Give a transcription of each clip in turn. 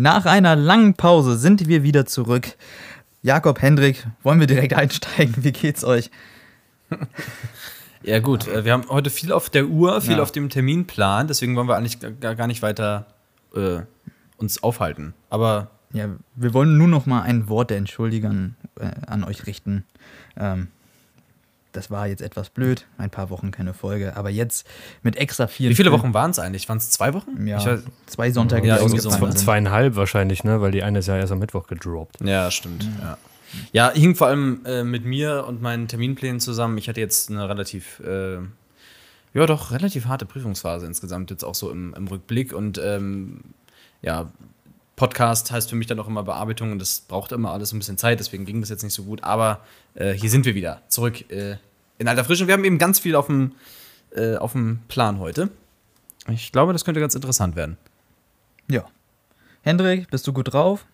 Nach einer langen Pause sind wir wieder zurück. Jakob, Hendrik, wollen wir direkt einsteigen? Wie geht's euch? Ja, gut, äh, wir haben heute viel auf der Uhr, viel Ja. auf dem Terminplan, deswegen wollen wir eigentlich gar, gar nicht weiter äh, uns aufhalten. Aber Ja, wir wollen nur noch mal ein Wort der Entschuldigung äh, an euch richten. Ähm, das war jetzt etwas blöd, ein paar Wochen keine Folge, aber jetzt mit extra vielen. wie viele Wochen waren es eigentlich? Waren es zwei Wochen? Ja, Ich weiß, zwei Sonntage, Ja, irgendwie so zweieinhalb wahrscheinlich, ne? Weil die eine ist ja erst am Mittwoch gedroppt. ja stimmt. Ja. ja, hing vor allem äh, mit mir und meinen Terminplänen zusammen. Ich hatte jetzt eine relativ, äh, ja doch, relativ harte Prüfungsphase insgesamt, jetzt auch so im, im Rückblick. Und ähm, ja, Podcast heißt für mich dann auch immer Bearbeitung und das braucht immer alles ein bisschen Zeit, deswegen ging das jetzt nicht so gut. Aber äh, hier sind wir wieder, zurück äh, in alter Frische. Und wir haben eben ganz viel auf dem, äh, auf dem Plan heute. Ich glaube, das könnte ganz interessant werden. Ja. Hendrik, bist du gut drauf?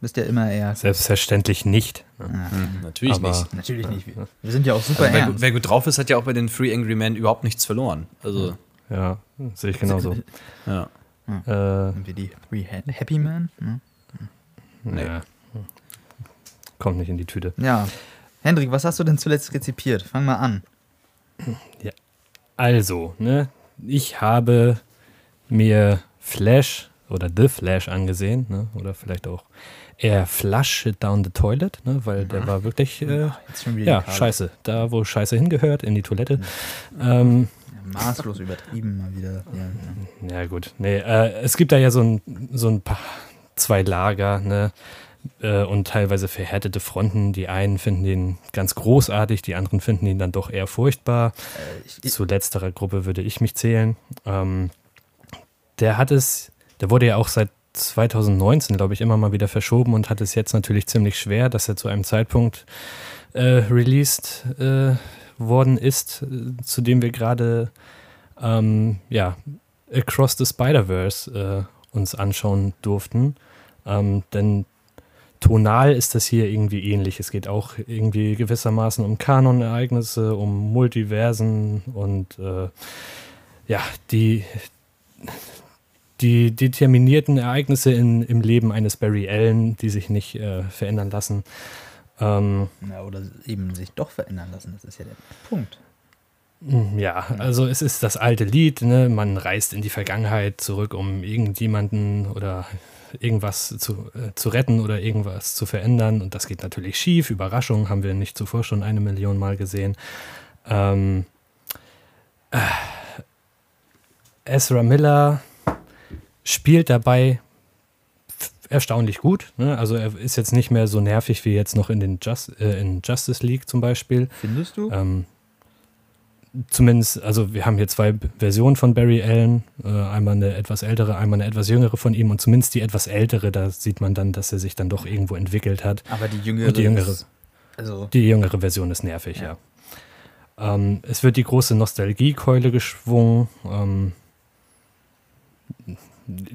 Bist ja immer eher. Selbstverständlich nicht. ne? Natürlich Aber- nicht. Natürlich nicht. Wir sind ja auch super Also wer, wer gut drauf ist, hat ja auch bei den Free Angry Men überhaupt nichts verloren. Also, Ja, sehe ich genauso. ja. Äh, Sind wir die Three Ha- Happy Men? Ne? Nee. ja. Kommt nicht in die Tüte. Ja. Hendrik, was hast du denn zuletzt rezipiert? Fang mal an. Also, ne, ich habe mir Flash oder The Flash angesehen, ne, oder vielleicht auch eher Flush It Down the Toilet, ne, weil der war wirklich, äh, ja, scheiße, da wo Scheiße hingehört, in die Toilette. Ähm, Ja, maßlos übertrieben mal wieder. Ja, ja. Ja, gut. Nee, äh, es gibt da ja so ein, so ein paar, zwei Lager, ne? Äh, und teilweise verhärtete Fronten. Die einen finden ihn ganz großartig, die anderen finden ihn dann doch eher furchtbar. Äh, ich, Zu letzterer Gruppe würde ich mich zählen. Ähm, der hat es, der wurde ja auch seit 2019, glaube ich, immer mal wieder verschoben und hat es jetzt natürlich ziemlich schwer, dass er zu einem Zeitpunkt äh, released äh, worden ist, zu dem wir gerade ähm, ja, Across the Spider-Verse äh, uns anschauen durften. Ähm, denn tonal ist das hier irgendwie ähnlich. Es geht auch irgendwie gewissermaßen um Kanonereignisse, um Multiversen und äh, ja, die, die determinierten Ereignisse in, im Leben eines Barry Allen, die sich nicht äh, verändern lassen. Ähm, ja, oder eben sich doch verändern lassen. Das ist ja der Punkt. Ja, also es ist das alte Lied, ne? man reist in die Vergangenheit zurück, um irgendjemanden oder irgendwas zu, äh, zu retten oder irgendwas zu verändern und das geht natürlich schief. Überraschung haben wir nicht zuvor schon eine Million Mal gesehen. Ähm, äh, Ezra Miller spielt dabei erstaunlich gut. Ne? Also er ist jetzt nicht mehr so nervig wie jetzt noch in den Just, äh, in Justice League zum Beispiel. Findest du? Ähm, zumindest, also wir haben hier zwei Versionen von Barry Allen, äh, einmal eine etwas ältere, einmal eine etwas jüngere von ihm und zumindest die etwas ältere, da sieht man dann, dass er sich dann doch irgendwo entwickelt hat. Aber die jüngere. und die jüngere. ist- Also, Die jüngere Version ist nervig, Ja. ja. Ähm, es wird die große Nostalgiekeule geschwungen. Ähm,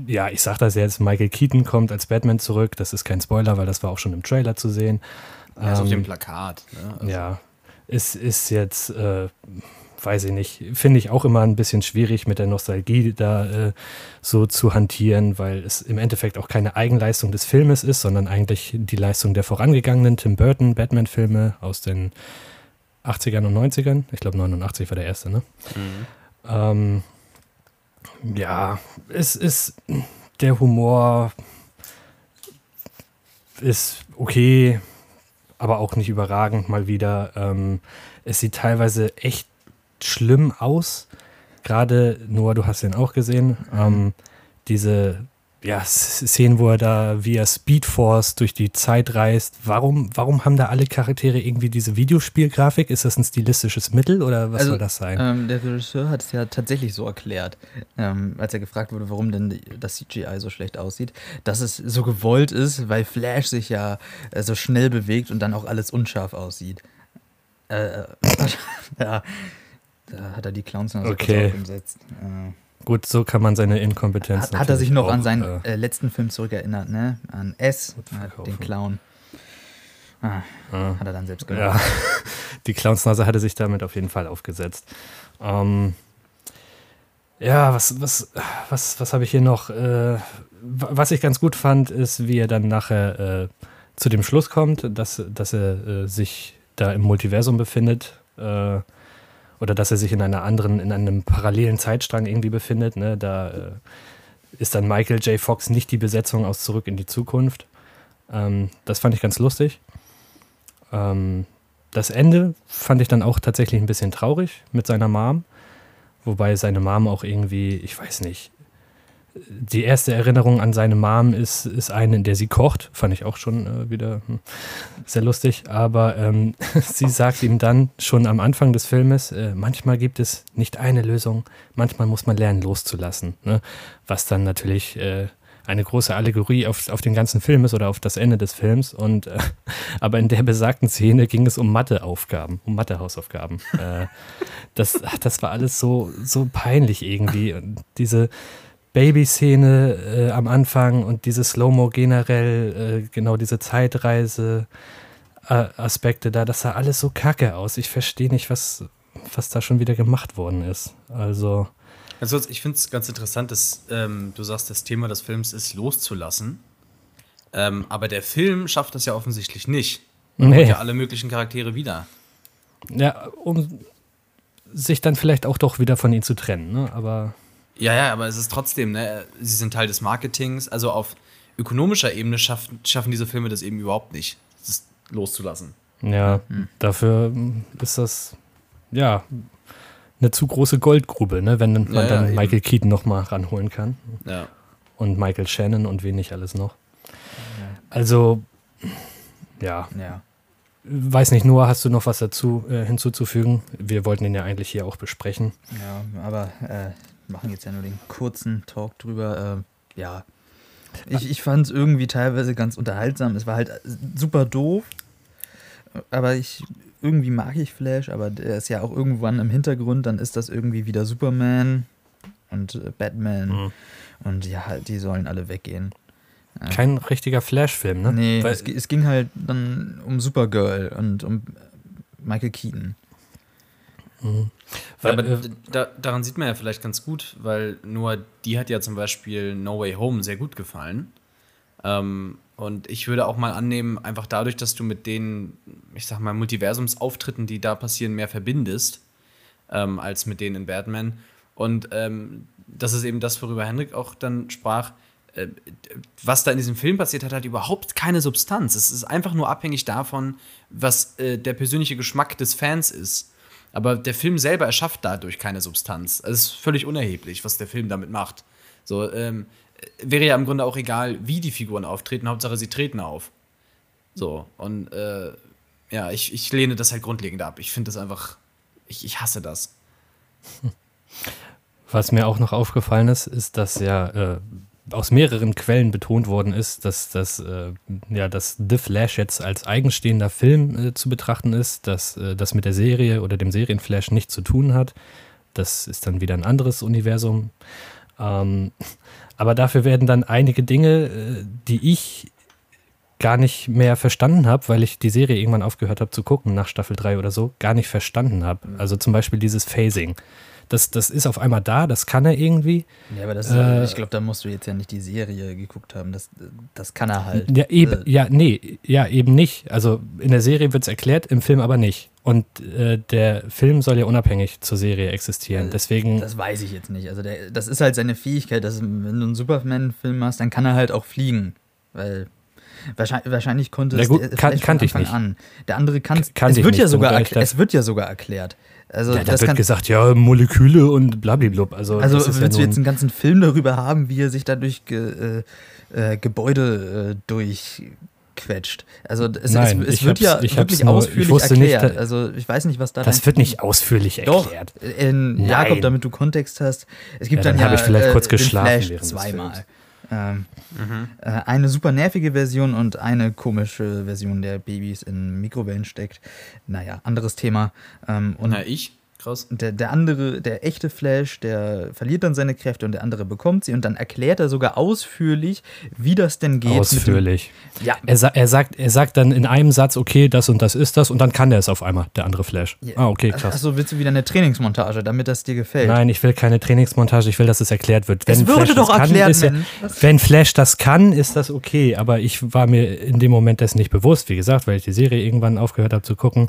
ja, ich sag das jetzt, Michael Keaton kommt als Batman zurück. Das ist kein Spoiler, weil das war auch schon im Trailer zu sehen. Ja, ist auf Ähm, dem Plakat. Ne? Also, ja, es ist jetzt, äh, weiß ich nicht, finde ich auch immer ein bisschen schwierig mit der Nostalgie da äh, so zu hantieren, weil es im Endeffekt auch keine Eigenleistung des Filmes ist, sondern eigentlich die Leistung der vorangegangenen Tim Burton Batman-Filme aus den 80ern und 90ern. Ich glaube 89 war der erste, ne? Mhm. Ähm, ja, es ist der Humor ist okay, aber auch nicht überragend mal wieder. Ähm, es sieht teilweise echt schlimm aus. Gerade Noah, du hast den auch gesehen. Ähm, diese ja, Szenen, wo er da via Speedforce durch die Zeit reist. Warum, warum haben da alle Charaktere irgendwie diese Videospielgrafik? Ist das ein stilistisches Mittel oder was Also, soll das sein? ähm, der Regisseur hat es ja tatsächlich so erklärt, ähm, als er gefragt wurde, warum denn das CGI so schlecht aussieht, dass es so gewollt ist, weil Flash sich ja äh, so schnell bewegt und dann auch alles unscharf aussieht. Äh, äh, ja, da hat er die Clowns noch so Okay. kurz aufgesetzt. Äh, Gut, so kann man seine Inkompetenz. hat, hat er sich noch auch, an seinen äh, äh, letzten Film zurückerinnert, ne? An S, den Clown. Ah, äh, hat er dann selbst gemacht. ja, die Clownsnase hatte sich damit auf jeden Fall aufgesetzt. Ähm, ja, was, was, was, was habe ich hier noch? Äh, was ich ganz gut fand, ist, wie er dann nachher äh, zu dem Schluss kommt, dass, dass er äh, sich da im Multiversum befindet. Äh, oder dass er sich in einer anderen, in einem parallelen Zeitstrang irgendwie befindet. Ne? Da äh, ist dann Michael J. Fox nicht die Besetzung aus Zurück in die Zukunft. Ähm, das fand ich ganz lustig. Ähm, das Ende fand ich dann auch tatsächlich ein bisschen traurig mit seiner Mom. Wobei seine Mom auch irgendwie, ich weiß nicht, die erste Erinnerung an seine Mom ist, ist eine, in der sie kocht. Fand ich auch schon äh, wieder hm, sehr lustig. Aber ähm, sie sagt ihm dann schon am Anfang des Filmes, äh, manchmal gibt es nicht eine Lösung, manchmal muss man lernen loszulassen. Ne? Was dann natürlich äh, eine große Allegorie auf, auf den ganzen Film ist oder auf das Ende des Films. Und äh, aber in der besagten Szene ging es um Matheaufgaben, um Mathehausaufgaben. äh, das, das war alles so, so peinlich irgendwie. Und diese Baby-Szene äh, am Anfang und diese Slow-Mo generell, äh, genau diese Zeitreise. Äh, Aspekte da, das sah alles so kacke aus. Ich verstehe nicht, was, was da schon wieder gemacht worden ist. Also, also ich finde es ganz interessant, dass ähm, du sagst, das Thema des Films ist loszulassen. Ähm, aber der Film schafft das ja offensichtlich nicht. Er nee. ja alle möglichen Charaktere wieder. Ja, um sich dann vielleicht auch doch wieder von ihnen zu trennen, ne? Aber. Ja, ja, aber es ist trotzdem, ne? Sie sind Teil des Marketings. Also auf ökonomischer Ebene schaffen, schaffen diese Filme das eben überhaupt nicht, das loszulassen. Ja, hm. dafür ist das, ja, eine zu große Goldgrube, ne? wenn man ja, dann ja, Michael Keaton nochmal ranholen kann. Ja. Und Michael Shannon und wen nicht alles noch. Also, ja. ja. Weiß nicht, Noah, hast du noch was dazu äh, hinzuzufügen? Wir wollten ihn ja eigentlich hier auch besprechen. Ja, aber äh, machen jetzt ja nur den kurzen Talk drüber. Äh, ja, ich, ich fand es irgendwie teilweise ganz unterhaltsam. Es war halt super doof, aber ich irgendwie mag ich Flash, aber der ist ja auch irgendwann im Hintergrund, dann ist das irgendwie wieder Superman und äh, Batman. Mhm. Und ja, halt, die sollen alle weggehen. Kein richtiger Flash-Film, ne? Nee, Weil, es, es, ging halt dann um Supergirl und um Michael Keaton. Mhm. Weil, aber äh, da, daran sieht man ja vielleicht ganz gut, weil nur die hat ja zum Beispiel No Way Home sehr gut gefallen. Ähm, und ich würde auch mal annehmen, einfach dadurch, dass du mit den, ich sag mal, Multiversumsauftritten, die da passieren, mehr verbindest, ähm, als mit denen in Batman. Und ähm, das ist eben das, worüber Henrik auch dann sprach. Äh, was da in diesem Film passiert hat, hat überhaupt keine Substanz. Es ist einfach nur abhängig davon, was äh, der persönliche Geschmack des Fans ist. Aber der Film selber erschafft dadurch keine Substanz. Also es ist völlig unerheblich, was der Film damit macht. So, ähm, wäre ja im Grunde auch egal, wie die Figuren auftreten, Hauptsache sie treten auf. So, und äh, ja, ich, ich lehne das halt grundlegend ab. Ich finde das einfach, ich, ich hasse das. Was mir auch noch aufgefallen ist, ist, dass ja äh, aus mehreren Quellen betont worden ist, dass, dass, äh, ja, dass The Flash jetzt als eigenstehender Film äh, zu betrachten ist, dass äh, das mit der Serie oder dem Serienflash nichts zu tun hat. Das ist dann wieder ein anderes Universum. Ähm, aber dafür werden dann einige Dinge, äh, die ich gar nicht mehr verstanden habe, weil ich die Serie irgendwann aufgehört habe zu gucken, nach Staffel 3 oder so, gar nicht verstanden habe. Also zum Beispiel dieses Phasing. Das, das ist auf einmal da, das kann er irgendwie. Ja, aber das, äh, ich glaube, da musst du jetzt ja nicht die Serie geguckt haben. Das, das kann er halt. Ja, eben, äh, ja, nee, ja, eben nicht. Also in der Serie wird es erklärt, im Film aber nicht. Und äh, der Film soll ja unabhängig zur Serie existieren. Deswegen. Das weiß ich jetzt nicht. Also der, das ist halt seine Fähigkeit, dass wenn du einen Superman-Film machst, dann kann er halt auch fliegen. Weil wahrscheinlich, wahrscheinlich konnte es gut, kann, von Anfang nicht. an. Der andere kann es. Wird ja sogar es wird ja sogar erklärt. Also ja, da wird gesagt, ja, Moleküle und blablabla. Also, also willst ja du jetzt einen ganzen Film darüber haben, wie er sich dadurch ge, äh, äh, Gebäude äh, durch quetscht. Also es, Nein, es, es wird ja wirklich nur, ausführlich erklärt. Nicht, also ich weiß nicht, was da. Das wird nicht ausführlich erklärt. Doch, in Jakob, damit du Kontext hast. Es gibt ja, dann, dann ja ich vielleicht äh, kurz geschlafen Flash zweimal. Ähm, mhm. äh, eine super nervige Version und eine komische Version der Babys in Mikrowellen steckt. Naja, anderes Thema. Ähm, und Na, ich? Krass. Der, der andere, der echte Flash, der verliert dann seine Kräfte und der andere bekommt sie. Und dann erklärt er sogar ausführlich, wie das denn geht. mit dem- Ausführlich. Ja, Er, sa er, sagt, er sagt dann in einem Satz, okay, das und das ist das, und dann kann der es auf einmal, der andere Flash. Ah, okay, krass. Achso, willst du wieder eine Trainingsmontage, damit das dir gefällt? Nein, ich will keine Trainingsmontage, ich will, dass es erklärt wird. Es wurde Flash doch das kann, erklärt, ist ja, Mensch. Was- Wenn Flash das kann, ist das okay. Aber ich war mir in dem Moment dessen nicht bewusst, wie gesagt, weil ich die Serie irgendwann aufgehört habe zu gucken.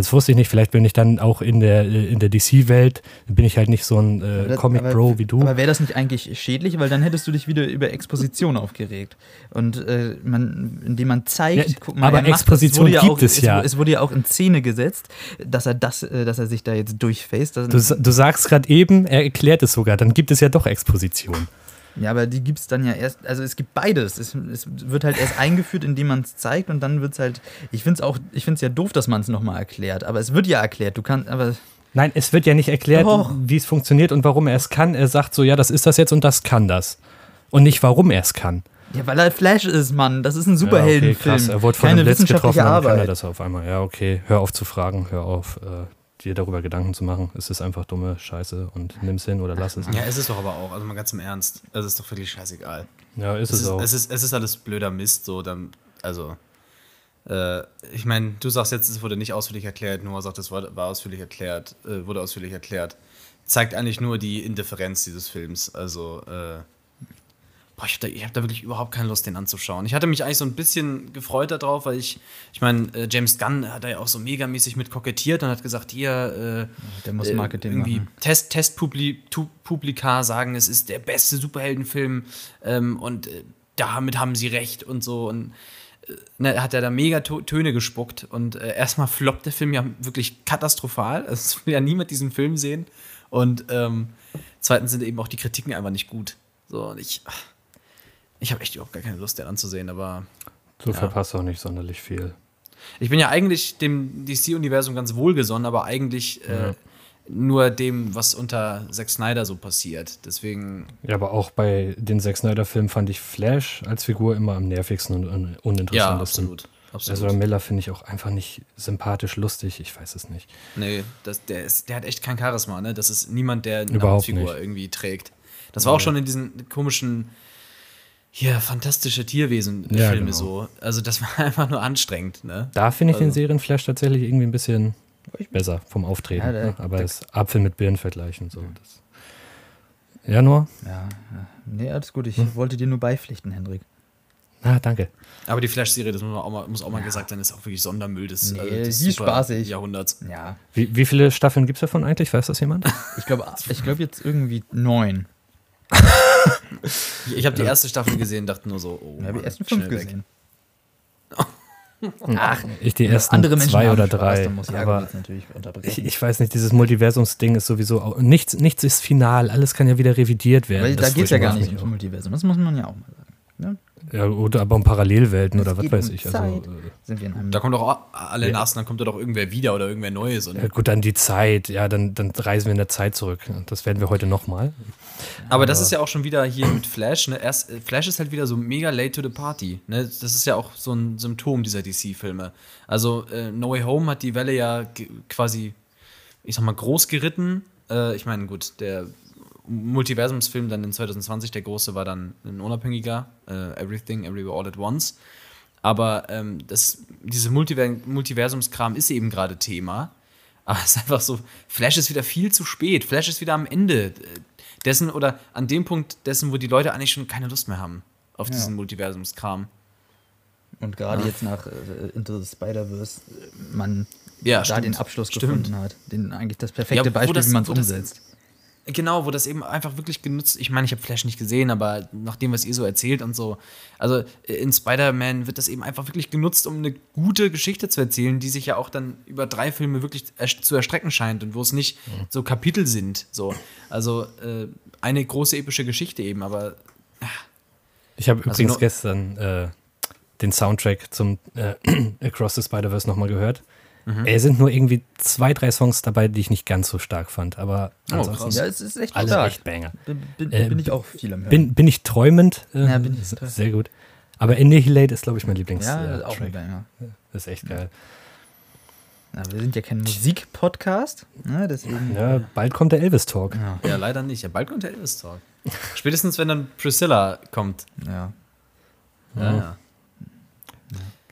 Das wusste ich nicht. Vielleicht bin ich dann auch in der, in der DC-Welt, bin ich halt nicht so ein äh, Comic-Bro wie du. Aber wäre das nicht eigentlich schädlich? Weil dann hättest du dich wieder über Exposition aufgeregt. Und äh, man, indem man zeigt, Ja, guck mal, aber er macht. Exposition wurde gibt auch, es ja. Es wurde ja auch in Szene gesetzt, dass er das, äh, dass er sich da jetzt durchfaced. Du, du sagst gerade eben, er erklärt es sogar, dann gibt es ja doch Exposition. Ja, aber die gibt es dann ja erst, also es gibt beides. Es, es wird halt erst eingeführt, indem man es zeigt und dann wird es halt, ich finde es auch, ich finde es ja doof, dass man es nochmal erklärt, aber es wird ja erklärt, du kannst, aber Nein, es wird ja nicht erklärt, wie es funktioniert und warum er es kann. Er sagt so, ja, das ist das jetzt und das kann das. Und nicht, warum er es kann. ja, weil er Flash ist, Mann, das ist ein Ja, Superheldenfilm. okay, krass. Er wurde von keine einem Blitz getroffen, dann kann er Arbeit. das auf einmal. Ja, okay. Hör auf zu fragen, hör auf, äh, dir darüber Gedanken zu machen. Es ist einfach dumme Scheiße und nimm's hin oder lass es. Ja, es ist doch aber auch, also mal ganz im Ernst. Es ist doch wirklich scheißegal. Ja, ist Es es, ist, auch. es, ist, es ist alles blöder Mist, so dann, also. Äh, ich meine, du sagst jetzt, es wurde nicht ausführlich erklärt, Noah sagt, es war, war ausführlich erklärt, äh, wurde ausführlich erklärt. Zeigt eigentlich nur die Indifferenz dieses Films. Also, äh, boah, ich habe da, ich hab da wirklich überhaupt keine Lust, den anzuschauen. Ich hatte mich eigentlich so ein bisschen gefreut darauf, weil ich, ich meine, äh, James Gunn hat da ja auch so megamäßig mit kokettiert und hat gesagt, hier, äh, Der muss äh, Marketing irgendwie machen. Test, Testpublika sagen, es ist der beste Superheldenfilm ähm, und äh, damit haben sie recht und so. Und äh, ne, hat er da mega Töne gespuckt und äh, erstmal floppt der Film ja wirklich katastrophal. Es will ja niemand diesen Film sehen. Und ähm, zweitens sind eben auch die Kritiken einfach nicht gut. So, und ich, ich habe echt überhaupt gar keine Lust, den anzusehen, aber du verpasst auch nicht sonderlich viel. ich bin ja eigentlich dem DC-Universum ganz wohlgesonnen, aber eigentlich äh, nur dem, was unter Zack Snyder so passiert. Deswegen, Ja, aber auch bei den Zack Snyder-Filmen fand ich Flash als Figur immer am nervigsten und un ja, uninteressantesten. absolut. absolut. Ezra Miller finde ich auch einfach nicht sympathisch, lustig, ich weiß es nicht. nee, das, der, ist, der hat echt kein Charisma, ne? Das ist niemand, der eine Überhaupt nicht. irgendwie trägt. Das war auch schon in diesen komischen, hier, fantastische Tierwesen-Filme Ja, genau. so. Also, das war einfach nur anstrengend, ne? Da finde ich den Also- Serienflash tatsächlich irgendwie ein bisschen besser vom Auftreten. Ja, der- ne? Aber der- das Apfel mit Birnen vergleichen. So. Das. Ja, nur? Ja, ja. Nee, alles gut, ich Hm? wollte dir nur beipflichten, Hendrik. Ah, danke. Aber die Flash-Serie, das muss, auch mal, muss auch mal gesagt sein, ist auch wirklich Sondermüll des, Nee, äh, des die spaßig. Jahrhunderts. Ja, Wie, wie viele Staffeln gibt es davon eigentlich? Weiß das jemand? ich glaube ich glaub jetzt irgendwie neun. Ich, ich habe die erste Staffel gesehen, dachte nur so, oh, Ich habe die ersten fünf gesehen. Ich die ersten Andere Menschen zwei oder Spaß, drei. dann muss Jakob aber ich, unterbrechen. ich weiß nicht, dieses Multiversums-Ding ist sowieso auch. Nichts, nichts ist final, alles kann ja wieder revidiert werden. Weil da Das geht es ja gar nicht ums Multiversum, das muss man ja auch mal sagen. Ne? Ja, oder aber um Parallelwelten Es oder was weiß um ich. Also, äh, Sind wir in einem Da kommt doch auch alle Nasen, dann kommt da doch irgendwer wieder oder irgendwer Neues. Und ja, gut, dann die Zeit. Ja, dann, dann reisen wir in der Zeit zurück. Das werden wir heute nochmal. Aber das ist ja auch schon wieder hier mit Flash. Ne? Erst, äh, Flash ist halt wieder so mega late to the party. Ne? Das ist ja auch so ein Symptom dieser DC-Filme. Also äh, No Way Home hat die Welle ja quasi, ich sag mal, groß geritten. Äh, ich meine, gut, der Multiversumsfilm dann in 2020, der große, war dann ein unabhängiger. Äh, Everything, Everywhere, All at Once. Aber ähm, das, diese Multiver Multiversumskram ist eben gerade Thema. Aber es ist einfach so, Flash ist wieder viel zu spät. Flash ist wieder am Ende äh, dessen oder an dem Punkt dessen, wo die Leute eigentlich schon keine Lust mehr haben auf Ja. diesen Multiversumskram. Und gerade jetzt nach äh, Into the Spider-Verse man Ja, da stimmt. den Abschluss Stimmt. gefunden hat. Den, eigentlich das perfekte Beispiel, das- wie man es wo das- umsetzt. Genau, wo das eben einfach wirklich genutzt. Ich meine, ich habe Flash nicht gesehen, aber nach dem, was ihr so erzählt und so. Also äh, in Spider-Man wird das eben einfach wirklich genutzt, um eine gute Geschichte zu erzählen, die sich ja auch dann über drei Filme wirklich zu erstrecken scheint und wo es nicht so Kapitel sind. So. Also äh, eine große epische Geschichte eben, aber Ich habe Also übrigens nur- gestern äh, den Soundtrack zum äh, Across the Spider-Verse nochmal gehört. Mhm. Es sind nur irgendwie zwei, drei Songs dabei, die ich nicht ganz so stark fand. Aber Oh, ansonsten. Ja, es ist echt alle stark. echt Banger. Bin, bin, Äh, bin ich auch viel am Hören. Bin, bin ich träumend? Äh, Ja, bin ich total. Sehr gut. Aber Annihilate ist, glaube ich, mein Lieblings. ja, äh, ist auch ein. Banger. Das ist echt geil. Na, wir sind ja kein Musikpodcast, ne, deswegen. Ja, bald kommt der Elvis-Talk. Ja, Ja, leider nicht. Ja, bald kommt der Elvis Talk. Spätestens, wenn dann Priscilla kommt. ja. Ja, ja.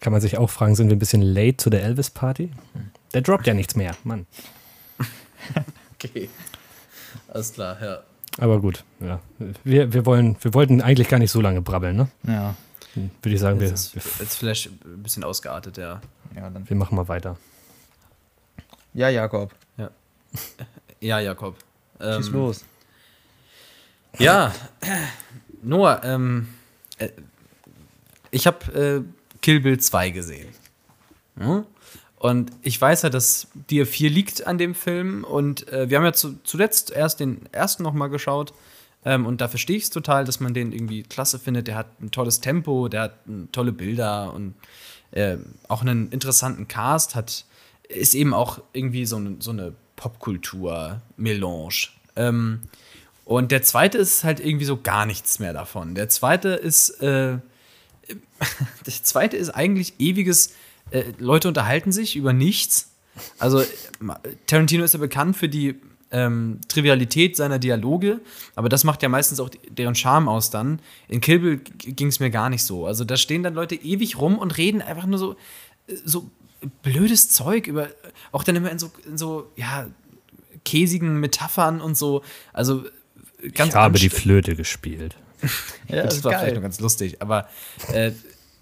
Kann man sich auch fragen, sind wir ein bisschen late zu der Elvis-Party? Der droppt ja nichts mehr, Mann. Okay. Alles klar, ja. Aber gut, ja. Wir, wir, wollen, wir wollten eigentlich gar nicht so lange brabbeln, ne? Ja, Würde ich sagen, wir, Jetzt wir, ist jetzt vielleicht ein bisschen ausgeartet, ja. ja, dann. wir machen mal weiter. Ja, Jakob, Ja, Jakob. schieß Ähm, los. Ja, Noah, ähm, äh, ich habe äh, Kill Bill 2 gesehen. Ja? Und ich weiß ja, dass dir viel liegt an dem Film. Und äh, wir haben ja zu, zuletzt erst den ersten nochmal geschaut. Ähm, und da verstehe ich es total, dass man den irgendwie klasse findet. Der hat ein tolles Tempo, der hat äh, tolle Bilder und äh, auch einen interessanten Cast, hat, ist eben auch irgendwie so, eine- so eine Popkultur-Melange. Ähm, und der zweite ist halt irgendwie so gar nichts mehr davon. Der zweite ist, äh, der zweite ist eigentlich ewiges, äh, Leute unterhalten sich über nichts. Also Tarantino ist ja bekannt für die ähm, Trivialität seiner Dialoge, aber das macht ja meistens auch deren Charme aus dann. In Kill Bill ging es mir gar nicht so. Also da stehen dann Leute ewig rum und reden einfach nur so, äh, so blödes Zeug über, auch dann immer in so, in so ja, käsigen Metaphern und so. Also ganz ich habe die Flöte gespielt. Ja, das war vielleicht noch ganz lustig, aber äh,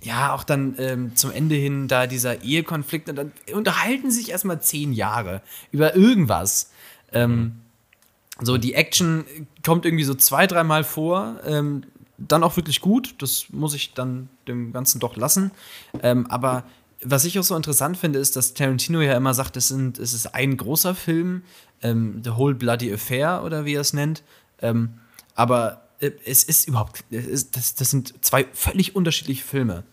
ja, auch dann ähm, zum Ende hin da dieser Ehekonflikt und dann unterhalten sich erstmal zehn Jahre über irgendwas. Ähm, so, die Action kommt irgendwie so zwei, dreimal vor, ähm, dann auch wirklich gut, das muss ich dann dem Ganzen doch lassen. Ähm, aber was ich auch so interessant finde, ist, dass Tarantino ja immer sagt, es, sind, es ist ein großer Film, ähm, The Whole Bloody Affair oder wie er es nennt. Ähm, aber es ist überhaupt, es ist, das, das sind zwei völlig unterschiedliche Filme.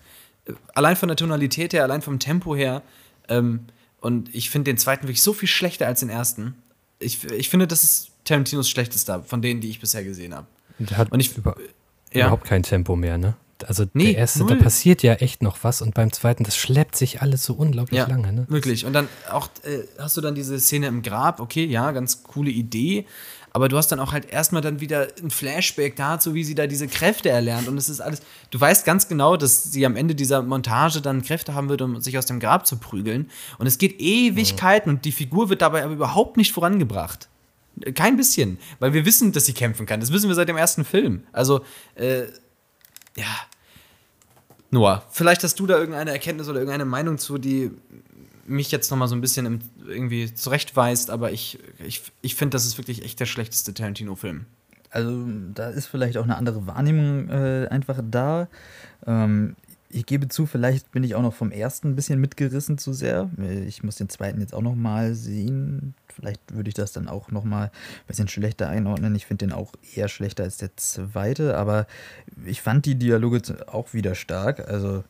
Äh, Allein von der Tonalität her, allein vom Tempo her. Ähm, und ich finde den zweiten wirklich so viel schlechter als den ersten. Ich, ich finde, das ist Tarantinos schlechtester von denen, die ich bisher gesehen habe. Der hat Und ich- über, Ja. überhaupt kein Tempo mehr, ne? Also Nee, der erste, da null. passiert ja echt noch was und beim zweiten, das schleppt sich alles so unglaublich Ja, lange, ne? wirklich. Und dann auch, äh, hast du dann diese Szene im Grab, okay, ja, ganz coole Idee. Aber du hast dann auch halt erstmal dann wieder ein Flashback dazu, wie sie da diese Kräfte erlernt. Und es ist alles, du weißt ganz genau, dass sie am Ende dieser Montage dann Kräfte haben wird, um sich aus dem Grab zu prügeln. Und es geht Ewigkeiten und die Figur wird dabei aber überhaupt nicht vorangebracht. Kein bisschen. Weil wir wissen, dass sie kämpfen kann. Das wissen wir seit dem ersten Film. Also, äh, ja. Noah, vielleicht hast du da irgendeine Erkenntnis oder irgendeine Meinung zu, die mich jetzt noch mal so ein bisschen im, irgendwie zurechtweist, aber ich, ich, ich finde, das ist wirklich echt der schlechteste Tarantino-Film. Also da ist vielleicht auch eine andere Wahrnehmung äh, einfach da. Ähm, ich gebe zu, vielleicht bin ich auch noch vom ersten ein bisschen mitgerissen zu sehr. Ich muss den zweiten jetzt auch noch mal sehen. Vielleicht würde ich das dann auch noch mal ein bisschen schlechter einordnen. Ich finde den auch eher schlechter als der zweite, aber ich fand die Dialoge auch wieder stark. Also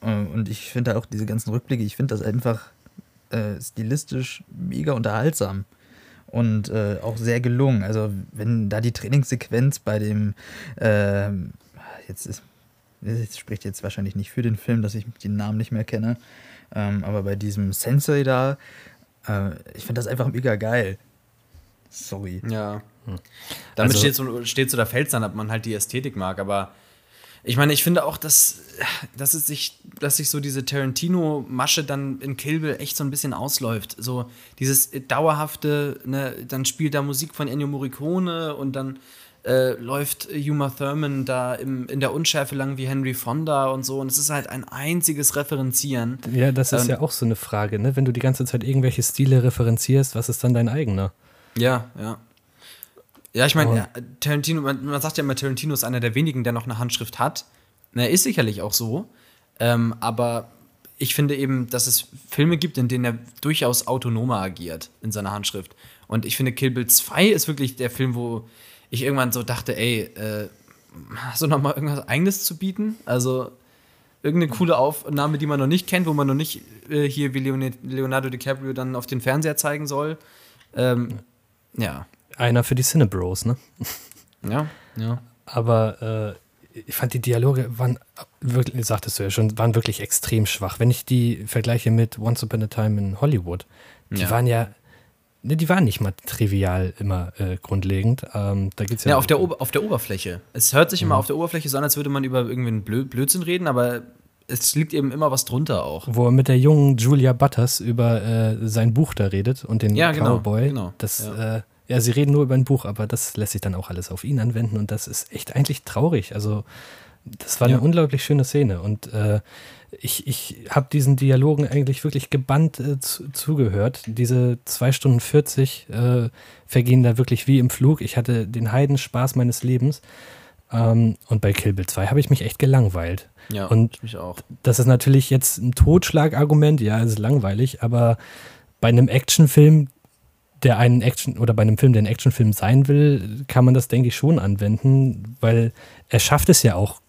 äh, und ich finde auch diese ganzen Rückblicke, ich finde das einfach äh, stilistisch mega unterhaltsam und äh, auch sehr gelungen. Also wenn da die Trainingssequenz bei dem, ähm, jetzt ist, das spricht jetzt wahrscheinlich nicht für den Film, dass ich den Namen nicht mehr kenne, ähm, aber bei diesem Sensei da, äh, ich finde das einfach mega geil. Sorry. Ja. Damit Also- steht so, steht oder fällt dann, ob man halt die Ästhetik mag, aber ich meine, ich finde auch, dass, dass es sich, dass sich so diese Tarantino-Masche dann in Kill Bill echt so ein bisschen ausläuft. So dieses dauerhafte, ne, dann spielt da Musik von Ennio Morricone und dann äh, läuft Uma Thurman da im, in der Unschärfe lang wie Henry Fonda und so. Und es ist halt ein einziges Referenzieren. Ja, das ist Ähm, ja auch so eine Frage, ne? Wenn du die ganze Zeit irgendwelche Stile referenzierst, was ist dann dein eigener? Ja, ja. Ja, ich meine, ja, Tarantino, man, man sagt ja immer, Tarantino ist einer der wenigen, der noch eine Handschrift hat. Na, ist sicherlich auch so. Ähm, aber ich finde eben, dass es Filme gibt, in denen er durchaus autonomer agiert in seiner Handschrift. Und ich finde, Kill Bill 2 ist wirklich der Film, wo ich irgendwann so dachte, ey, äh, hast du noch mal irgendwas Eigenes zu bieten? Also irgendeine coole Aufnahme, die man noch nicht kennt, wo man noch nicht äh, hier wie Leonardo DiCaprio dann auf den Fernseher zeigen soll. Ähm, ja. Einer für die Cinebros, ne? Ja, ja. Aber äh, ich fand die Dialoge waren wirklich, sagtest du ja schon, waren wirklich extrem schwach. Wenn ich die vergleiche mit Once Upon a Time in Hollywood, die Ja. waren ja, ne, die waren nicht mal trivial immer äh, grundlegend. Ähm, da gibt's ja, Ja, auf der, Ober auf der Oberfläche. Es hört sich immer auf der Oberfläche so an, als würde man über irgendeinen Blö Blödsinn reden, aber es liegt eben immer was drunter auch. wo er mit der jungen Julia Butters über äh, sein Buch da redet und den Ja, genau, Cowboy. genau, Das, ja. Äh, ja, sie reden nur über ein Buch, aber das lässt sich dann auch alles auf ihn anwenden und das ist echt eigentlich traurig. Also, das war Ja. eine unglaublich schöne Szene und äh, ich, ich habe diesen Dialogen eigentlich wirklich gebannt äh, zu, zugehört. Diese 2 Stunden 40 äh, vergehen da wirklich wie im Flug. Ich hatte den Heidenspaß meines Lebens. Ähm, und bei Kill Bill 2 habe ich mich echt gelangweilt. Ja, Und- ich mich auch. Das ist natürlich jetzt ein Totschlagargument, ja, es ist langweilig, aber bei einem Actionfilm, der einen Action oder bei einem Film, der ein Actionfilm sein will, kann man das, denke ich, schon anwenden, weil er schafft es ja auch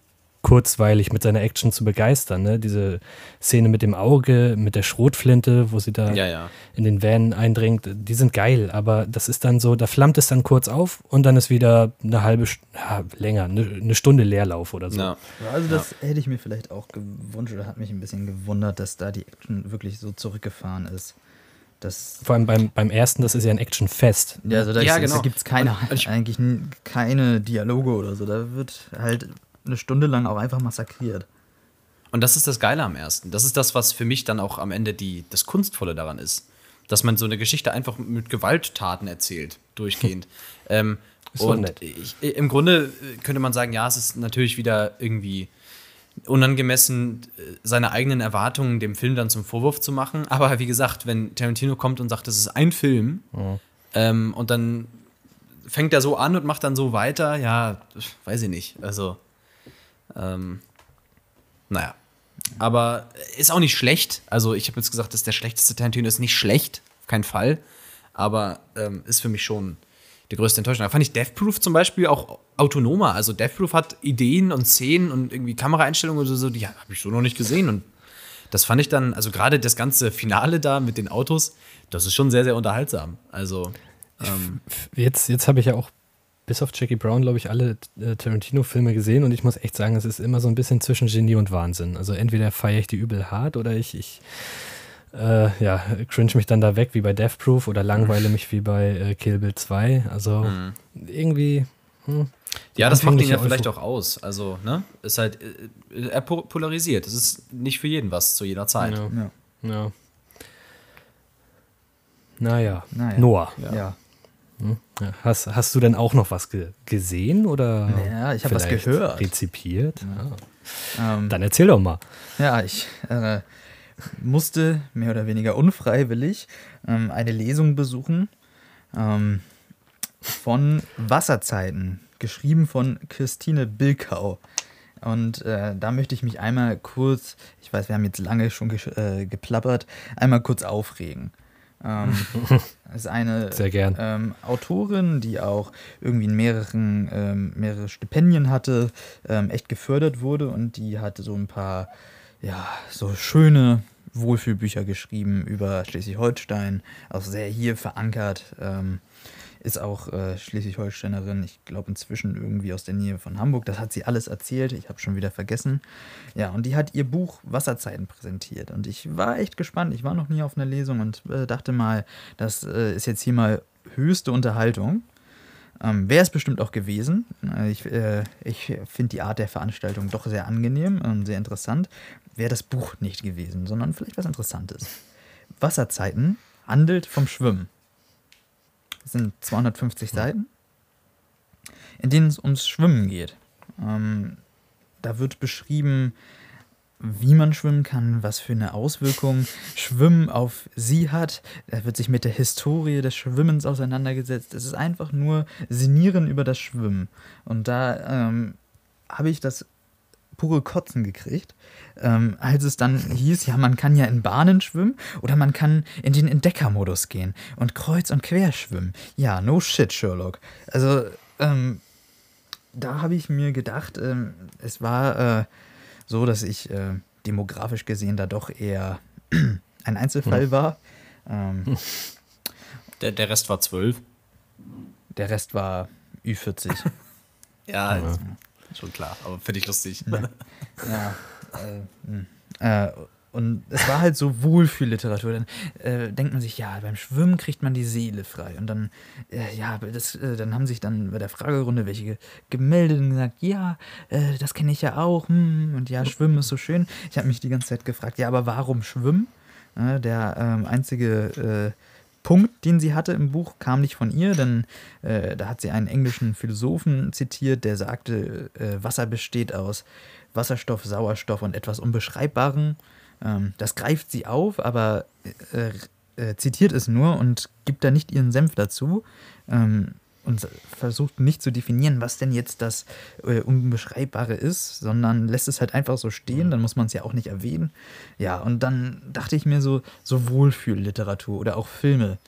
kurzweilig mit seiner Action zu begeistern. Ne? Diese Szene mit dem Auge, mit der Schrotflinte, wo sie da Ja, ja. in den Van eindringt, die sind geil, aber das ist dann so, da flammt es dann kurz auf und dann ist wieder eine halbe, ja, länger, eine, eine Stunde Leerlauf oder so. ja. Ja, also das hätte ich mir vielleicht auch gewünscht oder hat mich ein bisschen gewundert, dass da die Action wirklich so zurückgefahren ist. Das, Vor allem beim, beim ersten, das ist ja ein Actionfest. ja, also da, Ja, ist- genau. da gibt es keine, ich- eigentlich keine Dialoge oder so. Da wird halt eine Stunde lang auch einfach massakriert. Und das ist das Geile am ersten. Das ist das, was für mich dann auch am Ende die, das Kunstvolle daran ist. Dass man so eine Geschichte einfach mit Gewalttaten erzählt, durchgehend. ähm, und nett. ich, im Grunde äh, könnte man sagen, ja, es ist natürlich wieder irgendwie unangemessen, äh, seine eigenen Erwartungen dem Film dann zum Vorwurf zu machen. Aber wie gesagt, wenn Tarantino kommt und sagt, das ist ein Film, ähm, und dann fängt er so an und macht dann so weiter, ja, weiß ich nicht. Also, ähm, naja. Aber ist auch nicht schlecht. Also, ich habe jetzt gesagt, das ist der schlechteste Tarantino. Ist nicht schlecht, auf keinen Fall. Aber ähm, ist für mich schon die größte Enttäuschung. Da fand ich Death Proof zum Beispiel auch autonomer. Also, Death Proof hat Ideen und Szenen und irgendwie Kameraeinstellungen oder so, die habe ich so noch nicht gesehen. Und das fand ich dann, also gerade das ganze Finale da mit den Autos, das ist schon sehr, sehr unterhaltsam. Also, ähm, Jetzt, jetzt habe ich ja auch bis auf Jackie Brown, glaube ich, alle äh, Tarantino-Filme gesehen und ich muss echt sagen, es ist immer so ein bisschen zwischen Genie und Wahnsinn. Also entweder feiere ich die übel hart oder ich, ich äh, ja, cringe mich dann da weg wie bei Death Proof oder langweile mich wie bei äh, Kill Bill 2. Also irgendwie. Hm, Ja, das macht ihn ja vielleicht auch aus. Also, ne? Ist halt, äh, er po- polarisiert. Es ist nicht für jeden was zu jeder Zeit. Ja. Ja. Ja. Naja, Naja. Noah. Ja. Ja, Hast, hast du denn auch noch was ge gesehen oder? Ja, ich hab was gehört. Rezipiert? Ah. Ähm, Dann erzähl doch mal. Ja, ich äh, musste mehr oder weniger unfreiwillig ähm, eine Lesung besuchen ähm, von Wasserzeiten, geschrieben von Christine Bilkau. Und äh, da möchte ich mich einmal kurz, ich weiß, wir haben jetzt lange schon gesch- äh, geplappert, einmal kurz aufregen. Ähm, das ist eine ähm, Autorin, die auch irgendwie in mehreren, ähm, mehrere Stipendien hatte, ähm, echt gefördert wurde und die hatte so ein paar, ja, so schöne Wohlfühlbücher geschrieben über Schleswig-Holstein, auch sehr hier verankert, ähm, ist auch äh, Schleswig-Holsteinerin, ich glaube inzwischen irgendwie aus der Nähe von Hamburg, das hat sie alles erzählt, ich habe schon wieder vergessen. Ja, und die hat ihr Buch Wasserzeiten präsentiert und ich war echt gespannt, ich war noch nie auf einer Lesung und äh, dachte mal, das äh, ist jetzt hier mal höchste Unterhaltung. Ähm, Wäre es bestimmt auch gewesen. Äh, Ich, äh, ich finde die Art der Veranstaltung doch sehr angenehm und sehr interessant. Wäre das Buch nicht gewesen, sondern vielleicht was Interessantes. Wasserzeiten handelt vom Schwimmen. Das sind 250 Seiten, in denen es ums Schwimmen geht. Ähm, da wird beschrieben, wie man schwimmen kann, was für eine Auswirkung Schwimmen auf sie hat. Da wird sich mit der Historie des Schwimmens auseinandergesetzt. Es ist einfach nur Sinieren über das Schwimmen. Und da ähm, habe ich das pure Kotzen gekriegt, ähm, als es dann hieß, ja, man kann ja in Bahnen schwimmen oder man kann in den Entdeckermodus gehen und kreuz und quer schwimmen. Ja, no shit, Sherlock. Also, ähm, da habe ich mir gedacht, ähm, es war äh, so, dass ich äh, demografisch gesehen da doch eher ein Einzelfall war. Ähm, Der, der Rest war zwölf. der Rest war Ü40. Ja, schon klar, aber finde ich lustig. Ja, ja äh, hm. äh, und es war halt so Wohlfühlliteratur. Dann äh, denkt man sich, ja, beim Schwimmen kriegt man die Seele frei. Und dann, äh, ja, das, äh, dann haben sich dann bei der Fragerunde welche gemeldet und gesagt, ja, äh, das kenne ich ja auch. Hm, und ja, Schwimmen ist so schön. Ich habe mich die ganze Zeit gefragt, ja, aber warum Schwimmen? der ähm, einzige äh, Punkt, den sie hatte im Buch, kam nicht von ihr, denn äh, da hat sie einen englischen Philosophen zitiert, der sagte, Wasser besteht aus Wasserstoff, Sauerstoff und etwas Unbeschreibbaren. Ähm, das greift sie auf, aber äh, äh, zitiert es nur und gibt da nicht ihren Senf dazu ähm, und versucht nicht zu definieren, was denn jetzt das äh, Unbeschreibbare ist, sondern lässt es halt einfach so stehen, dann muss man es ja auch nicht erwähnen. Ja, und dann dachte ich mir so, so Wohlfühlliteratur oder auch Filme.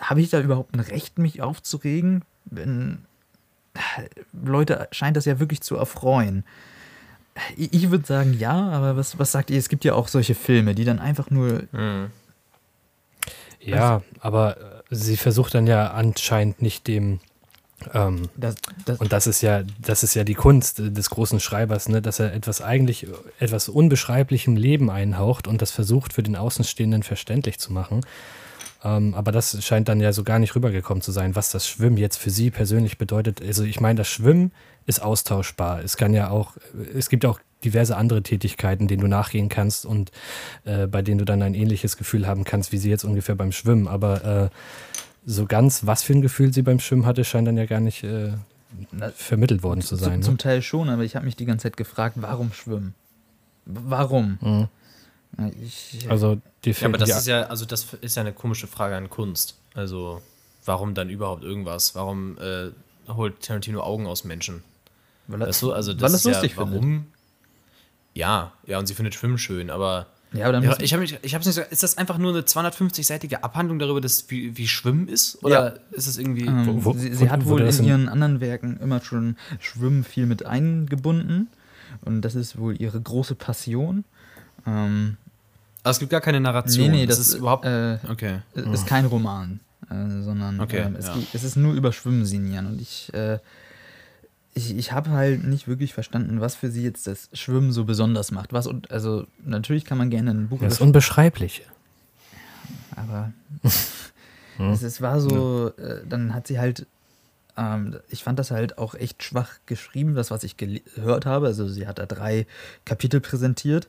Habe ich da überhaupt ein Recht, mich aufzuregen? Wenn Leute scheint das ja wirklich zu erfreuen. Ich würde sagen ja, aber was, was sagt ihr? Es gibt ja auch solche Filme, die dann einfach nur. Mhm. Ja, aber äh, sie versucht dann ja anscheinend nicht dem. Ähm, das, das und das ist ja, das ist ja die Kunst des großen Schreibers, ne, dass er etwas eigentlich, etwas unbeschreiblichem Leben einhaucht und das versucht für den Außenstehenden verständlich zu machen. Ähm, aber das scheint dann ja so gar nicht rübergekommen zu sein, was das Schwimmen jetzt für sie persönlich bedeutet. Also ich meine, das Schwimmen ist austauschbar. Es kann ja auch, es gibt auch diverse andere Tätigkeiten, denen du nachgehen kannst und äh, bei denen du dann ein ähnliches Gefühl haben kannst, wie sie jetzt ungefähr beim Schwimmen. Aber äh, so ganz, was für ein Gefühl sie beim Schwimmen hatte, scheint dann ja gar nicht äh, vermittelt worden zu sein. Zum, ne? Teil schon, aber ich habe mich die ganze Zeit gefragt, warum schwimmen? Warum? Mhm. Ich, also die ja, aber das ist ja, also das ist ja eine komische Frage an Kunst. Also warum dann überhaupt irgendwas? Warum äh, holt Tarantino Augen aus Menschen? Weil er, weißt du, also das weil ist lustig ja, warum? Findet. Ja, ja, und sie findet Schwimmen schön, aber ja, aber ja, ich habe ich hab's nicht so, ist das einfach nur eine 250-seitige Abhandlung darüber, dass, wie, wie Schwimmen ist? Oder ja. ist es irgendwie. Ähm, wo, wo, sie, sie hat wohl in ihren anderen Werken immer schon Schwimmen viel mit eingebunden. Und das ist wohl ihre große Passion. Ähm, aber es gibt gar keine Narration. Nee, nee, das, das ist überhaupt. Äh, okay. ist kein Roman, äh, sondern okay, ähm, es, ja. es, ist nur über Schwimmen sinnieren. Und ich. Ich, ich habe halt nicht wirklich verstanden, was für sie jetzt das Schwimmen so besonders macht. Was und also natürlich kann man gerne ein Buch. Das Unbeschreibliche. Aber hm. es, es, war so, äh, dann hat sie halt, ähm, ich fand das halt auch echt schwach geschrieben, das was ich gehört habe. Also sie hat da drei Kapitel präsentiert.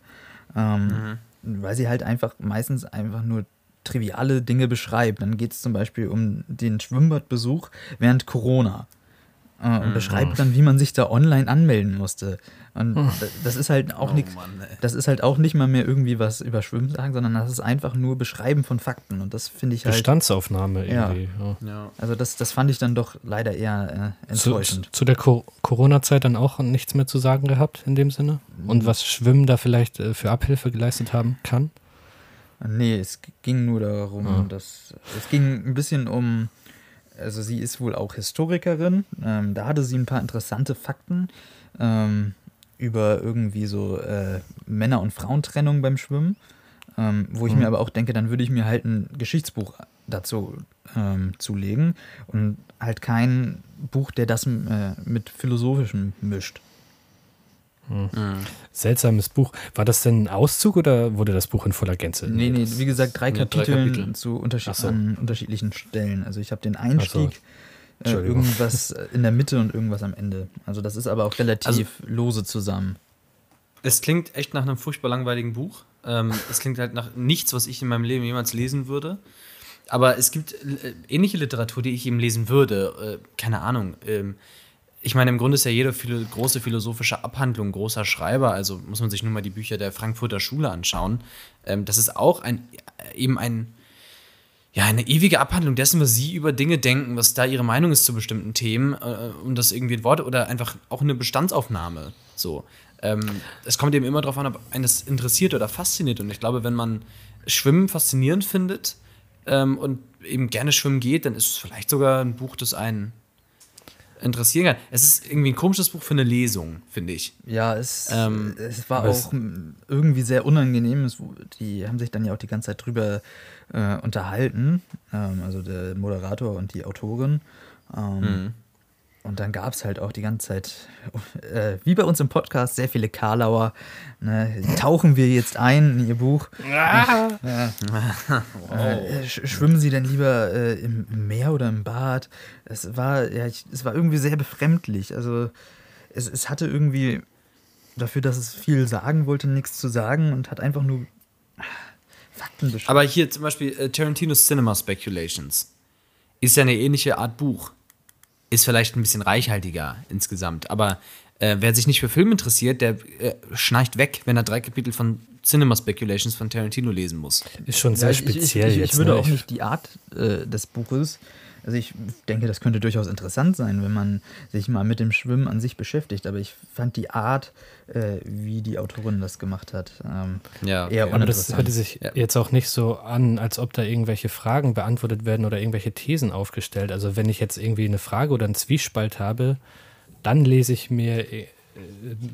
Ähm, mhm weil sie halt einfach meistens einfach nur triviale Dinge beschreibt. Dann geht es zum Beispiel um den Schwimmbadbesuch während Corona. Äh, und mhm. beschreibt dann, wie man sich da online anmelden musste. Und mhm. das ist halt auch oh, nicht, das ist halt auch nicht mal mehr irgendwie was über Schwimmen sagen, sondern das ist einfach nur Beschreiben von Fakten. Und das finde ich halt. Bestandsaufnahme irgendwie. Ja. ja. Also das, das fand ich dann doch leider eher äh, enttäuschend. Zu, zu der Co Corona-Zeit dann auch nichts mehr zu sagen gehabt in dem Sinne? Und was Schwimmen da vielleicht äh, für Abhilfe geleistet haben kann? Nee, es ging nur darum, ja. dass es ging ein bisschen um also sie ist wohl auch Historikerin. Ähm, da hatte sie ein paar interessante Fakten ähm, über irgendwie so äh, Männer- und Frauentrennung beim Schwimmen. Ähm, wo ich mhm. mir aber auch denke, dann würde ich mir halt ein Geschichtsbuch dazu ähm, zulegen und halt kein Buch, der das äh, mit philosophischem mischt. Hm. Seltsames Buch. War das denn ein Auszug oder wurde das Buch in voller Gänze? Nee, nee, wie gesagt, drei, nee, Kapiteln, drei Kapitel zu unterschied so. an unterschiedlichen Stellen. Also ich habe den Einstieg, so. äh, irgendwas in der Mitte und irgendwas am Ende. Also das ist aber auch relativ also, lose zusammen. Es klingt echt nach einem furchtbar langweiligen Buch. Ähm, es klingt halt nach nichts, was ich in meinem Leben jemals lesen würde. Aber es gibt äh, ähnliche Literatur, die ich eben lesen würde. Äh, keine Ahnung. Ähm, ich meine, im Grunde ist ja jede viele, große philosophische Abhandlung großer Schreiber, also muss man sich nur mal die Bücher der Frankfurter Schule anschauen. Ähm, das ist auch ein, eben ein, ja, eine ewige Abhandlung dessen, was sie über Dinge denken, was da ihre Meinung ist zu bestimmten Themen äh, und das irgendwie in Worte oder einfach auch eine Bestandsaufnahme. So. Ähm, es kommt eben immer darauf an, ob einen das interessiert oder fasziniert. Und ich glaube, wenn man Schwimmen faszinierend findet ähm, und eben gerne schwimmen geht, dann ist es vielleicht sogar ein Buch, das einen interessieren kann. Es ist irgendwie ein komisches Buch für eine Lesung, finde ich. Ja, es, ähm, es war auch irgendwie sehr unangenehm. Es, die haben sich dann ja auch die ganze Zeit drüber äh, unterhalten, ähm, also der Moderator und die Autorin. Ähm, mhm. Und dann gab es halt auch die ganze Zeit, äh, wie bei uns im Podcast, sehr viele Karlauer. Ne? Tauchen wir jetzt ein in ihr Buch? Ah. Äh, äh, sch schwimmen sie denn lieber äh, im, im Meer oder im Bad? Es war, ja, ich, es war irgendwie sehr befremdlich. Also es, es hatte irgendwie dafür, dass es viel sagen wollte, nichts zu sagen und hat einfach nur Fakten beschrieben. Aber hier zum Beispiel äh, Tarantino's Cinema Speculations ist ja eine ähnliche Art Buch. Ist vielleicht ein bisschen reichhaltiger insgesamt. Aber äh, wer sich nicht für Film interessiert, der äh, schnarcht weg, wenn er drei Kapitel von Cinema Speculations von Tarantino lesen muss. Ist schon sehr Ja, ich- speziell ich, ich, jetzt. Ich würde ne? auch nicht die Art äh, des Buches. Also ich denke, das könnte durchaus interessant sein, wenn man sich mal mit dem Schwimmen an sich beschäftigt. Aber ich fand die Art, äh, wie die Autorin das gemacht hat, ähm, Ja, eher Aber das hörte sich Ja. jetzt auch nicht so an, als ob da irgendwelche Fragen beantwortet werden oder irgendwelche Thesen aufgestellt. Also wenn ich jetzt irgendwie eine Frage oder einen Zwiespalt habe, dann lese ich mir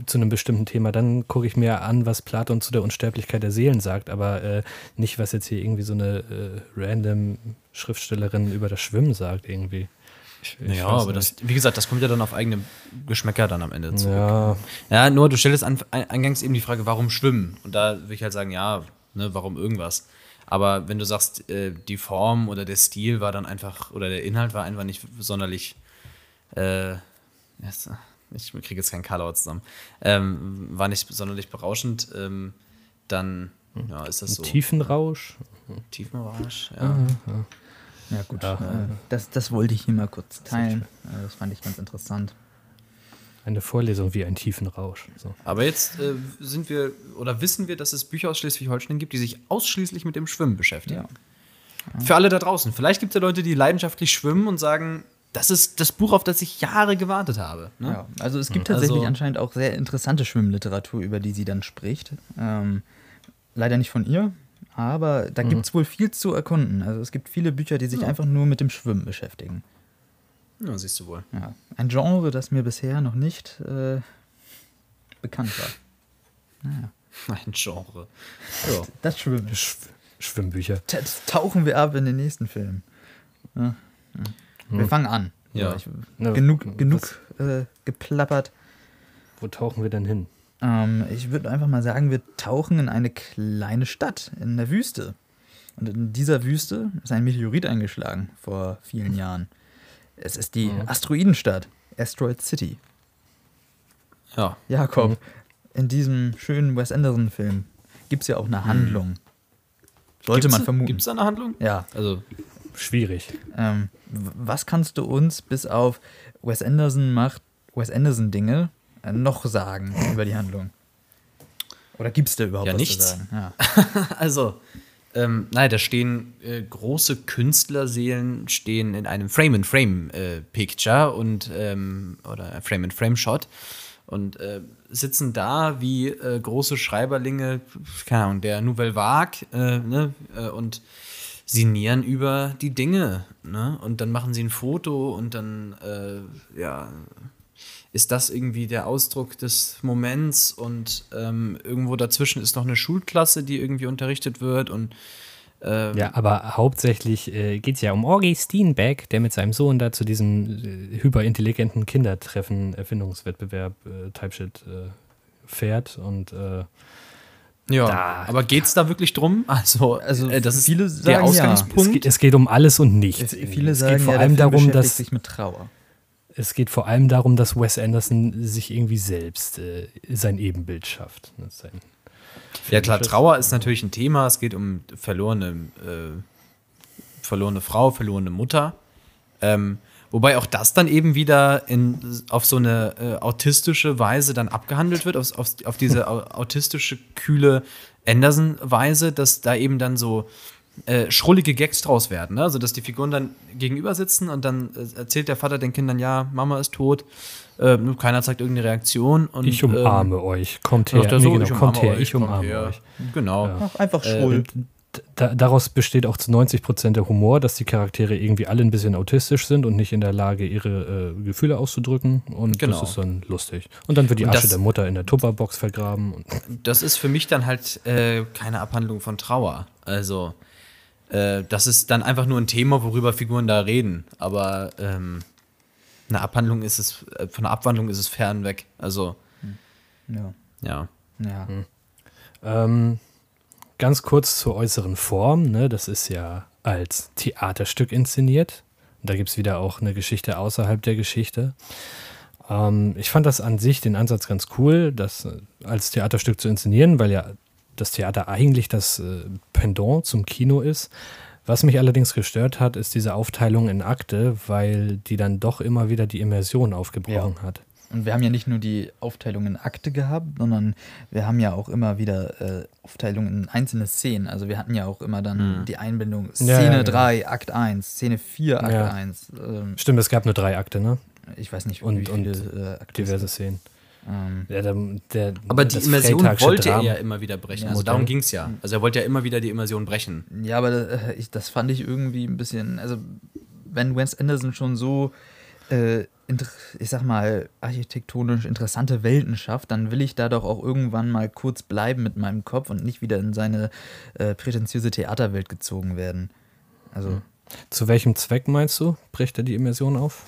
zu einem bestimmten Thema, dann gucke ich mir an, was Platon zu der Unsterblichkeit der Seelen sagt, aber äh, nicht, was jetzt hier irgendwie so eine äh, random Schriftstellerin über das Schwimmen sagt irgendwie. Ich, ich ja, aber das, wie gesagt, das kommt ja dann auf eigene Geschmäcker dann am Ende zurück. Ja, Ja, nur du stellst an, ein- eingangs eben die Frage, warum schwimmen? Und da würde ich halt sagen, ja, ne, warum irgendwas? Aber wenn du sagst, äh, die Form oder der Stil war dann einfach, oder der Inhalt war einfach nicht sonderlich, äh, ich kriege jetzt keinen Karlauer zusammen, ähm, war nicht sonderlich berauschend, ähm, dann ja, ist das so. Tiefenrausch. Tiefenrausch, ja. ja gut, Ja. Äh, das, das wollte ich hier mal kurz teilen. Äh, das fand ich ganz interessant. Eine Vorlesung wie ein Tiefenrausch. So. Aber jetzt äh, sind wir, oder wissen wir, dass es Bücher aus Schleswig-Holstein gibt, die sich ausschließlich mit dem Schwimmen beschäftigen. Ja. Für alle da draußen. Vielleicht gibt es ja Leute, die leidenschaftlich schwimmen und sagen, das ist das Buch, auf das ich Jahre gewartet habe. Ne? Ja, also es gibt tatsächlich Also- anscheinend auch sehr interessante Schwimmliteratur, über die sie dann spricht. Ähm, leider nicht von ihr, aber da gibt es wohl viel zu erkunden. Also es gibt viele Bücher, die sich einfach nur mit dem Schwimmen beschäftigen. Ja, siehst du wohl. Ja. Ein Genre, das mir bisher noch nicht äh, bekannt war. Ein Genre. Ja. Das Schwimmen. Sch Schwimmbücher. Jetzt tauchen wir ab in den nächsten Film. Ja. Ja. Wir fangen an. Ja. Ich, Na, genug genug äh, geplappert. Wo tauchen wir denn hin? Ähm, ich würde einfach mal sagen, wir tauchen in eine kleine Stadt in der Wüste. Und in dieser Wüste ist ein Meteorit eingeschlagen vor vielen Jahren. Es ist die Asteroidenstadt, Asteroid City. ja. Jakob, in diesem schönen Wes Anderson-Film gibt es ja auch eine Handlung. Sollte man vermuten. Gibt es da eine Handlung? Ja. Also, Schwierig. Ähm, was kannst du uns bis auf Wes Anderson macht Wes Anderson Dinge äh, noch sagen über die Handlung? Oder gibt es da überhaupt Ja, was nichts. zu sagen? Ja. also ähm, nein, da stehen äh, große Künstlerseelen stehen in einem Frame-in-Frame-Picture und ähm, oder Frame-in-Frame-Shot und äh, sitzen da wie äh, große Schreiberlinge, keine Ahnung, der Nouvelle Vague äh, ne, äh, und sinnieren über die Dinge. Ne? Und dann machen sie ein Foto und dann äh, ja, ist das irgendwie der Ausdruck des Moments und ähm, irgendwo dazwischen ist noch eine Schulklasse, die irgendwie unterrichtet wird und äh, Ja, aber hauptsächlich äh, geht es ja um Orgi Steenbeck, der mit seinem Sohn da zu diesem äh, hyperintelligenten Kindertreffen, Erfindungswettbewerb, äh, Type-Shit äh, fährt und äh, ja. Da- aber geht es da wirklich drum? Also, Also äh, das ist viele der sagen ja. es, Ausgangspunkt. geht, es geht um alles und Es, nichts. viele es sagen geht vor ja, allem der Film darum, dass sich mit Trauer. es geht vor allem darum, dass Wes Anderson sich irgendwie selbst äh, sein Ebenbild schafft. ne, Sein Ja klar, Trauer ist natürlich ein Thema. Es geht um verlorene, äh, verlorene Frau, verlorene Mutter. Ähm, wobei auch das dann eben wieder in, auf so eine äh, autistische Weise dann abgehandelt wird, auf, auf, auf diese au- autistische, kühle Anderson-Weise, dass da eben dann so äh, schrullige Gags draus werden. Ne? Also, dass die Figuren dann gegenüber sitzen und dann äh, erzählt der Vater den Kindern, ja, Mama ist tot. Äh, nur keiner zeigt irgendeine Reaktion. Und, Ich umarme ähm, euch, kommt her. Nee, genau, ich kommt umarme her, euch, ich umarme euch. Genau. Ach, einfach Äh, schwul. Da, daraus besteht auch zu 90 Prozent der Humor, dass die Charaktere irgendwie alle ein bisschen autistisch sind und nicht in der Lage, ihre äh, Gefühle auszudrücken. Und Genau. das ist dann lustig. Und dann wird die Asche das- der Mutter in der Tupperbox vergraben. Und das ist für mich dann halt äh, keine Abhandlung von Trauer. Also, äh, das ist dann einfach nur ein Thema, worüber Figuren da reden. Aber, ähm, Eine Abhandlung ist es, äh, von der Abwandlung ist es fern weg. Also, Ja. ja. Ja. Ähm, ganz kurz zur äußeren Form. Ne? Das ist ja als Theaterstück inszeniert. Da gibt es wieder auch eine Geschichte außerhalb der Geschichte. Ähm, ich fand das an sich den Ansatz ganz cool, das äh, als Theaterstück zu inszenieren, weil ja das Theater eigentlich das äh, Pendant zum Kino ist. Was mich allerdings gestört hat, ist diese Aufteilung in Akte, weil die dann doch immer wieder die Immersion aufgebrochen hat. Und wir haben ja nicht nur die Aufteilung in Akte gehabt, sondern wir haben ja auch immer wieder äh, Aufteilungen in einzelne Szenen. Also wir hatten ja auch immer dann die Einbindung Szene ja, ja. 3, Akt 1, Szene 4, Akt Ja. 1. Ähm, Stimmt, es gab nur drei Akte, ne? ich weiß nicht, Und- wie viele und äh, Diverse. Szenen. Ähm, Ja, der, der, Aber die das Immersion wollte er Drama- ja immer wieder brechen. Also darum ging es ja. Also er wollte ja immer wieder die Immersion brechen. Ja, aber äh, ich, das fand ich irgendwie ein bisschen, also wenn Wes Anderson schon so, äh, ich sag mal, architektonisch interessante Welten schafft, dann will ich da doch auch irgendwann mal kurz bleiben mit meinem Kopf und nicht wieder in seine äh, prätentiöse Theaterwelt gezogen werden. Also, Zu welchem Zweck meinst du? Bricht er die Immersion auf?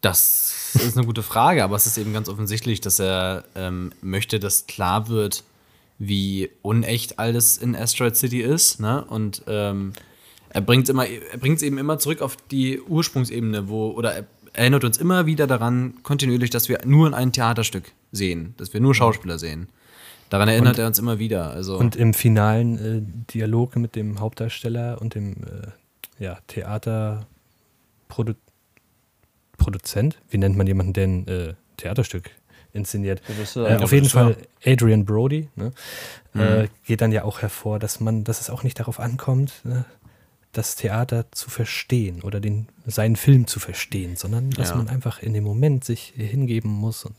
Das ist eine gute Frage, aber es ist eben ganz offensichtlich, dass er ähm, möchte, dass klar wird, wie unecht alles in Asteroid City ist. Ne? Und ähm, er bringt immer, er bringt es eben immer zurück auf die Ursprungsebene, wo, oder er erinnert uns immer wieder daran, kontinuierlich, dass wir nur in ein Theaterstück sehen, dass wir nur Schauspieler sehen. Daran erinnert Und- er uns immer wieder. Also, Und im finalen äh, Dialog mit dem Hauptdarsteller und dem äh, ja, Theaterproduzent, wie nennt man jemanden, der ein äh, Theaterstück inszeniert? Äh, auf jeden Fall Adrian Brody, ne? äh, geht dann ja auch hervor, dass man, dass es auch nicht darauf ankommt, ne, das Theater zu verstehen oder den, seinen Film zu verstehen, sondern dass Ja. man einfach in dem Moment sich hingeben muss. Und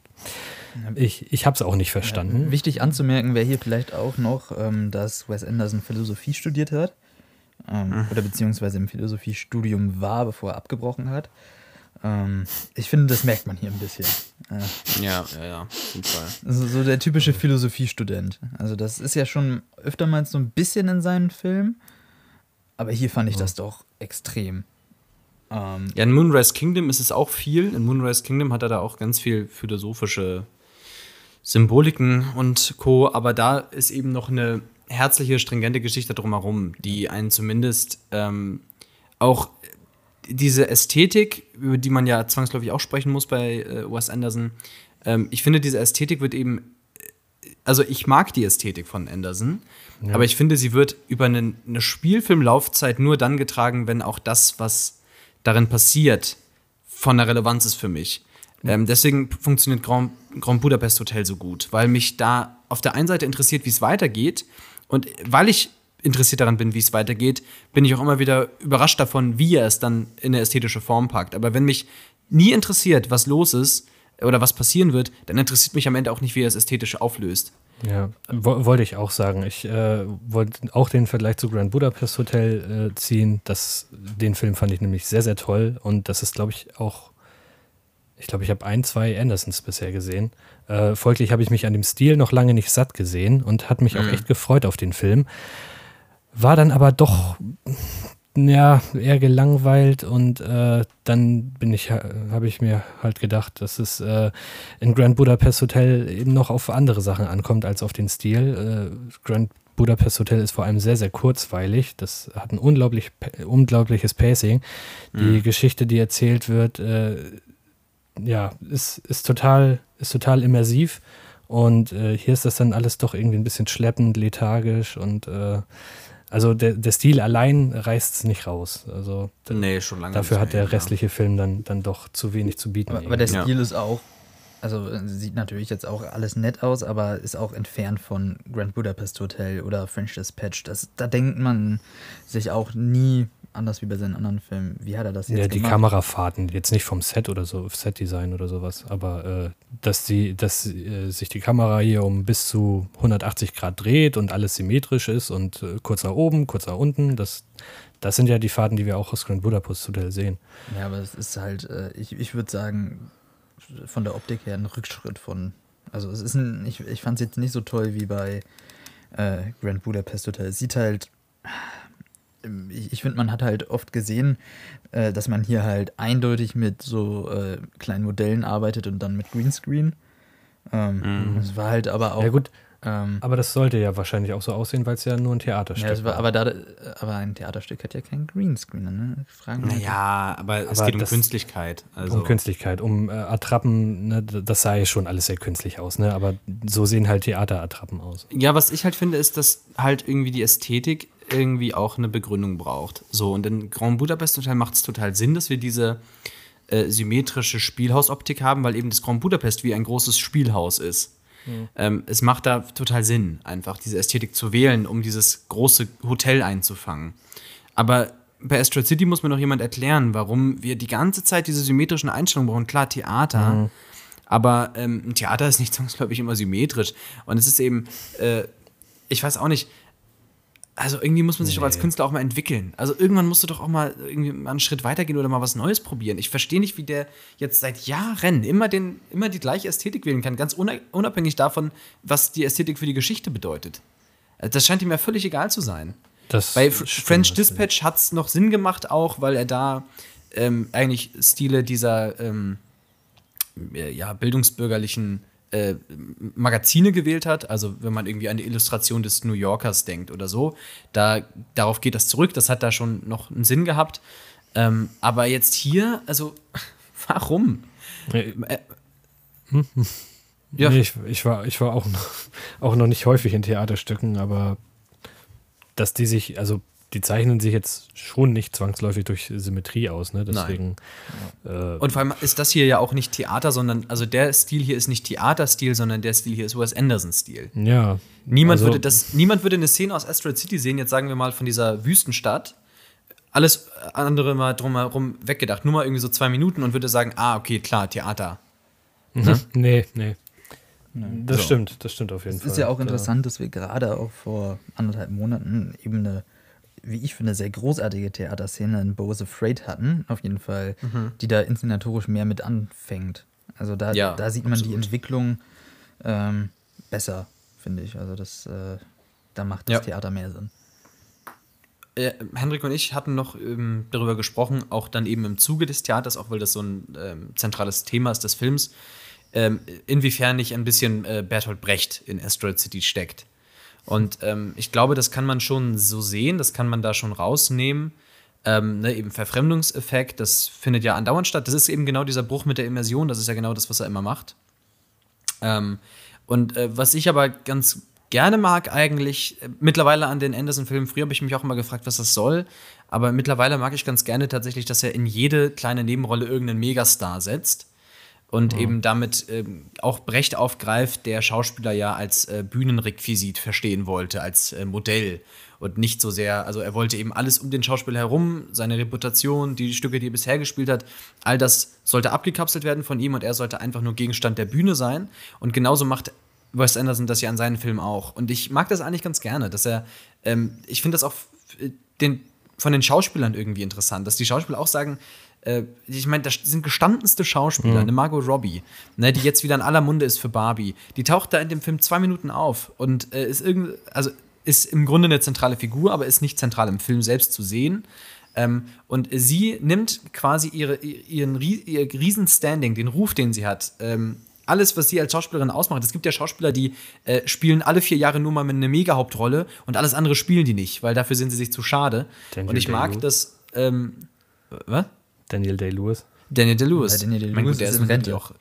ich ich habe es auch nicht verstanden. Wichtig anzumerken wäre hier vielleicht auch noch, ähm, dass Wes Anderson Philosophie studiert hat. Ähm, Oder beziehungsweise im Philosophiestudium war, bevor er abgebrochen hat. Ähm, ich finde, das merkt man hier ein bisschen. Äh, ja, ja, ja, auf jeden Fall. also so der typische Philosophiestudent. Also das ist ja schon öftermals so ein bisschen in seinen Filmen. Aber hier fand ich das doch extrem. Ähm, Ja, in Moonrise Kingdom ist es auch viel. In Moonrise Kingdom hat er da auch ganz viel philosophische Symboliken und Co. Aber da ist eben noch eine herzliche, stringente Geschichte drumherum, die einen zumindest ähm, auch diese Ästhetik, über die man ja zwangsläufig auch sprechen muss bei äh, Wes Anderson, ähm, ich finde, diese Ästhetik wird eben, also ich mag die Ästhetik von Anderson, aber ich finde, sie wird über eine, eine Spielfilmlaufzeit nur dann getragen, wenn auch das, was darin passiert, von der Relevanz ist für mich. Ähm, deswegen funktioniert Grand, Grand Budapest Hotel so gut, weil mich da auf der einen Seite interessiert, wie es weitergeht und weil ich interessiert daran bin, wie es weitergeht, bin ich auch immer wieder überrascht davon, wie er es dann in eine ästhetische Form packt. Aber wenn mich nie interessiert, was los ist oder was passieren wird, dann interessiert mich am Ende auch nicht, wie er es ästhetisch auflöst. Ja, wo, wollte ich auch sagen. Ich äh, wollte auch den Vergleich zu Grand Budapest Hotel äh, ziehen. Das, den Film fand ich nämlich sehr, sehr toll. Und das ist, glaube ich, auch. Ich glaube, ich habe ein, zwei Andersons bisher gesehen. Äh, folglich habe ich mich an dem Stil noch lange nicht satt gesehen und hat mich auch echt gefreut auf den Film. War dann aber doch ja, eher gelangweilt und äh, dann bin ich, habe ich mir halt gedacht, dass es äh, in Grand Budapest Hotel eben noch auf andere Sachen ankommt als auf den Stil. Äh, Grand Budapest Hotel ist vor allem sehr, sehr kurzweilig. Das hat ein unglaublich, unglaubliches Pacing. Die Geschichte, die erzählt wird, äh, ja, ist, ist, total, ist total immersiv. Und äh, hier ist das dann alles doch irgendwie ein bisschen schleppend, lethargisch und äh, also der, der Stil allein reißt es nicht raus. Also Nee, schon lange. dafür hat mehr, der restliche Film dann, dann doch zu wenig zu bieten. aber, aber der irgendwie. Ja. Stil ist auch, also äh, sieht natürlich jetzt auch alles nett aus, aber ist auch entfernt von Grand Budapest Hotel oder French Dispatch. Das, da denkt man sich auch nie anders wie bei seinen anderen Filmen. Wie hat er das jetzt ja, die gemacht? Kamerafahrten, jetzt nicht vom Set oder so, Setdesign oder sowas, aber äh, dass, die, dass äh, sich die Kamera hier um bis zu 180 Grad dreht und alles symmetrisch ist und äh, kurz nach oben, kurz nach unten, das, das sind ja die Fahrten, die wir auch aus Grand Budapest Hotel sehen. Ja, aber es ist halt, äh, ich, ich würde sagen, von der Optik her ein Rückschritt von. Also es ist ein, ich, ich fand es jetzt nicht so toll wie bei äh, Grand Budapest Hotel. Es sieht halt, ich, ich finde, man hat halt oft gesehen, äh, dass man hier halt eindeutig mit so äh, kleinen Modellen arbeitet und dann mit Greenscreen. Ähm, Das war halt aber auch. Ja, gut. Ähm, Aber das sollte ja wahrscheinlich auch so aussehen, weil es ja nur ein Theaterstück ja, das war, aber, da, aber ein Theaterstück hat ja keinen Greenscreen. Ne? Fragen. Naja, aber, es Aber geht um das- Künstlichkeit. Also. um Künstlichkeit, um äh, Attrappen, ne, das sah ja schon alles sehr künstlich aus, ne? Aber so sehen halt Theaterattrappen aus. Ja, was ich halt finde, ist, dass halt irgendwie die Ästhetik irgendwie auch eine Begründung braucht. So, und in Grand Budapest Hotel macht es total Sinn, dass wir diese äh, symmetrische Spielhausoptik haben, weil eben das Grand Budapest wie ein großes Spielhaus ist. Ähm, es macht da total Sinn, einfach diese Ästhetik zu wählen, um dieses große Hotel einzufangen. Aber bei Asteroid City muss mir noch jemand erklären, warum wir die ganze Zeit diese symmetrischen Einstellungen brauchen. Klar, Theater, aber ähm, ein Theater ist nicht zwangsläufig immer symmetrisch. Und es ist eben, äh, ich weiß auch nicht, also irgendwie muss man sich doch als Nee. Künstler auch mal entwickeln. Also irgendwann musst du doch auch mal irgendwie mal einen Schritt weitergehen oder mal was Neues probieren. Ich verstehe nicht, wie der jetzt seit Jahren immer, den, immer die gleiche Ästhetik wählen kann, ganz una- unabhängig davon, was die Ästhetik für die Geschichte bedeutet. Äh, Das scheint ihm ja völlig egal zu sein. Das Bei stimmt French. Dispatch hat es noch Sinn gemacht, auch weil er da ähm, eigentlich Stile dieser ähm, äh, ja, bildungsbürgerlichen äh, Magazine gewählt hat. Also wenn man irgendwie an die Illustration des New Yorkers denkt oder so, da, darauf geht das zurück. Das hat da schon noch einen Sinn gehabt. Ähm, aber jetzt hier, also warum? Äh, Ja. Nee, ich, ich war, ich war auch, noch, auch noch nicht häufig in Theaterstücken, aber dass die sich, also die zeichnen sich jetzt schon nicht zwangsläufig durch Symmetrie aus, ne? Deswegen. Äh, Und vor allem ist das hier ja auch nicht Theater, sondern, also der Stil hier ist nicht Theaterstil, sondern der Stil hier ist Wes Anderson-Stil. ja. Niemand, also, würde das, niemand würde eine Szene aus Asteroid City sehen, jetzt sagen wir mal von dieser Wüstenstadt, alles andere mal drumherum weggedacht, nur mal irgendwie so zwei Minuten und würde sagen, ah, okay, klar, Theater. Nee, nee. Das So. stimmt, das stimmt auf jeden Es Fall. ist ja auch interessant, dass wir gerade auch vor anderthalb Monaten eben eine, wie ich finde, sehr großartige Theaterszene in Bo's Afraid hatten, auf jeden Fall, die da inszenatorisch mehr mit anfängt. Also da, Ja, da sieht man die absolut. Entwicklung ähm, besser, finde ich. Also das, äh, da macht das Ja. Theater mehr Sinn. Äh, Henrik und ich hatten noch ähm, darüber gesprochen, auch dann eben im Zuge des Theaters, auch weil das so ein ähm, zentrales Thema ist des Films, ähm, inwiefern nicht ein bisschen äh, Bertolt Brecht in Asteroid City steckt. Und ähm, ich glaube, das kann man schon so sehen, das kann man da schon rausnehmen. Ähm, ne, eben Verfremdungseffekt, das findet ja andauernd statt. Das ist eben genau dieser Bruch mit der Immersion, das ist ja genau das, was er immer macht. Ähm, und äh, was ich aber ganz gerne mag, eigentlich, äh, mittlerweile an den Anderson-Filmen, früher habe ich mich auch immer gefragt, was das soll, aber mittlerweile mag ich ganz gerne tatsächlich, dass er in jede kleine Nebenrolle irgendeinen Megastar setzt und eben damit ähm, auch Brecht aufgreift, der Schauspieler ja als äh, Bühnenrequisit verstehen wollte, als äh, Modell. Und nicht so sehr, also er wollte eben alles um den Schauspieler herum, seine Reputation, die Stücke, die er bisher gespielt hat, all das sollte abgekapselt werden von ihm und er sollte einfach nur Gegenstand der Bühne sein. Und genauso macht Wes Anderson das ja an seinen Filmen auch. Und ich mag das eigentlich ganz gerne, dass er, ähm, ich finde das auch f- den, von den Schauspielern irgendwie interessant, dass die Schauspieler auch sagen, äh, ich meine, das sind gestandenste Schauspieler, eine Margot Robbie, ne, die jetzt wieder in aller Munde ist für Barbie. Die taucht da in dem Film zwei Minuten auf und äh, ist irgendwie, also ist im Grunde eine zentrale Figur, aber ist nicht zentral im Film selbst zu sehen. Ähm, und sie nimmt quasi ihre, ihren ihr Riesenstanding, den Ruf, den sie hat, ähm, alles, was sie als Schauspielerin ausmacht. Es gibt ja Schauspieler, die äh, spielen alle vier Jahre nur mal mit einer Mega-Hauptrolle und alles andere spielen die nicht, weil dafür sind sie sich zu schade. Daniel und ich mag das. Ähm, was? Daniel Day-Lewis. Daniel DeLewis. Ja, Daniel Day-Lewis ist ist in Rente. auch.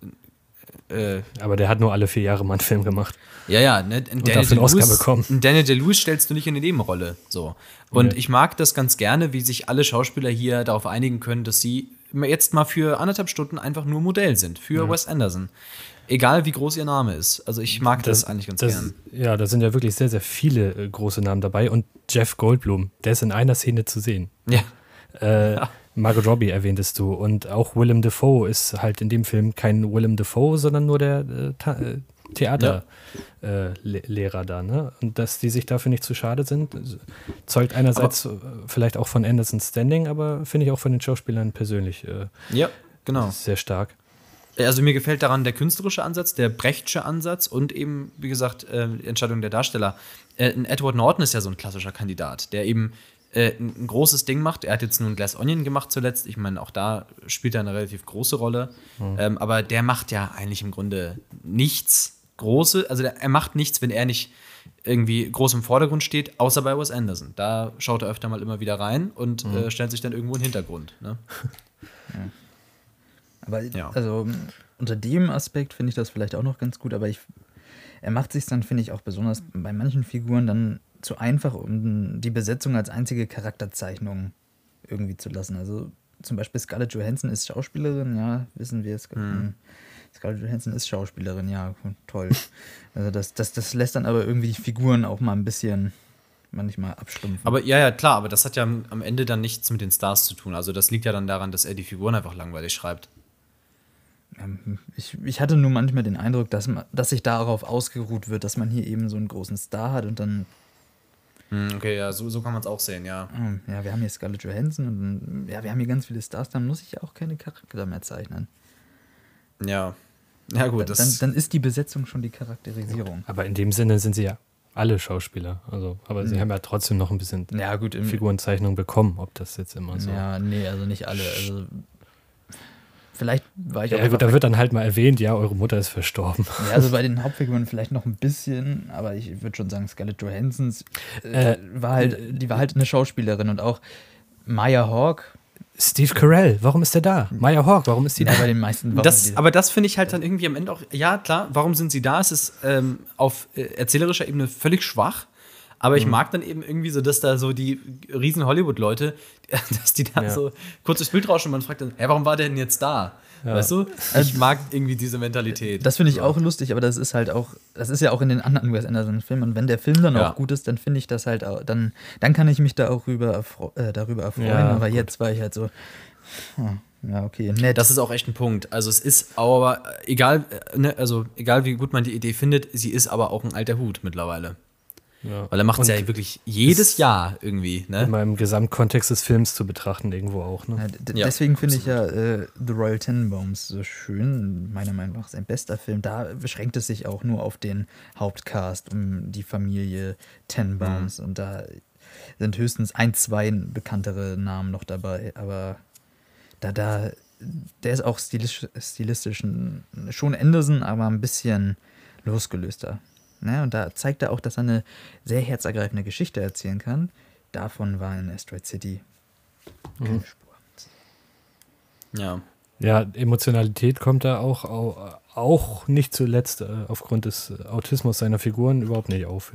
Äh, Aber der hat nur alle vier Jahre mal einen Film gemacht. ja, ja, ne? Daniel dafür einen Oscar DeLewis- bekommen. Daniel DeLewis stellst du nicht in eine Nebenrolle. So. Und Nee. ich mag das ganz gerne, wie sich alle Schauspieler hier darauf einigen können, dass sie jetzt mal für anderthalb Stunden einfach nur Modell sind. Für Wes Anderson. Egal wie groß ihr Name ist. Also ich mag das, eigentlich ganz das, gern. Ja, da sind ja wirklich sehr, sehr viele äh, große Namen dabei. Und Jeff Goldblum, der ist in einer Szene zu sehen. Ja. Äh, Margot Robbie erwähntest du. Und auch Willem Dafoe ist halt in dem Film kein Willem Dafoe, sondern nur der äh, äh, Theaterlehrer äh, Le- Lehrer da. Ne? Und dass die sich dafür nicht zu schade sind, äh, zeugt einerseits äh, vielleicht auch von Andersons Standing, aber finde ich auch von den Schauspielern persönlich äh, Ja, genau. sehr stark. Also mir gefällt daran der künstlerische Ansatz, der Brechtsche Ansatz und eben, wie gesagt, äh, die Entscheidung der Darsteller. Äh, Edward Norton ist ja so ein klassischer Kandidat, der eben äh, ein, großes Ding macht. Er hat jetzt nun Glass Onion gemacht zuletzt. Ich meine, auch da spielt er eine relativ große Rolle. Ähm, aber der macht ja eigentlich im Grunde nichts Große. Also der, er macht nichts, wenn er nicht irgendwie groß im Vordergrund steht, außer bei Wes Anderson. Da schaut er öfter mal immer wieder rein und äh, stellt sich dann irgendwo in den Hintergrund. Ne? Aber Ja. also unter dem Aspekt finde ich das vielleicht auch noch ganz gut, aber ich, er macht sich dann, finde ich, auch besonders bei manchen Figuren dann zu einfach, um die Besetzung als einzige Charakterzeichnung irgendwie zu lassen. Also zum Beispiel Scarlett Johansson ist Schauspielerin, ja, wissen wir. Scar Hm. Scarlett Johansson ist Schauspielerin, ja, toll. Also das, das, das lässt dann aber irgendwie die Figuren auch mal ein bisschen manchmal abstumpfen. Aber ja, ja, klar, aber das hat ja am, Ende dann nichts mit den Stars zu tun. Also das liegt ja dann daran, dass er die Figuren einfach langweilig schreibt. Ähm, Ich, ich hatte nur manchmal den Eindruck, dass, man, dass sich darauf ausgeruht wird, dass man hier eben so einen großen Star hat und dann, Hm, okay, ja, so, so kann man es auch sehen, ja. ähm, ja, wir haben hier Scarlett Johansson und dann, ja, wir haben hier ganz viele Stars, dann muss ich ja auch keine Charakter mehr zeichnen. Ja. Ja, gut, Dann, das. dann, dann ist die Besetzung schon die Charakterisierung. Aber in dem Sinne sind sie ja alle Schauspieler. Also, aber sie Mhm. haben ja trotzdem noch ein bisschen Ja, gut, im, Figurenzeichnung bekommen, ob das jetzt immer so. Ja, nee, also nicht alle. Also, vielleicht war ich auch Ja, gut, da wird dann halt mal erwähnt, ja, eure Mutter ist verstorben. Ja, also bei den Hauptfiguren vielleicht noch ein bisschen, aber ich würde schon sagen, Scarlett Johansson äh, Äh, war halt, die war halt eine Schauspielerin und auch Maya Hawk. Steve Carell, warum ist der da? Maya Hawk, warum ist die Ja, da? bei den meisten Das, die- aber das finde ich halt dann irgendwie am Ende auch, ja klar, warum sind sie da? Es ist ähm, auf äh, erzählerischer Ebene völlig schwach, aber Mhm. ich mag dann eben irgendwie so, dass da so die riesen Hollywood-Leute, dass die da Ja. so kurz durchs Bild rauschen und man fragt dann, hä, warum war der denn jetzt da? Weißt du? Ich mag irgendwie diese Mentalität. Das finde ich auch lustig, aber das ist halt auch, das ist ja auch in den anderen Wes Anderson-Filmen. Und wenn der Film dann Ja. auch gut ist, dann finde ich das halt auch, dann, dann kann ich mich da auch rüber erfreu äh, darüber erfreuen. Ja, aber gut. jetzt war ich halt so, hm, ja, okay, nett. Das ist auch echt ein Punkt. Also es ist aber, äh, egal, äh, ne, also egal wie gut man die Idee findet, sie ist aber auch ein alter Hut mittlerweile. Ja. Weil er macht es ja wirklich jedes Jahr irgendwie, ne? Immer im Gesamtkontext des Films zu betrachten, irgendwo auch. Ja, Ne? d- Ja, deswegen finde ich ja äh, The Royal Tenenbaums so schön. Meiner Meinung nach sein bester Film. Da beschränkt es sich auch nur auf den Hauptcast, um die Familie Tenenbaums. Und da sind höchstens ein, zwei bekanntere Namen noch dabei. Aber da, da, der ist auch stilistisch, stilistisch schon Anderson, aber ein bisschen losgelöster. Ne? Und da zeigt er auch, dass er eine sehr herzergreifende Geschichte erzählen kann. Davon war in Asteroid City keine Spur. Ja. Ja, Emotionalität kommt da auch, auch, auch nicht zuletzt äh, aufgrund des äh, Autismus seiner Figuren überhaupt nicht auf.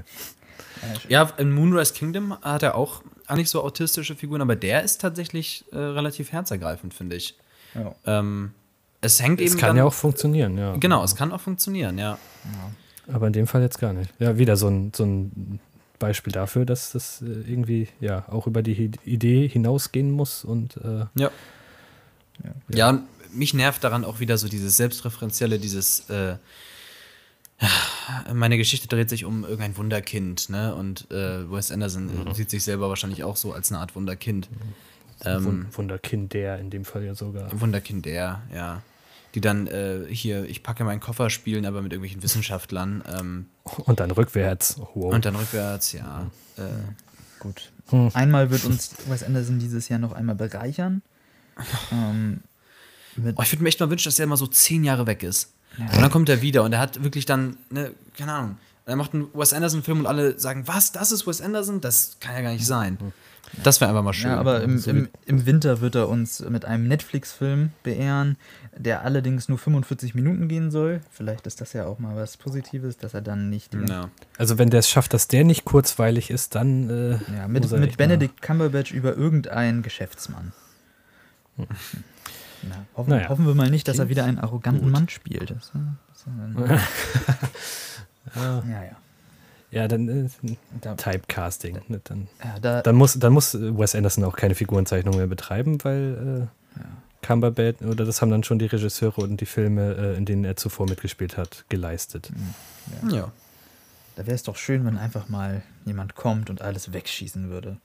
Ja, in Moonrise Kingdom hat er auch eigentlich so autistische Figuren, aber der ist tatsächlich äh, relativ herzergreifend, finde ich. Ja. Ähm, es hängt Es eben. kann dann, ja auch funktionieren, ja. Genau, es kann auch funktionieren, ja. Aber in dem Fall jetzt gar nicht. Ja, wieder so ein, so ein Beispiel dafür, dass das äh, irgendwie ja auch über die Idee hinausgehen muss und äh, Ja. Ja, und mich nervt daran auch wieder so dieses Selbstreferenzielle, dieses äh, meine Geschichte dreht sich um irgendein Wunderkind, ne? Und äh, Wes Anderson äh, sieht sich selber wahrscheinlich auch so als eine Art Wunderkind. Ähm, Wun- Wunderkind der in dem Fall ja sogar. Wunderkind der, ja. Die dann äh, hier, ich packe meinen Koffer spielen, aber mit irgendwelchen Wissenschaftlern. Ähm, Und dann rückwärts. Wow. Und dann rückwärts, ja. Äh, Gut. Hm. Einmal wird uns Wes Anderson dieses Jahr noch einmal bereichern. Ähm, Oh, ich würde mir echt mal wünschen, dass der mal so zehn Jahre weg ist. Und dann kommt er wieder und er hat wirklich dann, ne, keine Ahnung, er macht einen Wes Anderson-Film und alle sagen, was, das ist Wes Anderson? Das kann ja gar nicht sein. Das wäre einfach mal schön. ja, aber im, im, im Winter wird er uns mit einem Netflix-Film beehren, der allerdings nur 45 Minuten gehen soll. Vielleicht ist das ja auch mal was Positives, dass er dann nicht. ja. Also wenn der es schafft, dass der nicht kurzweilig ist, dann äh, Ja, mit, mit echt mal- Benedict Cumberbatch über irgendeinen Geschäftsmann. Na, hoffen, Naja. hoffen wir mal nicht, dass er wieder einen arroganten Mann spielt. Das, das, Ja, ja, ja. ja, dann äh, Da, Typecasting. Ne, dann, ja, da, dann, muss, dann muss Wes Anderson auch keine Figurenzeichnung mehr betreiben, weil äh, Cumberbatch, oder das haben dann schon die Regisseure und die Filme, äh, in denen er zuvor mitgespielt hat, geleistet. ja. da wäre es doch schön, wenn einfach mal jemand kommt und alles wegschießen würde.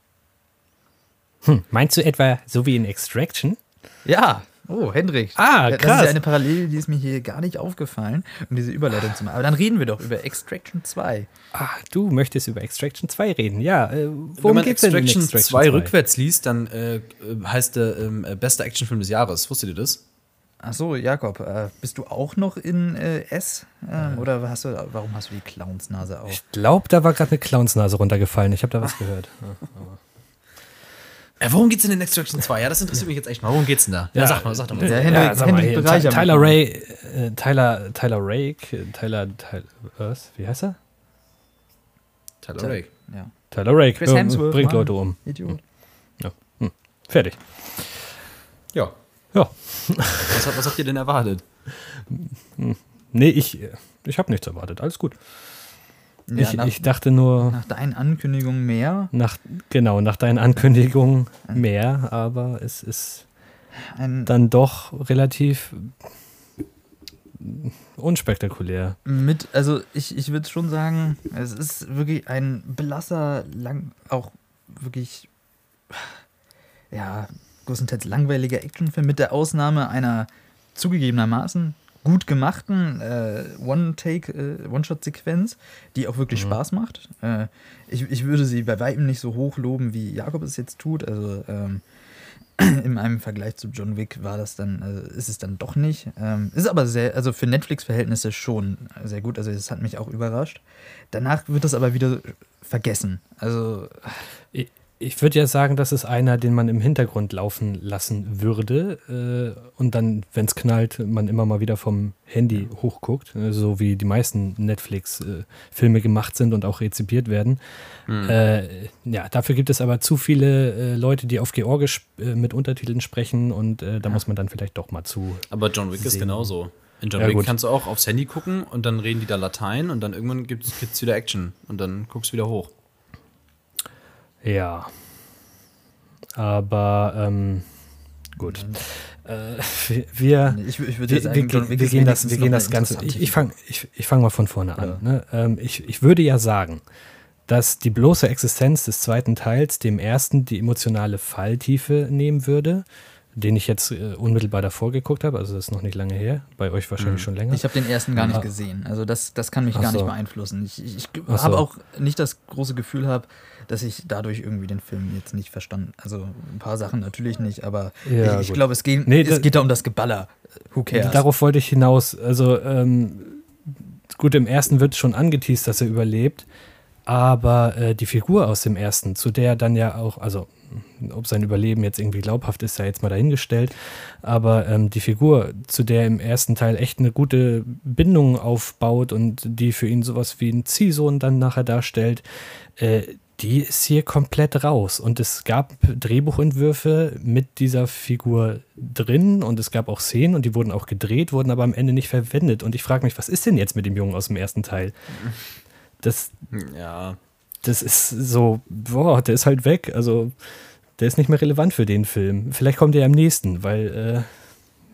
Hm, meinst du etwa so wie in Extraction? Ja, Oh, Hendrik. Ah, Das krass. ist ja eine Parallele, die ist mir hier gar nicht aufgefallen, um diese Überleitung zu machen. Aber dann reden wir doch über Extraction 2. Ah, du möchtest über Extraction 2 reden. Ja, äh, Wenn worum man geht's denn in Extraction, Extraction 2 rückwärts liest, dann äh, äh, heißt der ähm, äh, bester Actionfilm des Jahres. Wusstet ihr das? Ach so, Jakob, äh, bist du auch noch in äh, S? Ähm, Oder hast du, warum hast du die Clownsnase auf? Ich glaube, da war gerade eine Clownsnase runtergefallen. Ich habe da was gehört. Äh, worum geht's denn in Extraction 2? Ja, das interessiert mich jetzt echt mal. Worum geht's denn da? Ja, sag mal, sag doch mal. Ja, Hendrik, sag mal, bereicher Tyler. Ray, äh, Tyler, Tyler Rake, Tyler, Tyler, was? Wie heißt er? Tyler Rake. Ja. Tyler Rake Chris äh, Hemsworth, bringt. Leute um. Idiot. Fertig. Ja. Ja. Was, habt- was habt ihr denn erwartet? Nee, ich, ich habe nichts erwartet. Alles gut. Ja, ich, nach, ich dachte nur, nach deinen Ankündigungen mehr. nach, genau, nach deinen Ankündigungen mehr, aber es ist Ein, dann doch relativ unspektakulär. mit, also ich, ich würde schon sagen, es ist wirklich ein blasser, lang, auch wirklich, ja, größtenteils langweiliger Actionfilm mit der Ausnahme einer zugegebenermaßen gut gemachten äh, One-Take, äh, One-Shot-Sequenz, die auch wirklich Spaß macht. Äh, ich, ich würde sie bei weitem nicht so hoch loben, wie Jakob es jetzt tut. Also ähm, in einem Vergleich zu John Wick war das dann, also ist es dann doch nicht. Ähm, ist aber sehr, also für Netflix-Verhältnisse schon sehr gut. Also das hat mich auch überrascht. Danach wird das aber wieder vergessen. Also Ich, würde ja sagen, das ist einer, den man im Hintergrund laufen lassen würde äh, und dann, wenn es knallt, man immer mal wieder vom Handy hochguckt, äh, so wie die meisten Netflix-Filme gemacht sind und auch rezipiert werden. Äh, ja, dafür gibt es aber zu viele äh, Leute, die auf Georgisch äh, mit Untertiteln sprechen und äh, da muss man dann vielleicht doch mal zu. Aber John Wick ist Sehen. genauso. In John Ja, Wick gut. kannst du auch aufs Handy gucken und dann reden die da Latein und dann irgendwann gibt's, gibt's wieder Action und dann guckst du wieder hoch. Ja. Aber ähm, gut. Äh, wir, wir, ich, ich würde wir, sagen, wir, wir ist gehen das, wir gehen das Ganze. Ich, ich fange ich, ich fang mal von vorne Ja. an. Ne? Ähm, ich, ich würde ja sagen, dass die bloße Existenz des zweiten Teils dem ersten die emotionale Falltiefe nehmen würde, den ich jetzt äh, unmittelbar davor geguckt habe. Also das ist noch nicht lange her. Bei euch wahrscheinlich schon länger. Ich habe den ersten gar nicht Ah. gesehen. Also das, das kann mich Ach gar nicht so. beeinflussen. Ich, ich, ich Ach so. habe auch nicht das große Gefühl habe, dass ich dadurch irgendwie den Film jetzt nicht verstanden. Also ein paar Sachen natürlich nicht, aber Ja, ich, ich glaube, es, geht, Nee, es da- geht da um das Geballer. Who cares? Darauf wollte ich hinaus. Also, ähm, gut, im ersten wird schon angeteased, dass er überlebt, aber äh, die Figur aus dem ersten, zu der dann ja auch, also, ob sein Überleben jetzt irgendwie glaubhaft ist, sei jetzt mal dahingestellt, aber ähm, die Figur, zu der im ersten Teil echt eine gute Bindung aufbaut und die für ihn sowas wie ein Ziehsohn dann nachher darstellt, äh, die ist hier komplett raus. Und es gab Drehbuchentwürfe mit dieser Figur drin und es gab auch Szenen und die wurden auch gedreht, wurden aber am Ende nicht verwendet. Und ich frage mich, was ist denn jetzt mit dem Jungen aus dem ersten Teil? Das, Ja. das ist so, boah, der ist halt weg. Also, der ist nicht mehr relevant für den Film. Vielleicht kommt er ja im nächsten, weil,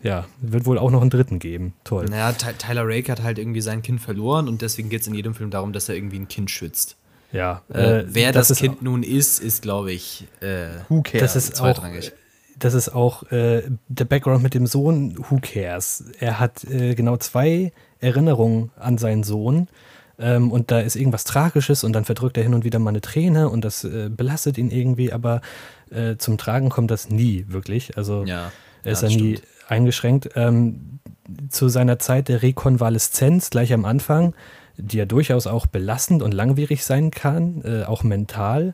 äh, ja, wird wohl auch noch einen dritten geben. Toll. Naja, Ty Tyler Rake hat halt irgendwie sein Kind verloren und deswegen geht es in jedem Film darum, dass er irgendwie ein Kind schützt. Ja. Äh, äh, wer das, ist Kind nun ist, ist, glaube ich, äh, Who cares? Das ist auch, zweitrangig. das ist auch äh, der Background mit dem Sohn, who cares? Er hat äh, genau zwei Erinnerungen an seinen Sohn ähm, und da ist irgendwas Tragisches und dann verdrückt er hin und wieder mal eine Träne und das äh, belastet ihn irgendwie, aber äh, zum Tragen kommt das nie wirklich. Also ja. er ist ja, das nie eingeschränkt. Ähm, zu seiner Zeit der Rekonvaleszenz gleich am Anfang, die ja durchaus auch belastend und langwierig sein kann, äh, auch mental,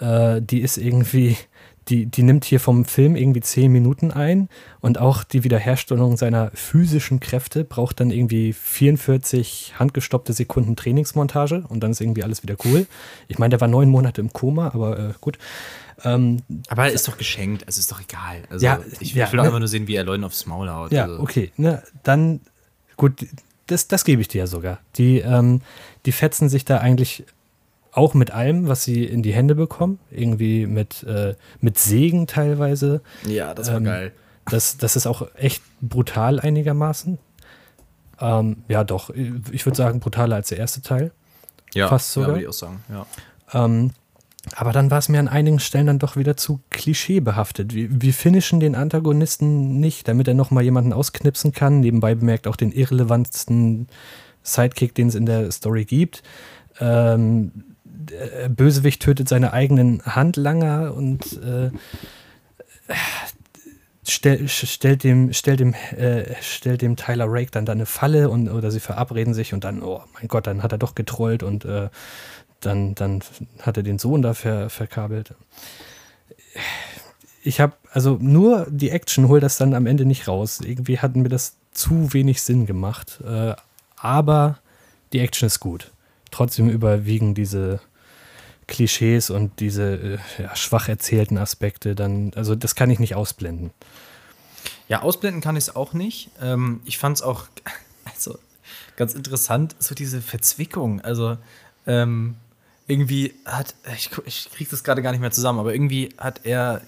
äh, die ist irgendwie, die, die nimmt hier vom Film irgendwie zehn Minuten ein und auch die Wiederherstellung seiner physischen Kräfte braucht dann irgendwie 44 handgestoppte Sekunden Trainingsmontage und dann ist irgendwie alles wieder cool. Ich meine, der war neun Monate im Koma, aber äh, gut. Ähm, Aber ist doch geschenkt, es ist doch egal. Also, Ja, ich, ja, ich will ne? einfach nur sehen, wie er Leuten aufs Maul haut. Ja, also. okay. Ne, dann, gut, das, das gebe ich dir ja sogar. Die, ähm, die fetzen sich da eigentlich auch mit allem, was sie in die Hände bekommen. Irgendwie mit, äh, mit Sägen teilweise. ja, das war Ähm, geil. Das, das ist auch echt brutal einigermaßen. Ähm, ja, doch. Ich würde sagen, brutaler als der erste Teil. Ja, fast ja, sogar. würde ich auch sagen. Ja. Ähm, Aber dann war es mir an einigen Stellen dann doch wieder zu klischeebehaftet. Wir, wir finishen den Antagonisten nicht, damit er nochmal jemanden ausknipsen kann. Nebenbei bemerkt auch den irrelevantsten Sidekick, den es in der Story gibt. Ähm, Bösewicht tötet seine eigenen Handlanger und äh, stell, stellt dem, stellt dem, äh, stellt dem Tyler Rake dann da eine Falle und oder sie verabreden sich und dann, oh mein Gott, dann hat er doch getrollt und äh, dann, dann hat er den Sohn da ver, verkabelt. Ich habe, also nur die Action holt das dann am Ende nicht raus. Irgendwie hat mir das zu wenig Sinn gemacht. Äh, aber die Action ist gut. Trotzdem überwiegen diese Klischees und diese äh, ja, schwach erzählten Aspekte dann, also das kann ich nicht ausblenden. Ja, ausblenden kann ich es auch nicht. Ähm, ich fand es auch also, ganz interessant, so diese Verzwickung. Also ähm, irgendwie hat, ich, ich kriege das gerade gar nicht mehr zusammen, aber irgendwie hat er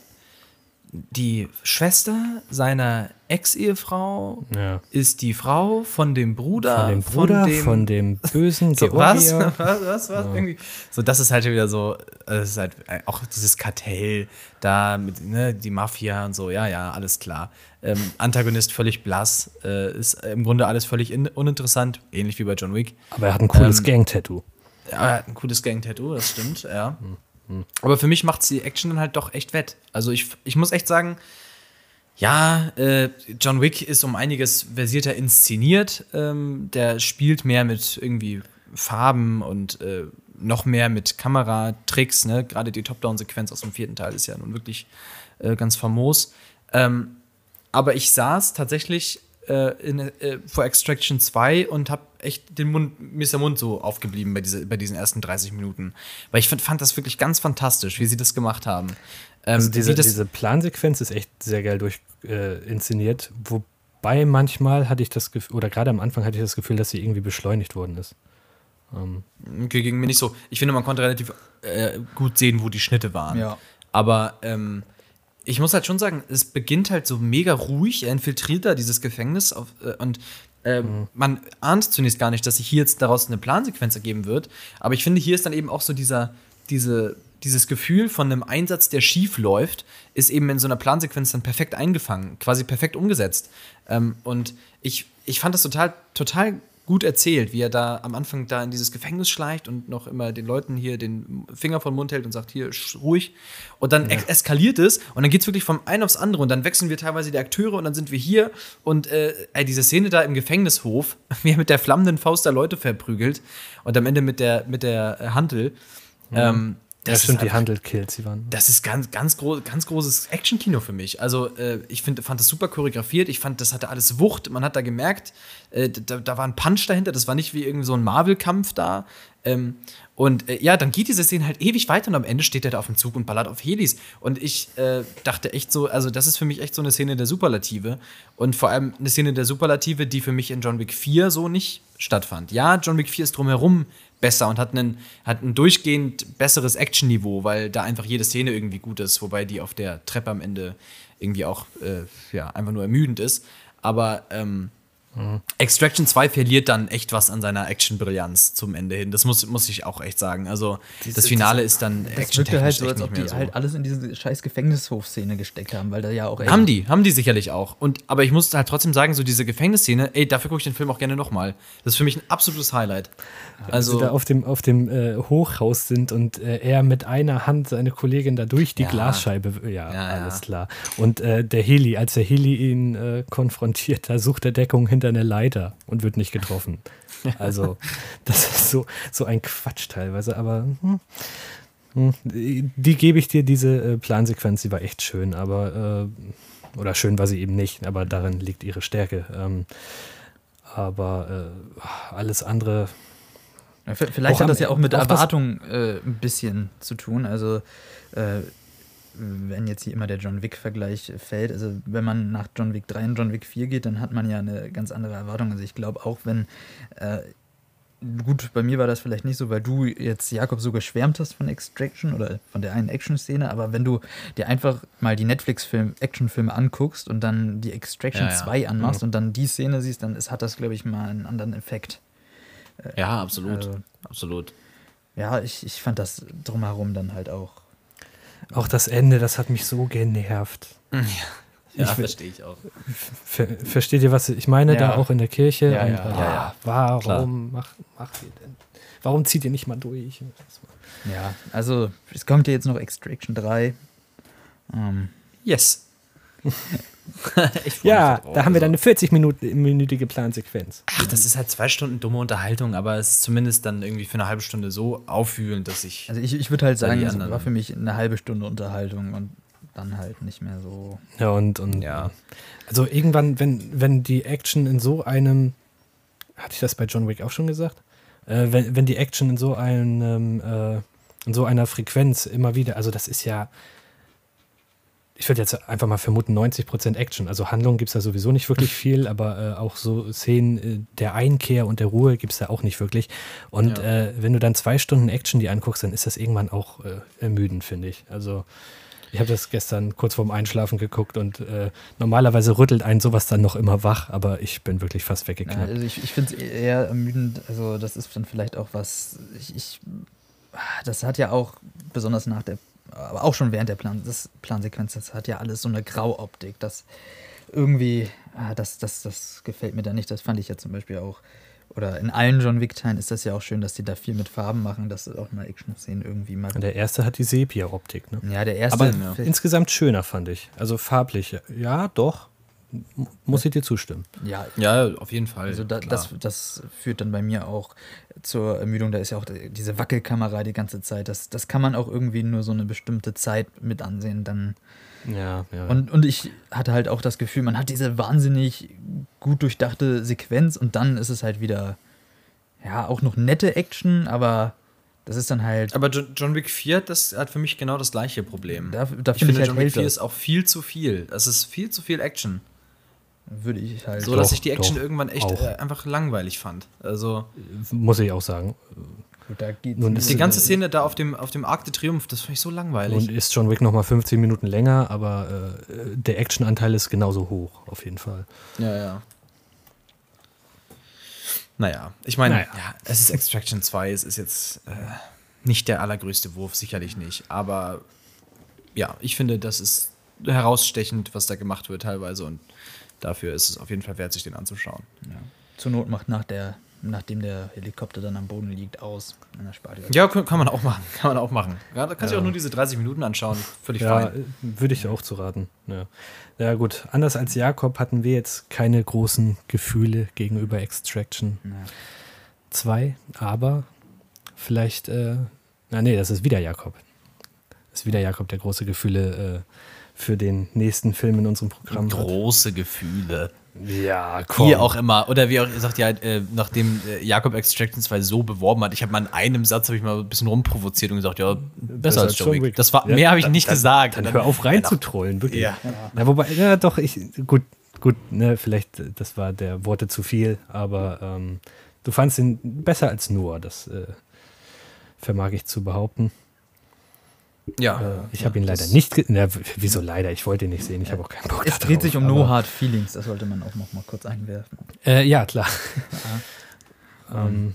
die Schwester seiner Ex-Ehefrau Ja. ist die Frau von dem Bruder Von dem Bruder, von dem, von dem bösen so, was? Was, was, was? Irgendwie. So, das ist halt wieder so, das ist halt auch dieses Kartell da mit, ne, die Mafia und so, ja, ja, alles klar. Ähm, Antagonist völlig blass, äh, ist im Grunde alles völlig in, uninteressant, ähnlich wie bei John Wick. Aber er hat ein cooles Ähm, Gang-Tattoo. Ja, er hat ein cooles Gang-Tattoo, das stimmt, ja. Aber für mich macht die Action dann halt doch echt wett. Also ich, ich muss echt sagen, ja, äh, John Wick ist um einiges versierter inszeniert. Ähm, der spielt mehr mit irgendwie Farben und äh, noch mehr mit Kameratricks. Ne? Gerade die Top-Down-Sequenz aus dem vierten Teil ist ja nun wirklich äh, ganz famos. Ähm, aber ich saß tatsächlich äh, in, äh, vor Extraction 2 und habe echt den Mund, mir ist der Mund so aufgeblieben bei, diese, bei diesen ersten 30 Minuten. Weil ich fand, fand das wirklich ganz fantastisch, wie sie das gemacht haben. Ähm, Also diese, diese Plansequenz ist echt sehr geil durch äh, inszeniert, wobei manchmal hatte ich das Gefühl, oder gerade am Anfang hatte ich das Gefühl, dass sie irgendwie beschleunigt worden ist. Ähm, Okay, ging mir nicht so. Ich finde, man konnte relativ äh, gut sehen, wo die Schnitte waren. Ja. Aber ähm, ich muss halt schon sagen, es beginnt halt so mega ruhig. Er infiltriert da dieses Gefängnis auf, äh, und ähm, man ahnt zunächst gar nicht, dass sich hier jetzt daraus eine Plansequenz ergeben wird. Aber ich finde, hier ist dann eben auch so dieser, diese, dieses Gefühl von einem Einsatz, der schief läuft, ist eben in so einer Plansequenz dann perfekt eingefangen, quasi perfekt umgesetzt. Ähm, und ich, ich fand das total, total gut erzählt, wie er da am Anfang da in dieses Gefängnis schleicht und noch immer den Leuten hier den Finger vom Mund hält und sagt, hier, ruhig. Und dann ex- eskaliert es und dann geht es wirklich vom einen aufs andere und dann wechseln wir teilweise die Akteure und dann sind wir hier und äh, diese Szene da im Gefängnishof, wie er mit der flammenden Faust da Leute verprügelt und am Ende mit der, mit der äh, Hantel. Ähm, ja, das stimmt, ist die Handel killt sie waren. das ist ganz, ganz, groß, ganz großes Action-Kino für mich. Also, äh, ich find, fand das super choreografiert. Ich fand, das hatte alles Wucht. Man hat da gemerkt, äh, da, da war ein Punch dahinter. Das war nicht wie irgend so ein Marvel-Kampf da. Ähm, und äh, ja, dann geht diese Szene halt ewig weiter und am Ende steht er da auf dem Zug und ballert auf Helis. Und ich äh, dachte echt so, also, das ist für mich echt so eine Szene der Superlative. Und vor allem eine Szene der Superlative, die für mich in John Wick 4 so nicht stattfand. Ja, John Wick 4 ist drumherum besser und hat, einen, hat ein durchgehend besseres Action-Niveau, weil da einfach jede Szene irgendwie gut ist, wobei die auf der Treppe am Ende irgendwie auch äh, ja, einfach nur ermüdend ist. Aber ähm, Extraction 2 verliert dann echt was an seiner Action-Brillanz zum Ende hin. Das muss, muss ich auch echt sagen. Also, das Finale ist dann Das wirkte halt so, als ob die mehr so. halt alles in diese scheiß Gefängnishof-Szene gesteckt haben, weil da ja auch echt Haben die, haben die sicherlich auch. Und, aber ich muss halt trotzdem sagen, so diese Gefängnisszene, ey, dafür gucke ich den Film auch gerne nochmal. Das ist für mich ein absolutes Highlight. Also, Also, sie da auf dem, auf dem äh, Hochhaus sind und äh, er mit einer Hand seine Kollegin da durch die Ja. Glasscheibe, ja, Ja, ja. alles klar. Und äh, der Heli, als der Heli ihn äh, konfrontiert, da sucht er Deckung hinter einer Leiter und wird nicht getroffen. Also, das ist so, so ein Quatsch teilweise, aber hm, hm, die, gebe ich dir, diese äh, Plansequenz, die war echt schön, aber äh, oder schön war sie eben nicht, aber darin liegt ihre Stärke. Ähm, aber äh, alles andere Vielleicht hat das ja auch mit Erwartung äh, ein bisschen zu tun. Also, äh, wenn jetzt hier immer der John Wick-Vergleich fällt, also wenn man nach John Wick 3 und John Wick 4 geht, dann hat man ja eine ganz andere Erwartung. Also ich glaube auch, wenn äh, Gut, bei mir war das vielleicht nicht so, weil du jetzt, Jakob, so geschwärmt hast von Extraction oder von der einen Action-Szene, aber wenn du dir einfach mal die Netflix-Action-Filme anguckst und dann die Extraction Ja, ja. 2 anmachst und dann die Szene siehst, dann ist, hat das, glaube ich, mal einen anderen Effekt. ja, absolut. Also- absolut. ja, ich, ich fand das drumherum dann halt auch. Auch das Ende, das hat mich so genervt. Ja, Ich will- verstehe ich auch. Ver versteht ihr, was ich meine? Ja. Da auch in der Kirche. Ja, ja. Ja, ja. Warum Klar. macht, macht ihr denn? Warum zieht ihr nicht mal durch? Ja, also es kommt ja jetzt noch Extraction 3. Ähm, Yes. Ja, drauf, da haben wir dann eine 40-minütige Plansequenz. Ach, das ist halt zwei Stunden dumme Unterhaltung, aber es ist zumindest dann irgendwie für eine halbe Stunde so aufwühlend, dass ich. also ich, ich würde halt sagen, es anderen- war für mich eine halbe Stunde Unterhaltung und dann halt nicht mehr so. Ja, und, und Ja. also irgendwann, wenn, wenn die Action in so einem, hatte ich das bei John Wick auch schon gesagt? Äh, wenn, wenn die Action in so einem, äh, in so einer Frequenz immer wieder, also das ist ja, ich würde jetzt einfach mal vermuten, 90% Action. Also Handlung gibt es da sowieso nicht wirklich viel, aber äh, auch so Szenen äh, der Einkehr und der Ruhe gibt es da auch nicht wirklich. Und Ja. äh, wenn du dann zwei Stunden Action die anguckst, dann ist das irgendwann auch äh, ermüdend, finde ich. Also ich habe das gestern kurz vorm Einschlafen geguckt und äh, normalerweise rüttelt einen sowas dann noch immer wach, aber ich bin wirklich fast Ja, weggeknappt. also ich ich finde es eher ermüdend. Also das ist dann vielleicht auch was. Ich, ich, das hat ja auch besonders nach der, aber auch schon während der Plan, das Plansequenz, das hat ja alles so eine Grauoptik. Das irgendwie, ah, das, das, das gefällt mir da nicht. Das fand ich ja zum Beispiel auch. Oder in allen John Wick-Teilen ist das ja auch schön, dass die da viel mit Farben machen, dass auch mal Action-Szenen irgendwie mal. Und der erste hat die Sepia-Optik, ne? Ja, der erste. Aber ja. insgesamt schöner, fand ich. Also farblich. Ja, doch. Muss ich dir zustimmen. ja, Ja, auf jeden Fall. Also da, das, das führt dann bei mir auch zur Ermüdung. Da ist ja auch die- diese Wackelkamera die ganze Zeit. Das, das kann man auch irgendwie nur so eine bestimmte Zeit mit ansehen. Dann. Ja, ja. Und, und ich hatte halt auch das Gefühl, man hat diese wahnsinnig gut durchdachte Sequenz und dann ist es halt wieder, ja, auch noch nette Action, aber das ist dann halt. aber John, Wick 4, das hat für mich genau das gleiche Problem. Da, da ich finde ich halt John Wick hält 4 das. ist auch viel zu viel. Es ist viel zu viel Action. Würde ich halt. So, dass Doch, ich die Action doch, irgendwann echt äh, einfach langweilig fand. Also, Muss ich auch sagen. Da geht's Nun ist die ganze Szene da auf dem, auf dem Arc de Triomphe, das fand ich so langweilig. Und ist John Wick nochmal 15 Minuten länger, aber äh, der Actionanteil ist genauso hoch, auf jeden Fall. Ja, ja. Naja, ich meine, Naja. ja, es ist Extraction 2, es ist jetzt äh, nicht der allergrößte Wurf, sicherlich nicht. Aber ja, ich finde, das ist herausstechend, was da gemacht wird teilweise und dafür ist es auf jeden Fall wert, sich den anzuschauen. Ja. Zur Not macht nach der, nachdem der Helikopter dann am Boden liegt, aus. Euch. Ja, kann man auch machen. Kann man auch machen. Ja, da kannst du Ja. auch nur diese 30 Minuten anschauen. Völlig Ja, fein. würde ich auch zu raten. Ja. ja, gut. Anders als Jakob hatten wir jetzt keine großen Gefühle gegenüber Extraction Ja. 2, aber vielleicht, äh, na nee, das ist wieder Jakob. Das ist wieder Jakob, der große Gefühle äh, für den nächsten Film in unserem Programm hat. Große Gefühle. Ja, Wie auch immer. Oder wie auch sagt ja, äh, nachdem äh, Jakob Extraction 2 so beworben hat, ich habe mal in einem Satz habe ich mal ein bisschen rumprovoziert und gesagt, ja, besser, als John Wick. Das war, Ja, mehr habe ich dann- nicht dann, gesagt. Dann Und hör auf reinzutrollen, wirklich. Ja. Ja, wobei, ja, doch, ich, gut, gut, ne, vielleicht, das war der Worte zu viel, aber ähm, du fandst ihn besser als Noah, das äh, vermag ich zu behaupten. Ja. Äh, ich habe ihn leider nicht, na, wieso leider, ich wollte ihn nicht sehen, ich habe auch keinen Bock Es dreht sich um No Hard Feelings, das sollte man auch noch mal kurz einwerfen. Äh, ja, klar. ähm,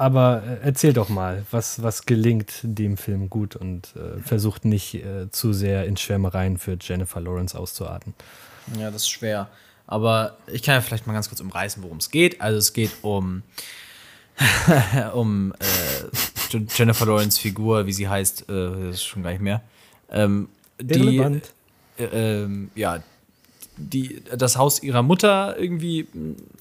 aber äh, erzähl doch mal, was, was gelingt dem Film gut und äh, versucht nicht äh, zu sehr in Schwärmereien für Jennifer Lawrence auszuarten. Ja, das ist schwer. Aber ich kann ja vielleicht mal ganz kurz umreißen, worum es geht. Also es geht um, um äh, Jennifer Lawrence Figur, wie sie heißt, äh, das ist schon gar nicht mehr. Ähm, die, äh, ähm, ja, die das Haus ihrer Mutter irgendwie,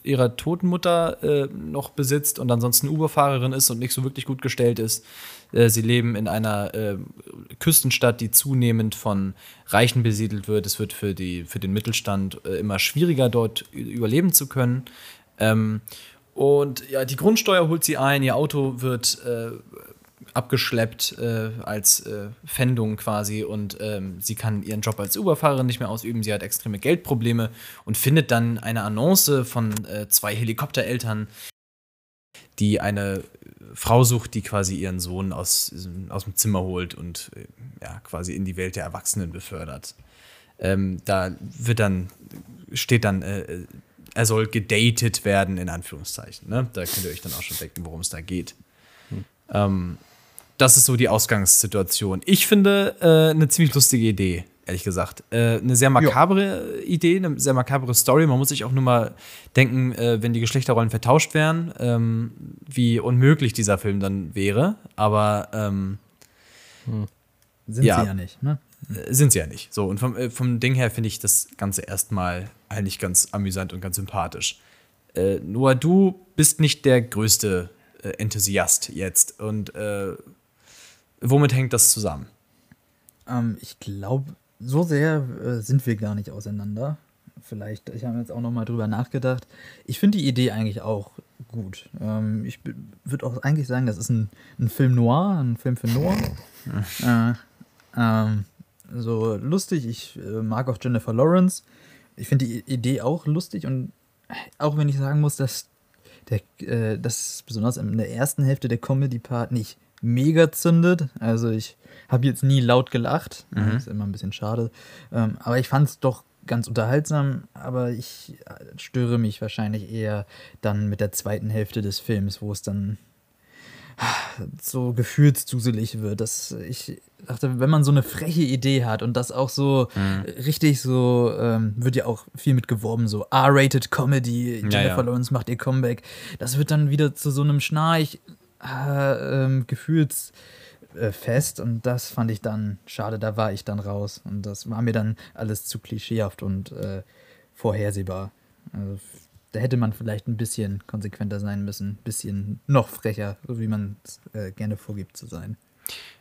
ihrer toten Mutter äh, noch besitzt und ansonsten Uberfahrerin ist und nicht so wirklich gut gestellt ist. Äh, sie leben in einer äh, Küstenstadt, die zunehmend von Reichen besiedelt wird. Es wird für, die, für den Mittelstand äh, immer schwieriger, dort überleben zu können. Ähm, und ja, die Grundsteuer holt sie ein, ihr Auto wird äh, abgeschleppt äh, als äh, Pfändung quasi und ähm, sie kann ihren Job als Uberfahrerin nicht mehr ausüben. Sie hat extreme Geldprobleme und findet dann eine Annonce von äh, zwei Helikoptereltern, die eine Frau sucht, die quasi ihren Sohn aus, aus dem Zimmer holt und äh, ja, quasi in die Welt der Erwachsenen befördert. Ähm, da wird dann, steht dann, äh, er soll gedatet werden, in Anführungszeichen. Ne? Da könnt ihr euch dann auch schon denken, worum es da geht. Ähm, das ist so die Ausgangssituation. Ich finde äh, eine ziemlich lustige Idee, ehrlich gesagt. Äh, eine sehr makabre jo. Idee, eine sehr makabre Story. Man muss sich auch nur mal denken, äh, wenn die Geschlechterrollen vertauscht wären, ähm, wie unmöglich dieser Film dann wäre. Aber ähm, hm. sind ja, sie ja nicht, ne? Äh, sind sie ja nicht. So, und vom, äh, vom Ding her finde ich das Ganze erstmal eigentlich ganz amüsant und ganz sympathisch. Äh, nur du bist nicht der größte äh, Enthusiast jetzt. Und äh, womit hängt das zusammen? Ähm, ich glaube, so sehr äh, sind wir gar nicht auseinander. Vielleicht, ich habe jetzt auch noch mal drüber nachgedacht. Ich finde die Idee eigentlich auch gut. Ähm, ich würde auch eigentlich sagen, das ist ein, ein Film noir, ein Film für Noir. äh, ähm, so lustig. Ich äh, mag auch Jennifer Lawrence. Ich finde die Idee auch lustig und auch wenn ich sagen muss, dass der, äh, das besonders in der ersten Hälfte der Comedy-Part nicht mega zündet. Also ich habe jetzt nie laut gelacht. Mhm. Das ist immer ein bisschen schade. Ähm, aber ich fand es doch ganz unterhaltsam, aber ich äh, störe mich wahrscheinlich eher dann mit der zweiten Hälfte des Films, wo es dann so gefühlsduselig wird. Dass ich dachte, wenn man so eine freche Idee hat und das auch so mhm. richtig so, ähm, wird ja auch viel mit geworben, so R-rated Comedy, Jennifer ja, ja. Lawrence macht ihr Comeback. Das wird dann wieder zu so einem Schnarch äh, ähm, Gefühls fest und das fand ich dann schade, da war ich dann raus und das war mir dann alles zu klischeehaft und äh, vorhersehbar. Also da hätte man vielleicht ein bisschen konsequenter sein müssen, ein bisschen noch frecher, so wie man es äh, gerne vorgibt zu sein.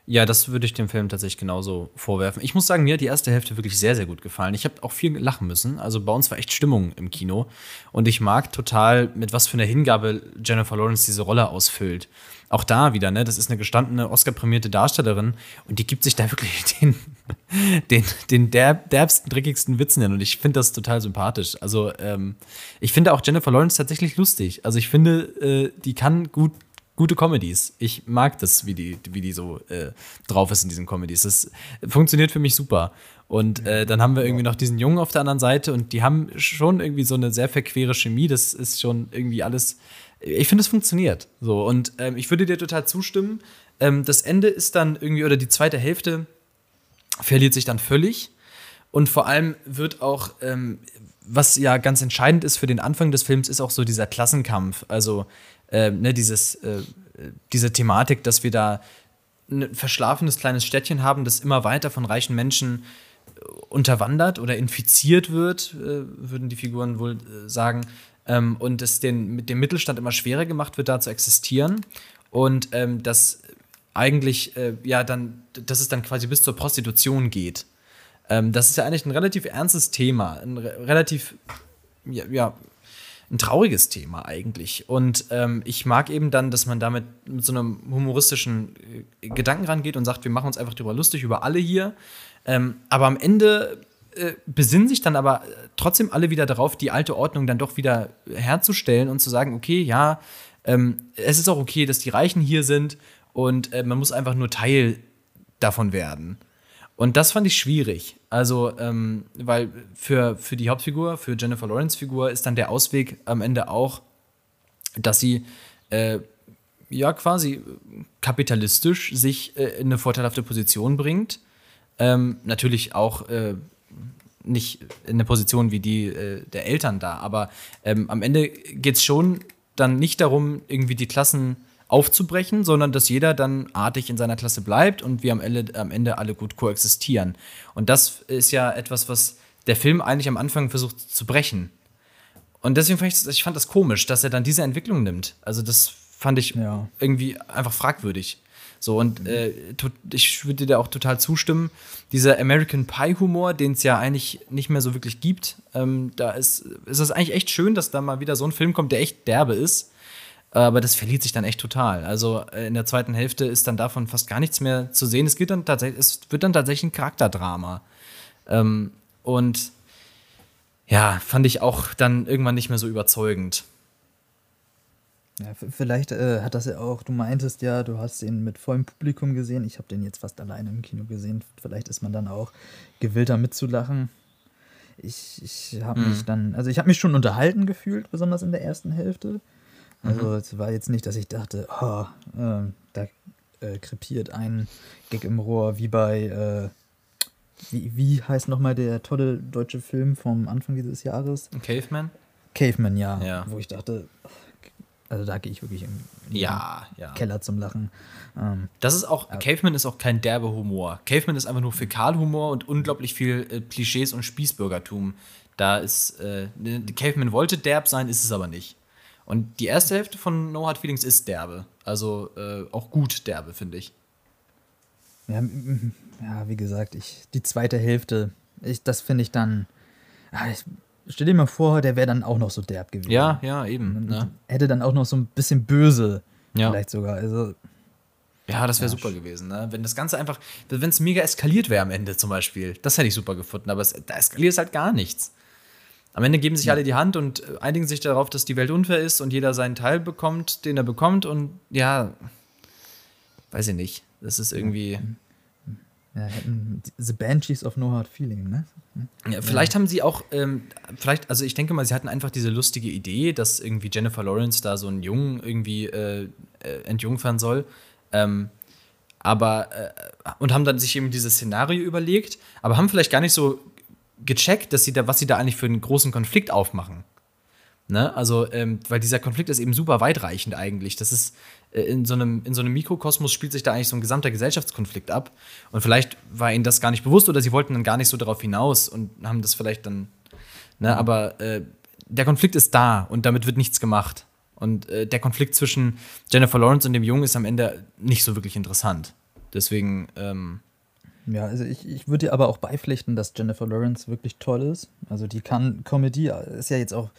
Ja, das würde ich dem Film tatsächlich genauso vorwerfen. Ich muss sagen, mir hat die erste Hälfte wirklich sehr, sehr gut gefallen. Ich habe auch viel lachen müssen. Also bei uns war echt Stimmung im Kino. Und ich mag total, mit was für einer Hingabe Jennifer Lawrence diese Rolle ausfüllt. Auch da wieder, ne? Das ist eine gestandene, Oscar-prämierte Darstellerin und die gibt sich da wirklich den, den, den derb, derbsten, dreckigsten Witzen hin. Und ich finde das total sympathisch. Also, ähm, ich finde auch Jennifer Lawrence tatsächlich lustig. Also, ich finde, äh, die kann gut gute Comedies. Ich mag das, wie die, wie die so äh, drauf ist in diesen Comedies. Das funktioniert für mich super. Und äh, dann haben wir irgendwie noch diesen Jungen auf der anderen Seite und die haben schon irgendwie so eine sehr verquere Chemie. Das ist schon irgendwie alles. Ich finde, es funktioniert. So. Und ähm, ich würde dir total zustimmen. Ähm, das Ende ist dann irgendwie, oder die zweite Hälfte verliert sich dann völlig. Und vor allem wird auch, ähm, was ja ganz entscheidend ist für den Anfang des Films, ist auch so dieser Klassenkampf. Also äh, ne, dieses, äh, diese Thematik, dass wir da ein verschlafenes kleines Städtchen haben, das immer weiter von reichen Menschen äh, unterwandert oder infiziert wird, äh, würden die Figuren wohl äh, sagen. Ähm, und es den, mit dem Mittelstand immer schwerer gemacht wird, da zu existieren. Und ähm, dass eigentlich, äh, ja, dann, dass es dann quasi bis zur Prostitution geht. Ähm, das ist ja eigentlich ein relativ ernstes Thema, ein re relativ, ja, ja, ein trauriges Thema eigentlich. Und ähm, ich mag eben dann, dass man damit mit so einem humoristischen äh, Gedanken rangeht und sagt, wir machen uns einfach drüber lustig, über alle hier. Ähm, aber am Ende äh, besinnen sich dann aber trotzdem alle wieder darauf, die alte Ordnung dann doch wieder herzustellen und zu sagen, okay, ja, ähm, es ist auch okay, dass die Reichen hier sind und äh, man muss einfach nur Teil davon werden. Und das fand ich schwierig. Also, ähm, weil für, für die Hauptfigur, für Jennifer Lawrence Figur, ist dann der Ausweg am Ende auch, dass sie äh, ja quasi kapitalistisch sich äh, in eine vorteilhafte Position bringt. Ähm, natürlich auch äh, nicht in eine Position wie die äh, der Eltern da, aber ähm, am Ende geht es schon dann nicht darum, irgendwie die Klassen aufzubrechen, sondern dass jeder dann artig in seiner Klasse bleibt und wir am Ende, am Ende alle gut koexistieren. Und das ist ja etwas, was der Film eigentlich am Anfang versucht zu brechen. Und deswegen fand ich, ich fand das komisch, dass er dann diese Entwicklung nimmt. Also das fand ich ja. irgendwie einfach fragwürdig. So, und äh, ich würde dir auch total zustimmen. Dieser American Pie-Humor, den es ja eigentlich nicht mehr so wirklich gibt, ähm, da ist, ist es eigentlich echt schön, dass da mal wieder so ein Film kommt, der echt derbe ist. Aber das verliert sich dann echt total. Also äh, in der zweiten Hälfte ist dann davon fast gar nichts mehr zu sehen. Es, geht dann tatsächlich, es wird dann tatsächlich ein Charakterdrama. Ähm, und ja, fand ich auch dann irgendwann nicht mehr so überzeugend. Ja, vielleicht äh, hat das ja auch, du meintest ja, du hast den mit vollem Publikum gesehen. Ich habe den jetzt fast alleine im Kino gesehen. Vielleicht ist man dann auch gewillter mitzulachen. Ich, ich habe mhm. mich dann, also ich habe mich schon unterhalten gefühlt, besonders in der ersten Hälfte. Also mhm. es war jetzt nicht, dass ich dachte, oh, äh, da äh, krepiert ein Gag im Rohr, wie bei, äh, wie, wie heißt nochmal der tolle deutsche Film vom Anfang dieses Jahres? Caveman? Caveman, ja. Ja. Wo ich dachte, also da gehe ich wirklich im, in den Ja, ja. Keller zum Lachen. Ähm, Das ist auch, Caveman ist auch kein derbe Humor. Caveman ist einfach nur Fäkalhumor und unglaublich viel äh, Klischees und Spießbürgertum. Da ist, äh, ne, Caveman wollte derb sein, ist es aber nicht. Und die erste Hälfte von No Hard Feelings ist derbe. Also äh, auch gut derbe, finde ich. ja, ja, wie gesagt, ich, die zweite Hälfte, ich, das finde ich dann. Ah, ich, stell dir mal vor, der wäre dann auch noch so derb gewesen. Ja, ja, eben. Und Ne? Hätte dann auch noch so ein bisschen böse, Ja. vielleicht sogar. Also, Ja, das wäre Ja, super gewesen, ne? Wenn das Ganze einfach, wenn es mega eskaliert wäre am Ende zum Beispiel, das hätte ich super gefunden, aber es, da eskaliert halt gar nichts. Am Ende geben sich alle die Hand und äh, einigen sich darauf, dass die Welt unfair ist und jeder seinen Teil bekommt, den er bekommt und ja, weiß ich nicht. Das ist irgendwie. Ja, hätten The Banshees of No Hard Feeling, ne? Ja, vielleicht haben sie auch, ähm, vielleicht, also ich denke mal, sie hatten einfach diese lustige Idee, dass irgendwie Jennifer Lawrence da so einen Jungen irgendwie äh, äh, entjungfern soll. Ähm, aber, äh, und haben dann sich eben dieses Szenario überlegt, aber haben vielleicht gar nicht so gecheckt, dass sie da, was sie da eigentlich für einen großen Konflikt aufmachen. Ne? Also, ähm, weil dieser Konflikt ist eben super weitreichend eigentlich. Das ist äh, in so einem, in so einem Mikrokosmos spielt sich da eigentlich so ein gesamter Gesellschaftskonflikt ab. Und vielleicht war ihnen das gar nicht bewusst oder sie wollten dann gar nicht so darauf hinaus und haben das vielleicht dann. Ne? Aber äh, der Konflikt ist da und damit wird nichts gemacht. Und äh, der Konflikt zwischen Jennifer Lawrence und dem Jungen ist am Ende nicht so wirklich interessant. Deswegen, ähm, Ja, also ich, ich würde dir aber auch beipflichten, dass Jennifer Lawrence wirklich toll ist. Also die kann Comedy, ist ja jetzt auch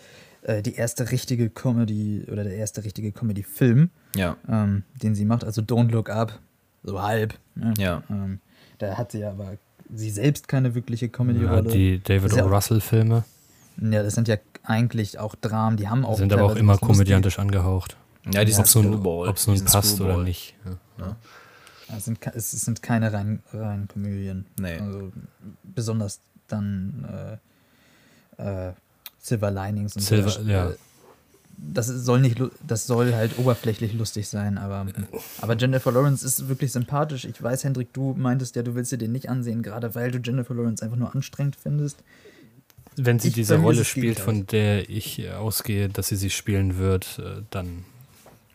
äh, die erste richtige Comedy oder der erste richtige Comedy-Film, ja. ähm, den sie macht. Also Don't Look Up, so halb. Ne? Ja. Ähm, da hat sie aber sie selbst keine wirkliche Ja, Comedy-Rolle. die David ja O. Russell-Filme ja, das sind ja eigentlich auch Dramen, die haben auch. sind aber auch immer komödiantisch angehaucht. Ja, diesen Ob es nun, Screwball, ob's nun passt oder Screwball. nicht. Ja. Es sind, es sind keine reinen, reinen Komödien. Nee. Also besonders dann äh, äh, Silver Linings und Silver- so. ja. Äh, Das soll nicht, das soll halt oberflächlich lustig sein, aber, aber Jennifer Lawrence ist wirklich sympathisch. Ich weiß, Hendrik, du meintest ja, du willst dir den nicht ansehen, gerade weil du Jennifer Lawrence einfach nur anstrengend findest. Wenn sie Ich- diese Rolle spielt, von der ich ausgehe, dass sie sie spielen wird, äh, dann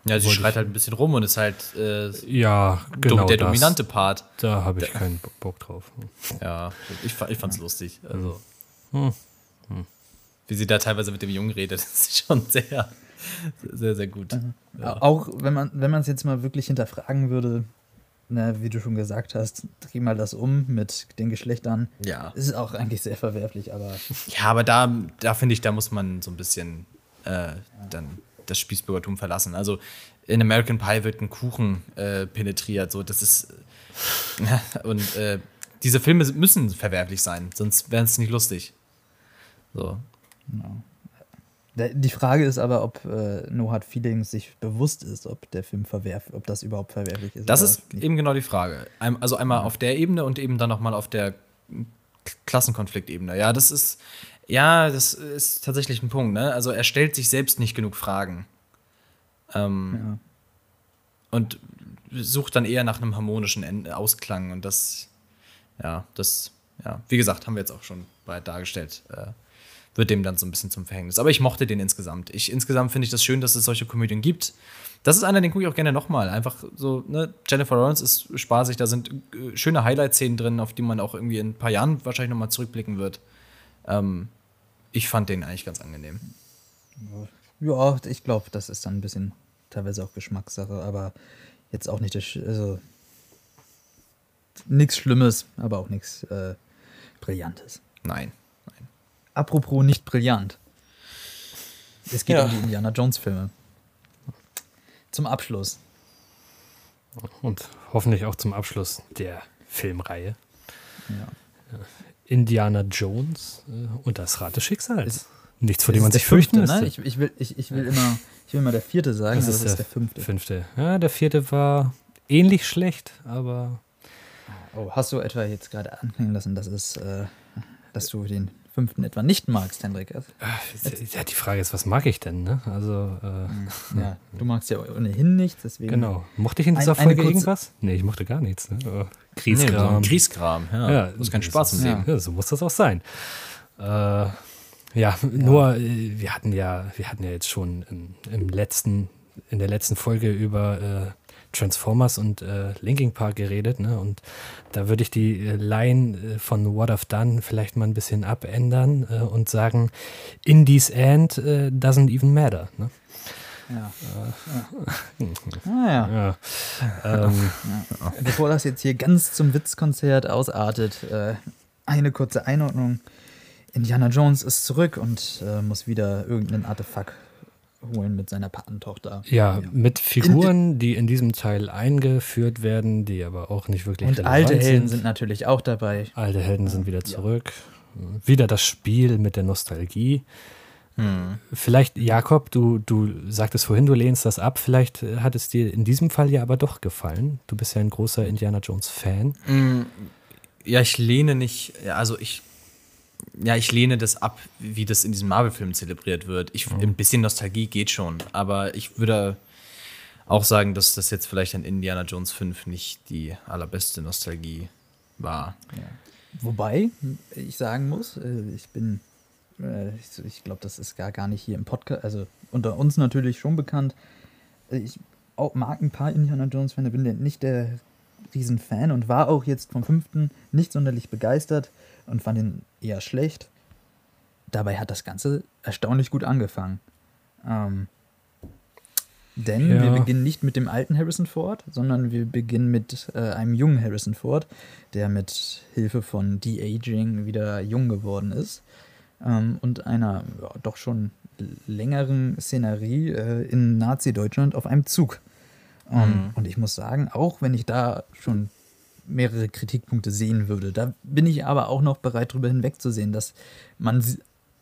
Ja, sie schreit ich- halt ein bisschen rum und ist halt äh, ja, genau der das. dominante Part. Da habe ich keinen Bo- Bock drauf. Ja, ich, ich fand's lustig. Also, Hm. Wie sie da teilweise mit dem Jungen redet, das ist schon sehr, sehr, sehr gut. Ja. Auch wenn man wenn man es jetzt mal wirklich hinterfragen würde, na, wie du schon gesagt hast, dreh mal das um mit den Geschlechtern. Ja. Ist auch eigentlich sehr verwerflich, aber Ja, aber da, da finde ich, da muss man so ein bisschen äh, dann das Spießbürgertum verlassen. Also in American Pie wird ein Kuchen äh, penetriert, so das ist äh, und diese Filme müssen verwerflich sein, sonst wären es nicht lustig. So. Der- Die Frage ist aber, ob äh, No Hard Feelings sich bewusst ist, ob der Film verwerf, ob das überhaupt verwerflich ist. Das ist nicht. eben genau die Frage. Also einmal auf der Ebene und eben dann nochmal auf der Klassenkonfliktebene. Ja, das ist, ja, das ist tatsächlich ein Punkt. Ne? Also er stellt sich selbst nicht genug Fragen. Ähm, Ja. Und sucht dann eher nach einem harmonischen En- Ausklang. Und das, ja, das, ja, wie gesagt, haben wir jetzt auch schon breit dargestellt. Äh, wird dem dann so ein bisschen zum Verhängnis. Aber ich mochte den insgesamt. Ich insgesamt finde ich das schön, dass es solche Komödien gibt. Das ist einer, den gucke ich auch gerne nochmal. Einfach so, ne, Jennifer Lawrence ist spaßig, da sind äh, schöne Highlight-Szenen drin, auf die man auch irgendwie in ein paar Jahren wahrscheinlich nochmal zurückblicken wird. Ähm, ich fand den eigentlich ganz angenehm. Ja, ich glaube, das ist dann ein bisschen teilweise auch Geschmackssache, aber jetzt auch nicht also nichts Schlimmes, aber auch nichts äh, Brillantes. Nein. Apropos nicht brillant. Es geht Ja. um die Indiana Jones Filme. Zum Abschluss. Und hoffentlich auch zum Abschluss der Filmreihe. Ja. Indiana Jones äh, und das Rad des Schicksals. Nichts, vor dem man ist sich fürchten fünfte, müsste. ne? ich, ich, will, ich, ich, will immer, ich will immer der vierte sagen, Das ist das ist der der fünfte. Fünfte. Ja, der vierte war ähnlich schlecht, aber Oh, hast du etwa jetzt gerade anklingen lassen, dass, es, äh, dass du den fünften etwa nicht magst, Hendrik. Ja, die Frage ist, was mag ich denn? Ne? Also, äh, ja, du magst ja ohnehin nichts, deswegen. Genau. Mochte ich in dieser Ein- Folge irgendwas? Nee, ich mochte gar nichts. Ne? Oh, Nee, Kriegskram. Kriegskram, ja. Ja, das ist kein das Spaß im Leben. Ja, so muss das auch sein. Äh, ja, nur äh, wir hatten ja, wir hatten ja jetzt schon im, im letzten, in der letzten Folge über äh, Transformers und äh, Linkin Park geredet, ne? Und da würde ich die äh, Line äh, von What I've Done vielleicht mal ein bisschen abändern äh, und sagen, in this end äh, doesn't even matter. Ne? Ja. Ah, ja. Ja. ähm, Bevor das jetzt hier ganz zum Witzkonzert ausartet, äh, eine kurze Einordnung. Indiana Jones ist zurück und äh, muss wieder irgendeinen Artefakt holen mit seiner Patentochter. ja, mit Figuren, die in diesem Teil eingeführt werden, die aber auch nicht wirklich Und relevant alte Helden sind natürlich auch dabei. Alte Helden sind wieder zurück. Wieder das Spiel mit der Nostalgie. Hm. Vielleicht, Jakob, du, du sagtest vorhin, du lehnst das ab. Vielleicht hat es dir in diesem Fall ja aber doch gefallen. Du bist ja ein großer Indiana Jones-Fan. Mm, Ja, ich lehne nicht, ja, also ich, ja, ich lehne das ab, wie das in diesem Marvel-Film zelebriert wird. Ich, Ein bisschen Nostalgie geht schon, aber ich würde auch sagen, dass das jetzt vielleicht an Indiana Jones 5 nicht die allerbeste Nostalgie war. Wobei ich sagen muss, äh, ich bin, äh, ich, glaube, das ist gar, gar nicht hier im Podcast, also unter uns natürlich schon bekannt. Ich auch mag ein paar Indiana Jones-Fans, bin der- nicht der Riesenfan und war auch jetzt vom fünften nicht sonderlich begeistert und fand ihn eher schlecht. Dabei hat das Ganze erstaunlich gut angefangen. Ähm, denn Ja. wir beginnen nicht mit dem alten Harrison Ford, sondern wir beginnen mit äh, einem jungen Harrison Ford, der mit Hilfe von De-Aging wieder jung geworden ist. Ähm, und einer ja, doch schon längeren Szenerie äh, in Nazi-Deutschland auf einem Zug. Ähm, Mhm. Und ich muss sagen, auch wenn ich da schon mehrere Kritikpunkte sehen würde, da bin ich aber auch noch bereit, darüber hinwegzusehen, dass man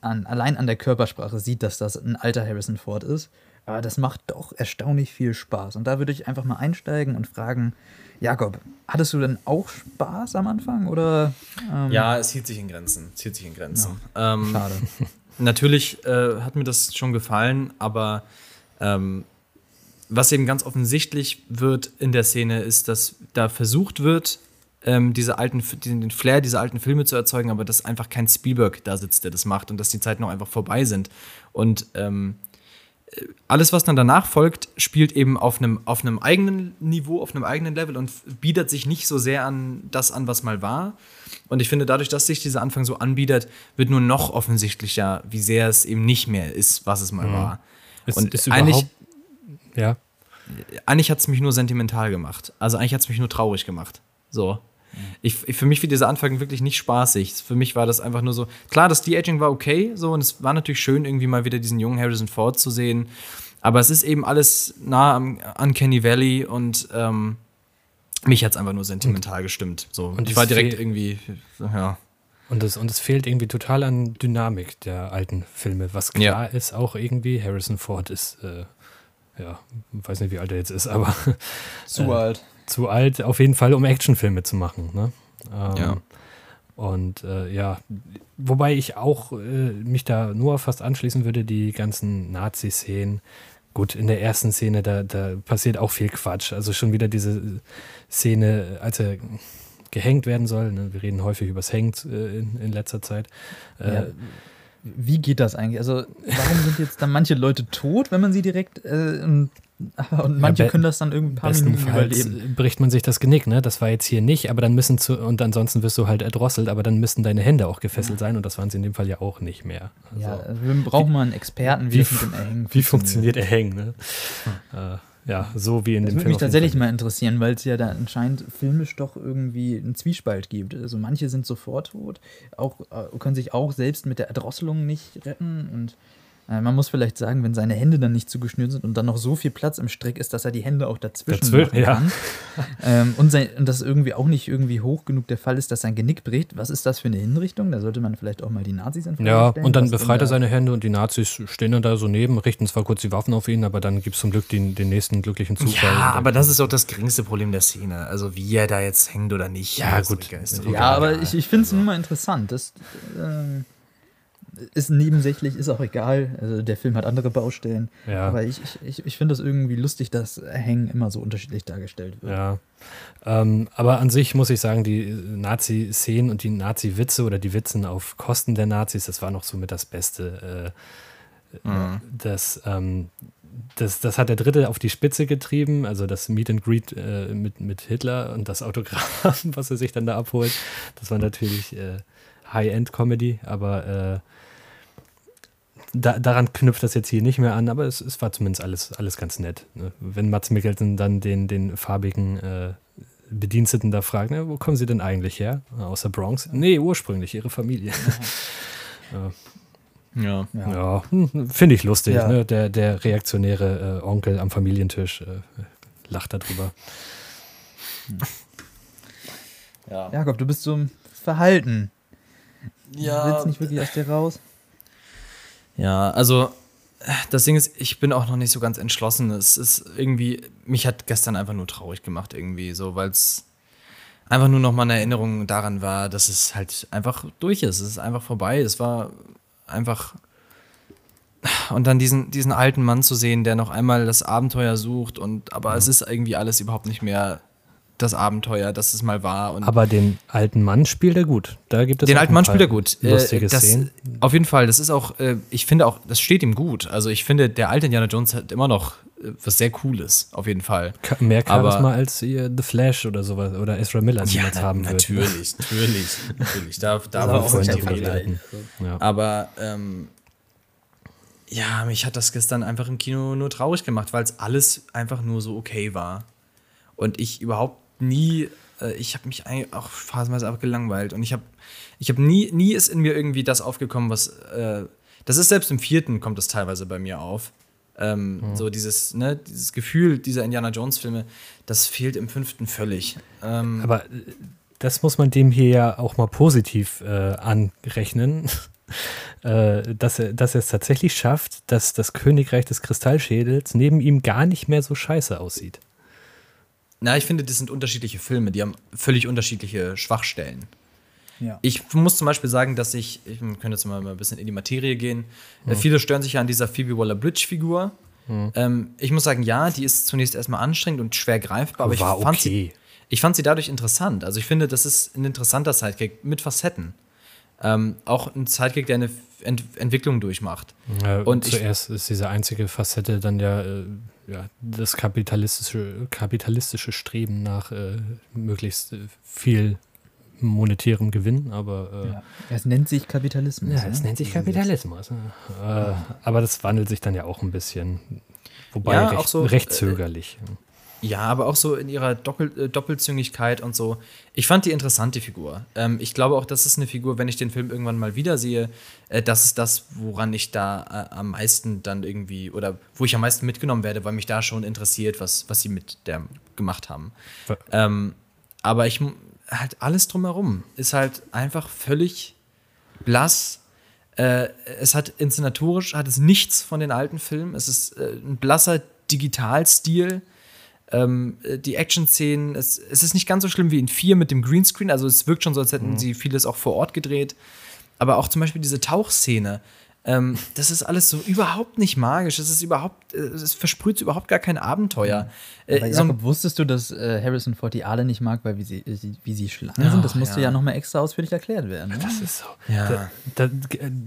an, allein an der Körpersprache sieht, dass das ein alter Harrison Ford ist. Aber das macht doch erstaunlich viel Spaß. Und da würde ich einfach mal einsteigen und fragen, Jakob, hattest du denn auch Spaß am Anfang? Oder ähm, Ja, es hielt sich in Grenzen. Es hielt sich in Grenzen. Ähm, schade. Natürlich äh, hat mir das schon gefallen, aber ähm, was eben ganz offensichtlich wird in der Szene, ist, dass da versucht wird, ähm, diese alten, den Flair dieser alten Filme zu erzeugen, aber dass einfach kein Spielberg da sitzt, der das macht und dass die Zeiten auch einfach vorbei sind. Und ähm, äh, alles, was dann danach folgt, spielt eben auf einem, auf einem eigenen Niveau, auf einem eigenen Level und bietet sich nicht so sehr an das an, was mal war. Und ich finde, dadurch, dass sich dieser Anfang so anbietet, wird nur noch offensichtlicher, wie sehr es eben nicht mehr ist, was es mal war. Es und ist eigentlich, überhaupt- Ja, eigentlich hat es mich nur sentimental gemacht. Also eigentlich hat es mich nur traurig gemacht. So. Ich, ich, für mich war dieser Anfang wirklich nicht spaßig. Für mich war das einfach nur so. Klar, das De-Aging war okay, so, und es war natürlich schön, irgendwie mal wieder diesen jungen Harrison Ford zu sehen. Aber es ist eben alles nah am Uncanny Valley und ähm, mich hat es einfach nur sentimental gestimmt. So. Und und ich war direkt irgendwie, ja. Und es, und es fehlt irgendwie total an Dynamik der alten Filme. Was klar ist, auch irgendwie, Harrison Ford ist, äh, ja, weiß nicht, wie alt er jetzt ist, aber Zu Äh, alt. zu alt auf jeden Fall, um Actionfilme zu machen. Ne? Ähm, Ja. Und äh, ja, wobei ich auch äh, mich da nur fast anschließen würde, die ganzen Nazi-Szenen. Gut, in der ersten Szene, da, da passiert auch viel Quatsch. Also schon wieder diese Szene, als er gehängt werden soll. Ne? Wir reden häufig übers Hängt äh, in, in letzter Zeit. Äh, Ja. Wie geht das eigentlich? Also, warum sind jetzt dann manche Leute tot, wenn man sie direkt. Äh, und, und manche be- können das dann irgendwie ein paar Minuten überleben. bricht man sich das Genick, ne? Das war jetzt hier nicht, aber dann müssen zu, und ansonsten wirst du halt erdrosselt, aber dann müssten deine Hände auch gefesselt sein und das waren sie in dem Fall ja auch nicht mehr. Also, Ja, also wir brauchen mal einen Experten, wie, wie das mit dem Erhängen wie funktioniert Erhängen, ne? Äh, ja, so wie in Das dem würde Film. mich auf jeden tatsächlich mal interessieren, weil es ja da anscheinend filmisch doch irgendwie einen Zwiespalt gibt. Also manche sind sofort tot, auch, äh, können sich auch selbst mit der Erdrosselung nicht retten und man muss vielleicht sagen, wenn seine Hände dann nicht zugeschnürt sind und dann noch so viel Platz im Strick ist, dass er die Hände auch dazwischen Dazwischen, machen ja. kann ähm, und, sein, und das irgendwie auch nicht irgendwie hoch genug der Fall ist, dass sein Genick bricht. Was ist das für eine Hinrichtung? Da sollte man vielleicht auch mal die Nazis in Frage Ja, stellen, und dann befreit er seine Hände und die Nazis stehen dann da so neben, richten zwar kurz die Waffen auf ihn, aber dann gibt es zum Glück den, den nächsten glücklichen Zufall. Ja, aber das ist auch das geringste Problem der Szene. Also wie er da jetzt hängt oder nicht. Ja, Das gut. Ja, aber ich, ich finde es nun mal interessant. Das, ähm, ist nebensächlich, ist auch egal. Also der Film hat andere Baustellen. Ja. Aber ich, ich, ich, ich finde das irgendwie lustig, dass Hang immer so unterschiedlich dargestellt wird. Ja. Ähm, aber an sich muss ich sagen, die Nazi-Szenen und die Nazi-Witze oder die Witzen auf Kosten der Nazis, das war noch so mit das Beste. Äh, Mhm. das, ähm, das, das hat der Dritte auf die Spitze getrieben, also das Meet and Greet äh, mit, mit Hitler und das Autogramm, was er sich dann da abholt. Das war natürlich äh, High-End-Comedy, aber äh, da, daran knüpft das jetzt hier nicht mehr an, aber es, es war zumindest alles, alles ganz nett. Ne? Wenn Mats Mikkelsen dann den, den farbigen äh, Bediensteten da fragt, ne, wo kommen sie denn eigentlich her? Aus der Bronx? Nee, ursprünglich, ihre Familie. Ja. Ja. Ja, hm, finde ich lustig. Ja. Ne? Der, der reaktionäre äh, Onkel am Familientisch äh, lacht darüber. Ja. Jakob, du bist so im Verhalten. Du Ja. willst nicht wirklich aus dir raus? Ja, also das Ding ist, ich bin auch noch nicht so ganz entschlossen. Es ist irgendwie, mich hat gestern einfach nur traurig gemacht irgendwie, so, weil es einfach nur noch mal eine Erinnerung daran war, dass es halt einfach durch ist. Es ist einfach vorbei. Es war einfach und dann diesen, diesen alten Mann zu sehen, der noch einmal das Abenteuer sucht und aber es ist irgendwie alles überhaupt nicht mehr das Abenteuer, das es mal war. Aber den alten Mann spielt er gut. Da gibt es den alten Mann spielt er gut. Lustige Äh, das, Szenen. Auf jeden Fall, das ist auch, äh, ich finde auch, das steht ihm gut. Also ich finde, der alte Indiana Jones hat immer noch äh, was sehr Cooles, auf jeden Fall. Mehr Charisma als The Flash oder sowas oder Ezra Miller niemals na- haben wird. natürlich, natürlich, natürlich. Da, da war auch nicht die reden. Ja. Aber ähm, ja, mich hat das gestern einfach im Kino nur traurig gemacht, weil es alles einfach nur so okay war. Und ich überhaupt nie, äh, ich habe mich eigentlich auch phasenweise einfach gelangweilt. Und ich habe ich hab nie, nie ist in mir irgendwie das aufgekommen, was, äh, das ist selbst im vierten kommt es teilweise bei mir auf. Ähm, So dieses, ne, dieses Gefühl dieser Indiana Jones Filme, das fehlt im fünften völlig. Ähm, Aber äh, das muss man dem hier ja auch mal positiv äh, anrechnen, äh, dass, er, dass er es tatsächlich schafft, dass das Königreich des Kristallschädels neben ihm gar nicht mehr so scheiße aussieht. Na, ich finde, das sind unterschiedliche Filme, die haben völlig unterschiedliche Schwachstellen. Ja. Ich muss zum Beispiel sagen, dass ich, ich wir können jetzt mal ein bisschen in die Materie gehen. Äh, Viele stören sich ja an dieser Phoebe Waller-Bridge-Figur. Ähm, ich muss sagen, ja, die ist zunächst erstmal anstrengend und schwer greifbar, aber War ich, fand okay. sie, ich fand sie dadurch interessant. Also ich finde, das ist ein interessanter Sidekick mit Facetten. Ähm, auch ein Sidekick, der eine Ent Entwicklung durchmacht. Äh, Und und ich- zuerst ist diese einzige Facette dann ja, äh, ja das kapitalistische, kapitalistische Streben nach äh, möglichst äh, viel monetärem Gewinn, aber äh, Ja. Es nennt sich Kapitalismus. Ja, es ne? nennt sich Kapitalismus. ne? Äh, aber das wandelt sich dann ja auch ein bisschen. Wobei Ja, recht, auch so, recht äh, zögerlich. Ja, aber auch so in ihrer Doppel äh, Doppelzüngigkeit und so. Ich fand die interessant, die Figur. Ähm, ich glaube auch, das ist eine Figur, wenn ich den Film irgendwann mal wiedersehe, äh, das ist das, woran ich da äh, am meisten dann irgendwie oder wo ich am meisten mitgenommen werde, weil mich da schon interessiert, was, was sie mit der gemacht haben. Ähm, aber ich halt alles drumherum ist halt einfach völlig blass. Äh, es hat inszenatorisch hat es nichts von den alten Filmen. Es ist äh, ein blasser Digitalstil. Ähm, äh, die Action-Szenen, es, es ist nicht ganz so schlimm wie in 4 mit dem Greenscreen. Also es wirkt schon so, als hätten sie vieles auch vor Ort gedreht. Aber auch zum Beispiel diese Tauchszene, ähm, das ist alles so überhaupt nicht magisch. Es ist überhaupt, äh, es versprüht überhaupt gar kein Abenteuer. Äh, Aber so ein- Jakob, wusstest du, dass äh, Harrison Ford die Aale nicht mag, weil wie sie, äh, wie sie Schlangen sind? Das musste ja, ja. nochmal extra ausführlich erklärt werden. Ne? Das ist so. Ja. Da, da,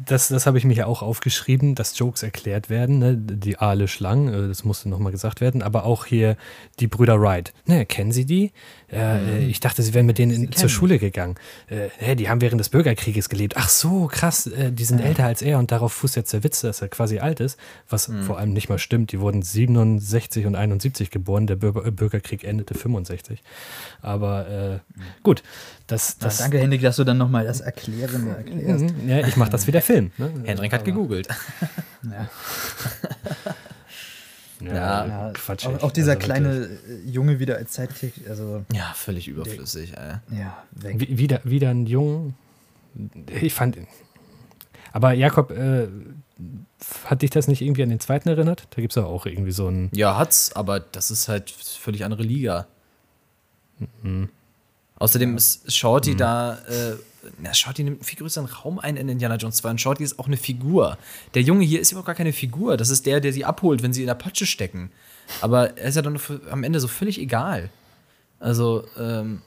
das das habe ich mir ja auch aufgeschrieben, dass Jokes erklärt werden. Ne? Die Aale Schlangen, äh, das musste nochmal gesagt werden. Aber auch hier die Brüder Wright. Ne, kennen Sie die? Äh, äh, ich dachte, Sie wären mit denen in, zur Schule gegangen. Äh, die haben während des Bürgerkrieges gelebt. Ach so, krass. Äh, die sind älter als er und darauf fußt jetzt der Witz, dass er quasi alt ist. Was vor allem nicht mal stimmt. Die wurden 67 und 71 geboren. Der Bürger, äh, Bürgerkrieg endete 65. Aber äh, gut, das, das danke, Henrik, dass du dann nochmal das Erklärende erklärst. Mhm, Ja, ich mache das wie der Film. Ne? Hendrik hat gegoogelt. Ja. Ja, Ja, Quatsch. auch, auch dieser Also kleine äh, Junge wieder als Sidekick, also Ja, völlig überflüssig, ey. ja, weg. Wie, wieder, wieder ein Jungen. Ich fand. Aber Jakob, äh, hat dich das nicht irgendwie an den zweiten erinnert? Da gibt es ja auch irgendwie so ein. Ja, hat's, aber das ist halt völlig andere Liga. Mhm. Außerdem ist Shorty da äh, na, Shorty nimmt einen viel größeren Raum ein in Indiana Jones 2 und Shorty ist auch eine Figur. Der Junge hier ist überhaupt gar keine Figur. Das ist der, der sie abholt, wenn sie in der Patsche stecken. Aber er ist ja dann am Ende so völlig egal. Also, ähm,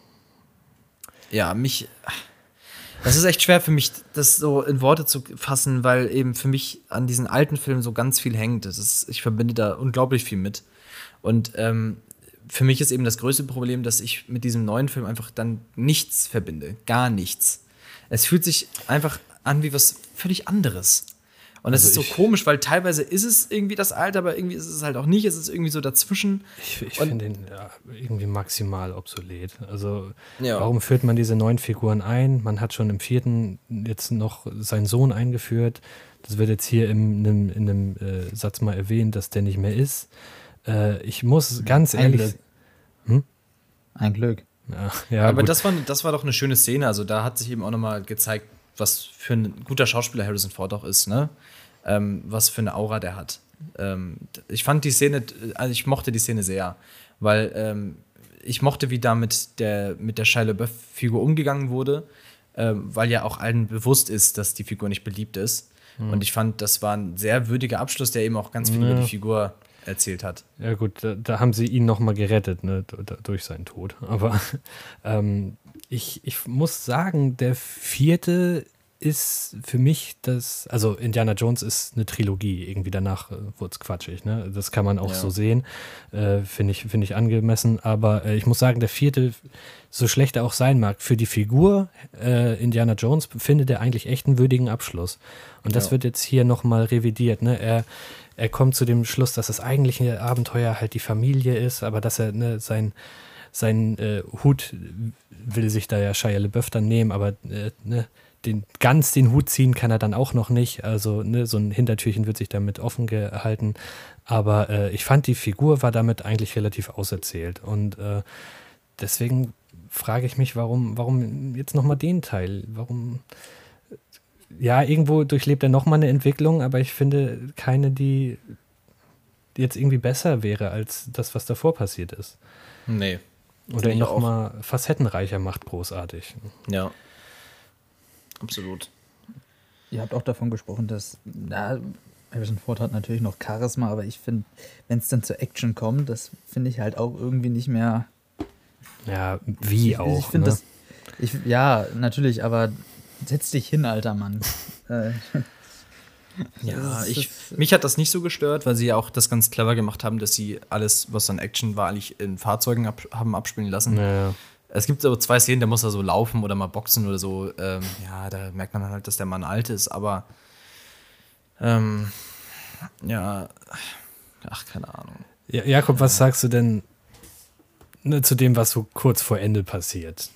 ja, mich. Das ist echt schwer für mich, das so in Worte zu fassen, weil eben für mich an diesen alten Filmen so ganz viel hängt. Das ist, ich verbinde da unglaublich viel mit. Und ähm, für mich ist eben das größte Problem, dass ich mit diesem neuen Film einfach dann nichts verbinde. Gar nichts. Es fühlt sich einfach an wie was völlig anderes. Und das also ist so komisch, weil teilweise ist es irgendwie das Alte, aber irgendwie ist es halt auch nicht. Es ist irgendwie so dazwischen. Ich, ich finde den ja, irgendwie maximal obsolet. Also, ja. warum führt man diese neuen Figuren ein? Man hat schon im vierten jetzt noch seinen Sohn eingeführt. Das wird jetzt hier in einem, in einem äh, Satz mal erwähnt, dass der nicht mehr ist. Äh, ich muss ganz Ein ehrlich. Glück. Hm? Ein Glück. Ja, ja, aber das war, das war doch eine schöne Szene. Also, da hat sich eben auch nochmal gezeigt, was für ein guter Schauspieler Harrison Ford auch ist, ne? Ähm, was für eine Aura der hat. Ähm, ich fand die Szene, also ich mochte die Szene sehr, weil ähm, ich mochte, wie da mit der, mit der Shia LaBeouf-Figur umgegangen wurde, ähm, weil ja auch allen bewusst ist, dass die Figur nicht beliebt ist. Mhm. Und ich fand, das war ein sehr würdiger Abschluss, der eben auch ganz viel ja. über die Figur erzählt hat. Ja gut, da, da haben sie ihn noch mal gerettet, ne, durch seinen Tod. Aber ähm, ich, ich muss sagen, der vierte ist für mich das, also Indiana Jones ist eine Trilogie, irgendwie danach äh, wurde es quatschig, ne? Das kann man auch ja. so sehen, äh, finde ich, find ich angemessen, aber äh, ich muss sagen, der vierte, so schlecht er auch sein mag, für die Figur äh, Indiana Jones findet er eigentlich echt einen würdigen Abschluss. Und das ja. wird jetzt hier nochmal revidiert, ne? Er, er kommt zu dem Schluss, dass das eigentliche Abenteuer halt die Familie ist, aber dass er ne, sein, sein äh, Hut will sich da ja Shia LeBeouf dann nehmen, aber äh, ne, den, ganz den Hut ziehen kann er dann auch noch nicht. Also ne, so ein Hintertürchen wird sich damit offen gehalten. Aber äh, ich fand, die Figur war damit eigentlich relativ auserzählt. Und äh, deswegen frage ich mich, warum, warum jetzt nochmal den Teil? Warum? Ja, irgendwo durchlebt er nochmal eine Entwicklung, aber ich finde keine, die jetzt irgendwie besser wäre als das, was davor passiert ist. Nee. Oder ihn nochmal facettenreicher macht, großartig. Ja absolut. Ihr habt auch davon gesprochen, dass na, Harrison Ford hat natürlich noch Charisma, aber ich finde, wenn es dann zur Action kommt, das finde ich halt auch irgendwie nicht mehr. Ja, wie ich, auch. Ich finde ne? das. Ich, ja, natürlich, aber setz dich hin, alter Mann. Äh, ja, ich, mich hat das nicht so gestört, weil sie ja auch das ganz clever gemacht haben, dass sie alles, was an Action war, eigentlich in Fahrzeugen ab, haben abspielen lassen. Ja. Es gibt so zwei Szenen, da muss er so laufen oder mal boxen oder so. Ähm, ja, da merkt man halt, dass der Mann alt ist, aber ähm, ja, ach, keine Ahnung. Ja, Jakob, was sagst du denn ne, zu dem, was so kurz vor Ende passiert?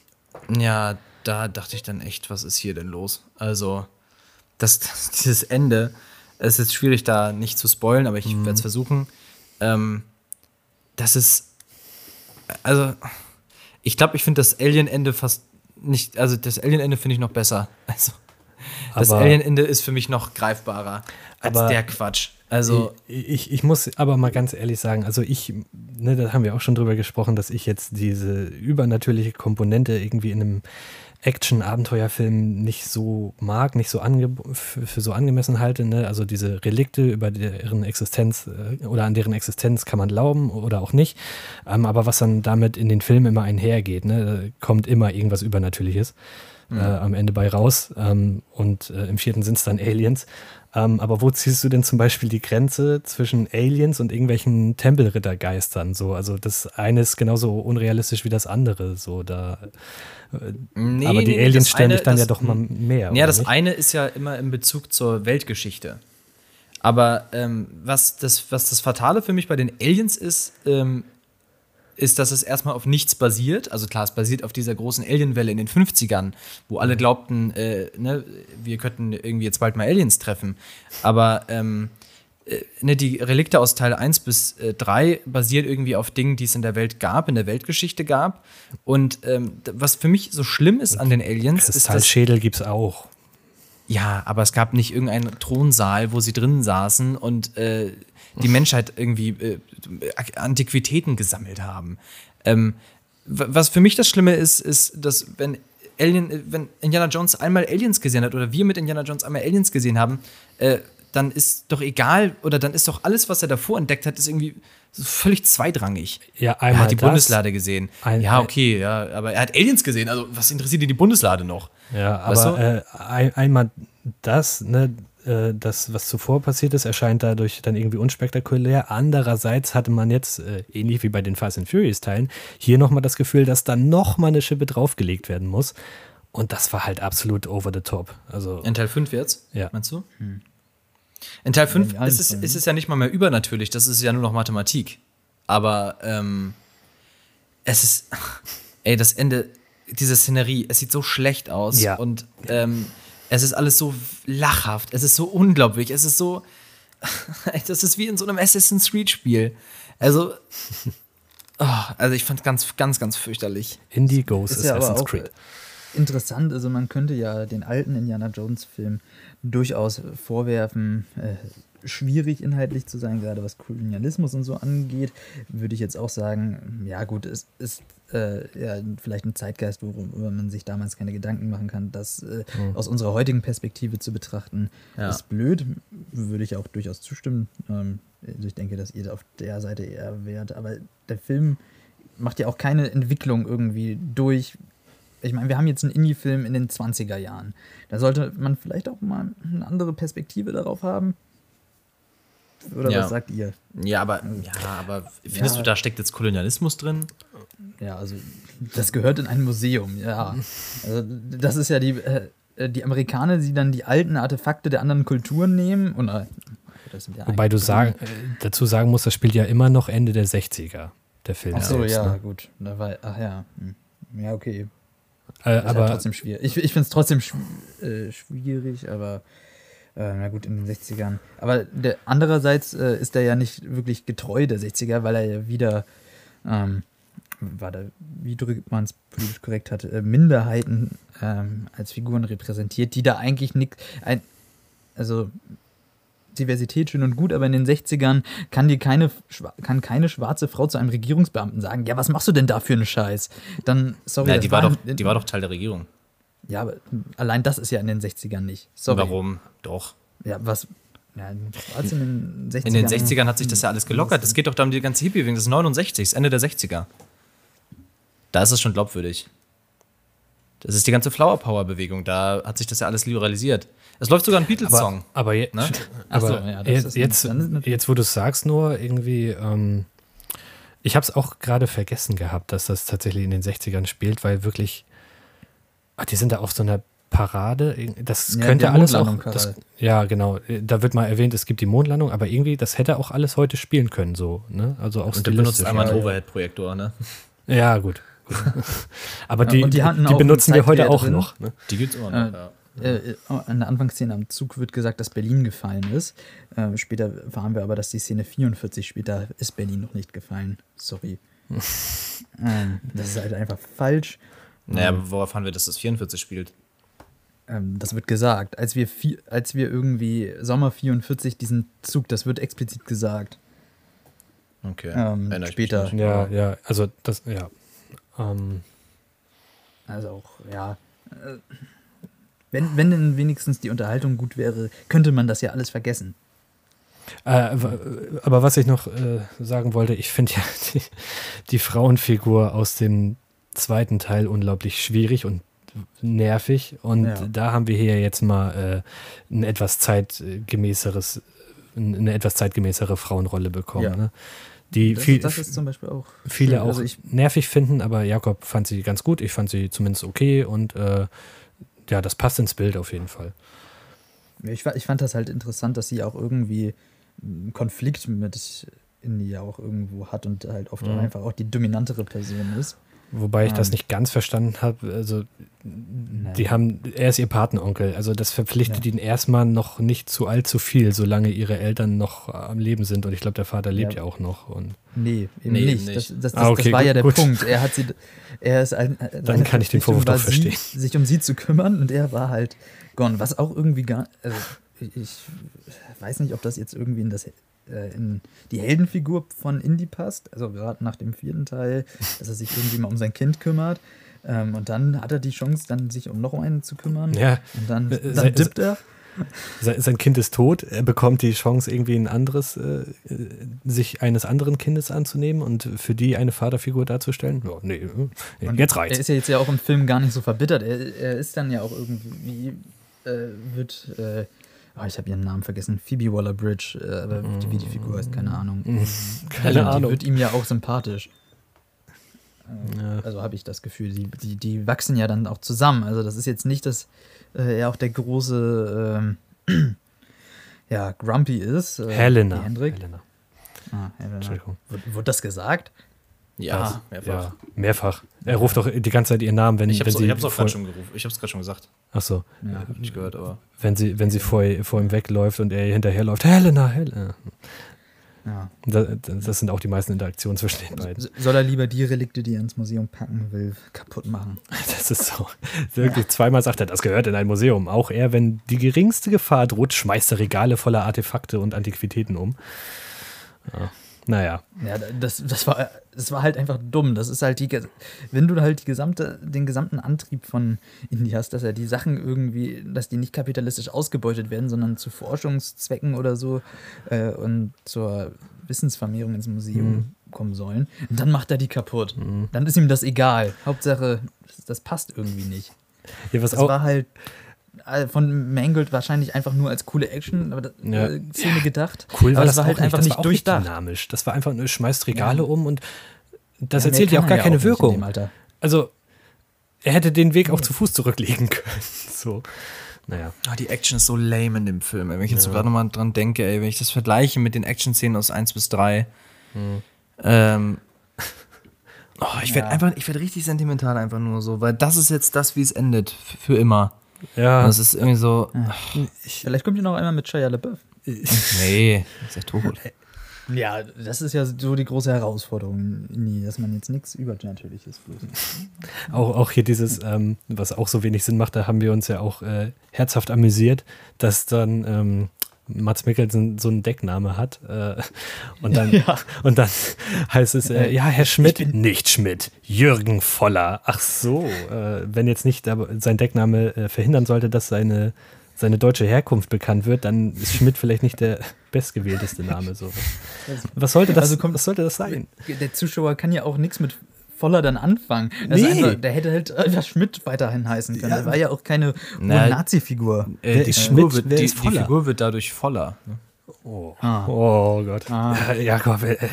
Ja, da dachte ich dann echt, was ist hier denn los? Also, das, dieses Ende, es ist schwierig, da nicht zu spoilen, aber ich mhm. werde es versuchen. Ähm, das ist, also, ich glaube, ich finde das Alien-Ende fast nicht, also das Alien-Ende finde ich noch besser. Also, das Alien-Ende ist für mich noch greifbarer als der Quatsch. Also ich, ich, ich, muss aber mal ganz ehrlich sagen, also ich, ne, da haben wir auch schon drüber gesprochen, dass ich jetzt diese übernatürliche Komponente irgendwie in einem Action-Abenteuerfilm nicht so mag, nicht so ange für so angemessen halte. Ne? Also diese Relikte über deren Existenz äh, oder an deren Existenz kann man glauben oder auch nicht. Ähm, aber was dann damit in den Filmen immer einhergeht, ne? kommt immer irgendwas Übernatürliches. Mhm. Äh, am Ende bei raus. Ähm, und äh, im vierten sind es dann Aliens. Ähm, aber wo ziehst du denn zum Beispiel die Grenze zwischen Aliens und irgendwelchen Tempelrittergeistern? So, also das eine ist genauso unrealistisch wie das andere. So, da, äh, nee, aber die nee, Aliens stellen dich dann das, ja doch mal mehr. Ja, das nicht? eine ist ja immer in Bezug zur Weltgeschichte. Aber ähm, was, das, was das Fatale für mich bei den Aliens ist, ähm, ist, dass es erstmal auf nichts basiert. Also klar, es basiert auf dieser großen Alienwelle in den 50ern, wo alle mhm. glaubten, äh, ne, wir könnten irgendwie jetzt bald mal Aliens treffen. Aber ähm, äh, ne, die Relikte aus Teil 1 bis äh, 3 basieren irgendwie auf Dingen, die es in der Welt gab, in der Weltgeschichte gab. Und ähm, was für mich so schlimm ist an den Aliens ist. Kristallschädel gibt es auch. Ja, aber es gab nicht irgendeinen Thronsaal, wo sie drinnen saßen und äh, die Menschheit irgendwie äh, Antiquitäten gesammelt haben. Ähm, was für mich das Schlimme ist, ist, dass wenn Alien, äh, wenn Indiana Jones einmal Aliens gesehen hat oder wir mit Indiana Jones einmal Aliens gesehen haben, äh, dann ist doch egal oder dann ist doch alles, was er davor entdeckt hat, ist irgendwie völlig zweitrangig. Ja, Er einmal hat die das. Bundeslade gesehen. Ein- ja, okay, ja, aber er hat Aliens gesehen. Also, was interessiert ihn die Bundeslade noch? Ja, Weißt aber äh, ein, einmal das, ne, äh, das, was zuvor passiert ist, erscheint dadurch dann irgendwie unspektakulär. Andererseits hatte man jetzt, äh, ähnlich wie bei den Fast and Furious Teilen, hier nochmal das Gefühl, dass da nochmal eine Schippe draufgelegt werden muss. Und das war halt absolut over the top. Also, In Teil 5 jetzt? Ja. Meinst du? In Teil 5 in allen ist es, ist es ja nicht mal mehr übernatürlich, das ist ja nur noch Mathematik. Aber ähm, es ist, ey, das Ende, diese Szenerie, es sieht so schlecht aus Ja. und ähm, es ist alles so lachhaft, es ist so unglaublich, es ist so, das ist wie in so einem Assassin's Creed Spiel. Also, oh, also ich fand ganz, ganz, ganz fürchterlich. Indie Goes ist ja Assassin's auch Creed. interessant. Also man könnte ja den alten Indiana Jones Film durchaus vorwerfen, äh, schwierig inhaltlich zu sein, gerade was Kolonialismus und so angeht. Würde ich jetzt auch sagen, ja gut, es ist äh, ja, vielleicht ein Zeitgeist, worüber man sich damals keine Gedanken machen kann. Das äh, aus unserer heutigen Perspektive zu betrachten, Ja. ist blöd. Würde ich auch durchaus zustimmen. Ähm, also ich denke, dass ihr auf der Seite eher wärt. Aber der Film macht ja auch keine Entwicklung irgendwie durch. Ich meine, wir haben jetzt einen Indie-Film in den 20er Jahren. Da sollte man vielleicht auch mal eine andere Perspektive darauf haben. Oder Ja. was sagt ihr? Ja, aber, ja, aber findest Ja. du, da steckt jetzt Kolonialismus drin? Ja, also das gehört in ein Museum, ja. Also, das ist ja die, äh, die Amerikaner, die dann die alten Artefakte der anderen Kulturen nehmen. Und, äh, das sind ja Wobei du sagen, äh, dazu sagen musst, das spielt ja immer noch Ende der 60er, der Film. Ach so, selbst, ja, ne? gut. Da war, ach ja. Hm. Ja, okay. Äh, Ist ja aber trotzdem schwierig. Ich, ich finde es trotzdem schw äh, schwierig, aber äh, na gut, in den 60ern. Aber der, andererseits äh, ist er ja nicht wirklich getreu der 60er, weil er ja wieder, ähm, war da, wie drückt man es politisch korrekt hat, äh, Minderheiten ähm, als Figuren repräsentiert, die da eigentlich nichts, also Diversität schön und gut, aber in den 60ern kann dir keine, kann keine schwarze Frau zu einem Regierungsbeamten sagen, ja, was machst du denn da für einen Scheiß? Dann, sorry, Ja, das die war, doch, die war doch Teil der Regierung. Ja, aber allein das ist ja in den 60ern nicht. Sorry. Warum? Doch. Ja, was. Ja, was in den 60ern? In den 60ern hat sich das ja alles gelockert. Es geht doch da um die ganze Hippie-Bewegung. Das ist 69, das Ende der 60er. Da ist es schon glaubwürdig. Das ist die ganze Flower Power-Bewegung. Da hat sich das ja alles liberalisiert. Es läuft sogar ein Beatles-Song. Aber, aber, je, Ne? So, ja, jetzt, jetzt, wo du es sagst, nur irgendwie, ähm, ich habe es auch gerade vergessen gehabt, dass das tatsächlich in den 60ern spielt, weil wirklich, ach, die sind da auf so einer Parade. Das Ja, könnte alles auch. Das, ja, genau. Da wird mal erwähnt, es gibt die Mondlandung, aber irgendwie, das hätte auch alles heute spielen können, so. Ne? Also auch Und der benutzt einmal einen ja. Overhead-Projektor, ne? Ja, gut. aber Ja, die, und die die, die benutzen wir heute auch drin. noch. Ne? Die gibt's immer Äh, noch, ja. Äh, in der Anfangsszene am Zug wird gesagt, dass Berlin gefallen ist. Äh, später erfahren wir aber, dass die Szene 44 später ist Berlin noch nicht gefallen. Sorry. ähm, das ist halt einfach falsch. Naja, aber worauf haben wir, dass das 44 spielt? Ähm, das wird gesagt. Als wir, als wir irgendwie Sommer 44 diesen Zug, das wird explizit gesagt. Okay. Ähm, später. Ja, ja, also das, ja. Ähm, Also auch, ja. Äh, wenn, wenn denn wenigstens die Unterhaltung gut wäre, könnte man das ja alles vergessen. Äh, aber was ich noch äh, sagen wollte, ich finde ja die, die Frauenfigur aus dem zweiten Teil unglaublich schwierig und nervig. Und Ja. da haben wir hier jetzt mal äh, ein etwas zeitgemäßeres, eine etwas zeitgemäßere Frauenrolle bekommen. Ja. Ne? Die Das, viel, das ist zum Beispiel auch. viele schön. auch Also ich, nervig finden, aber Jakob fand sie ganz gut. Ich fand sie zumindest okay und äh, ja, das passt ins Bild auf jeden Fall. ich, ich fand das halt interessant, dass sie auch irgendwie einen Konflikt mit Indie auch irgendwo hat und halt oft Mhm. einfach auch die dominantere Person ist. Wobei ich das Ähm. nicht ganz verstanden habe. Also, Naja. die haben, er ist ihr Patenonkel. Also, das verpflichtet Ja. ihn erstmal noch nicht zu allzu viel, solange ihre Eltern noch am Leben sind. Und ich glaube, der Vater lebt ja, Ja. auch noch. Und Nee, eben Nee, nicht. Das, das, das, Ah, okay, das war gut, ja der gut. Punkt. Er hat sie, er ist ein, äh, seine kann ich den Vorwurf doch sie, sich um sie zu kümmern und er war halt gone. Was auch irgendwie gar, also ich, ich weiß nicht, ob das jetzt irgendwie in das äh, in die Heldenfigur von Indy passt. Also gerade nach dem vierten Teil, dass er sich irgendwie mal um sein Kind kümmert. Ähm, und dann hat er die Chance, dann sich um noch einen zu kümmern. Ja. Und dann, Äh, dann sei- dippt er. Sein, Kind ist tot, er bekommt die Chance, irgendwie ein anderes, äh, äh, sich eines anderen Kindes anzunehmen und für die eine Vaterfigur darzustellen. Ja, nee, äh, Und jetzt Er reicht's. ist ja jetzt ja auch im Film gar nicht so verbittert. Er, er ist dann ja auch irgendwie, äh, wird, äh, oh, ich habe ihren Namen vergessen, Phoebe Waller-Bridge, äh, aber wie die Figur heißt, keine Ahnung. Keine also, Ahnung. Die wird ihm ja auch sympathisch. Äh, Ja. Also habe ich das Gefühl, die, die, die wachsen ja dann auch zusammen. Also das ist jetzt nicht, dass äh, er auch der große ähm, ja, Grumpy ist. Äh, Helena. Hendrik. Helena. Ah, Helena. Entschuldigung. Wurde, wurde das gesagt? Ja, Was? Ja, mehrfach. Er ruft doch die ganze Zeit ihren Namen, wenn, Ich wenn sie ich hab's auch gerade schon gerufen. Ich hab's gerade schon gesagt. Ach so, Ja. Hab nicht gehört, aber. wenn sie, wenn sie vor, vor ihm wegläuft und er ihr hinterherläuft. Helena, Helena. ja. Das, das sind auch die meisten Interaktionen zwischen den beiden. Soll er lieber die Relikte, die er ins Museum packen will, kaputt machen? Das ist so. Wirklich zweimal sagt er, das gehört in ein Museum. Auch er, wenn die geringste Gefahr droht, schmeißt er Regale voller Artefakte und Antiquitäten um. Ja. Naja. Ja, das, das, war, das war halt einfach dumm. Das ist halt die, wenn du halt die gesamte, den gesamten Antrieb von Indie hast, dass er die Sachen irgendwie, dass die nicht kapitalistisch ausgebeutet werden, sondern zu Forschungszwecken oder so äh, und zur Wissensvermehrung ins Museum Mhm. kommen sollen, dann macht er die kaputt. Dann ist ihm das egal. Hauptsache, das, passt irgendwie nicht. Ja, was Das auch, war halt von Mangold wahrscheinlich einfach nur als coole Action aber das, Ja. äh, Szene gedacht. cool aber war das das war halt auch einfach nicht. nicht das war auch nicht durchdacht. dynamisch. Das war einfach nur, schmeißt Regale Ja. um und das Ja, erzählt ja auch gar keine nicht in dem Wirkung. Alter. Also, er hätte den Weg auch zu Fuß zurücklegen können. So. Naja. Ah, die Action ist so lame in dem Film. Wenn ich jetzt so gerade nochmal dran denke, ey, wenn ich das vergleiche mit den Action-Szenen aus 1 bis 3. Hm. Ähm, oh, ich werde Ja. einfach, ich werde richtig sentimental einfach nur so, weil das ist jetzt das, wie es endet. Für immer. Ja, Das ist irgendwie so. Vielleicht kommt ihr noch einmal mit Shia LaBeouf. Nee, ist ja tot. Ja, das ist ja so die große Herausforderung, nie, dass man jetzt nichts Übernatürliches bloß. auch, auch hier dieses, ähm, was auch so wenig Sinn macht, da haben wir uns ja auch äh, herzhaft amüsiert, dass dann ähm, Mats Mikkelsen so einen Deckname hat. Äh, und, dann, Ja. und dann heißt es, äh, ja, Herr Schmidt, nicht Schmidt, Jürgen Voller. Ach so, äh, wenn jetzt nicht aber sein Deckname äh, verhindern sollte, dass seine, seine deutsche Herkunft bekannt wird, dann ist Schmidt vielleicht nicht der bestgewählteste Name. So. Was, sollte das, Also kommt- was sollte das sein? Der Zuschauer kann ja auch nichts mit Voller dann anfangen. Also Nee. einfach, der hätte halt einfach Schmidt weiterhin heißen können. Ja. Der war ja auch keine Nazi-Figur. Äh, die, Schmidt? wird, die, die? Figur wird dadurch voller. ne? Oh, Ah. oh Gott. Ah. Ja, Jakob, äh, äh,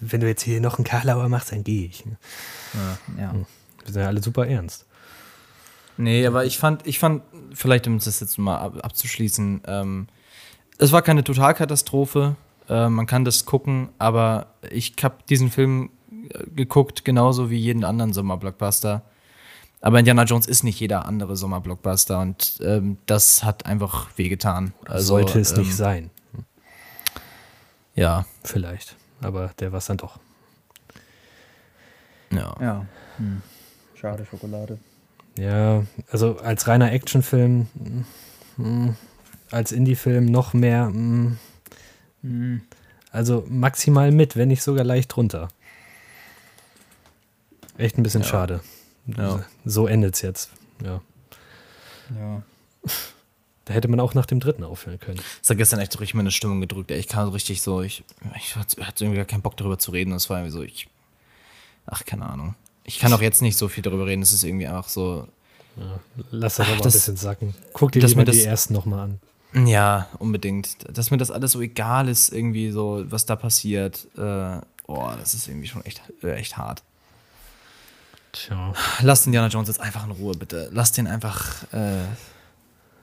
wenn du jetzt hier noch einen Karlauer machst, dann gehe ich. Ja. Wir sind ja alle super ernst. Nee, aber ich fand, ich fand, vielleicht um das jetzt mal ab, abzuschließen, ähm, es war keine Totalkatastrophe. Äh, man kann das gucken, aber ich habe diesen Film äh, geguckt, genauso wie jeden anderen Sommerblockbuster. Aber Indiana Jones ist nicht jeder andere Sommerblockbuster und ähm, das hat einfach wehgetan. Also, Sollte es ähm, nicht sein. Ja, Vielleicht. Aber der war es dann doch. ja. Ja. Hm. Schade Schokolade. Ja, also als reiner Actionfilm, mm, als Indie-Film noch mehr, mm, Hm. also maximal mit, wenn nicht sogar leicht drunter. Echt ein bisschen Ja. schade. Ja. So endet es jetzt. Ja. Ja. Da hätte man auch nach dem dritten aufhören können. Das hat gestern echt so richtig meine Stimmung gedrückt. Ich kam so richtig so, ich, ich hatte irgendwie gar keinen Bock darüber zu reden. Das war irgendwie so, ich, ach, keine Ahnung. Ich kann auch jetzt nicht so viel darüber reden. Es ist irgendwie einfach so, Lass das Ach, aber ein das- bisschen sacken. Guck dir lieber mir die das- ersten nochmal an. ja, unbedingt. Dass mir das alles so egal ist, irgendwie so, was da passiert. Äh, oh, das ist irgendwie schon echt, äh, echt hart. Tja. Lasst Indiana Jones jetzt einfach in Ruhe, bitte. Lasst den einfach äh,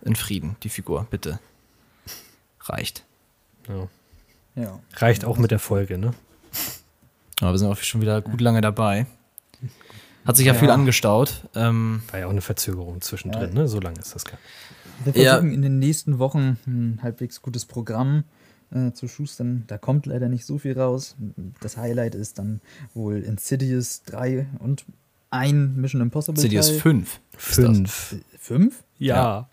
in Frieden, die Figur, bitte. Reicht. Ja. Ja. Reicht auch mit der Folge, ne? Aber wir sind auch schon wieder gut lange dabei. Hat sich ja, Ja. viel angestaut. Ähm, War ja auch eine Verzögerung zwischendrin, Ja. ne? So lange ist das gar Wir Ja. versuchen in den nächsten Wochen ein halbwegs gutes Programm äh, zu schustern. Da kommt leider nicht so viel raus. Das Highlight ist dann wohl Insidious 3 und ein Mission Impossible. Insidious Teil. 5. Fünf. Fünf? Ja.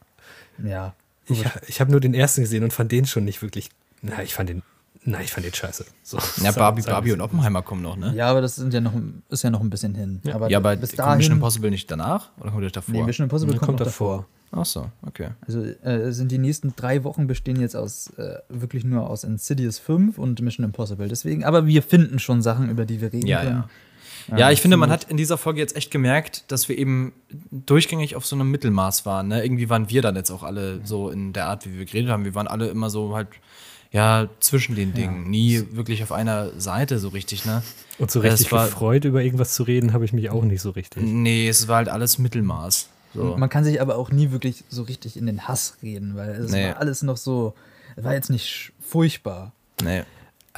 Ja. Ich, ich habe nur den ersten gesehen und fand den schon nicht wirklich. Na, ich fand den Nein, ich fand den scheiße. So, Ja, Barbie, Barbie und Oppenheimer kommen noch, ne? Ja, aber das sind ja noch, ist ja noch ein bisschen hin. Aber, Ja, aber bis kommt Mission dahin. Impossible nicht danach? Oder kommt das davor? Nee, Mission Impossible kommt, kommt davor. davor. Ach so, okay. Also äh, sind die nächsten drei Wochen bestehen jetzt aus äh, wirklich nur aus Insidious 5 und Mission Impossible. Deswegen, aber wir finden schon Sachen, über die wir reden Ja, können. ja. Ja, ich finde, man hat in dieser Folge jetzt echt gemerkt, dass wir eben durchgängig auf so einem Mittelmaß waren. Ne? Irgendwie waren wir dann jetzt auch alle so in der Art, wie wir geredet haben. Wir waren alle immer so halt, ja, zwischen den Dingen. Nie wirklich auf einer Seite so richtig, ne? Und so Ja, richtig war- gefreut, über irgendwas zu reden, habe ich mich auch nicht so richtig. Nee, es war halt alles Mittelmaß. So. Man kann sich aber auch nie wirklich so richtig in den Hass reden, weil es Nee. war alles noch so, es war jetzt nicht furchtbar. Nee.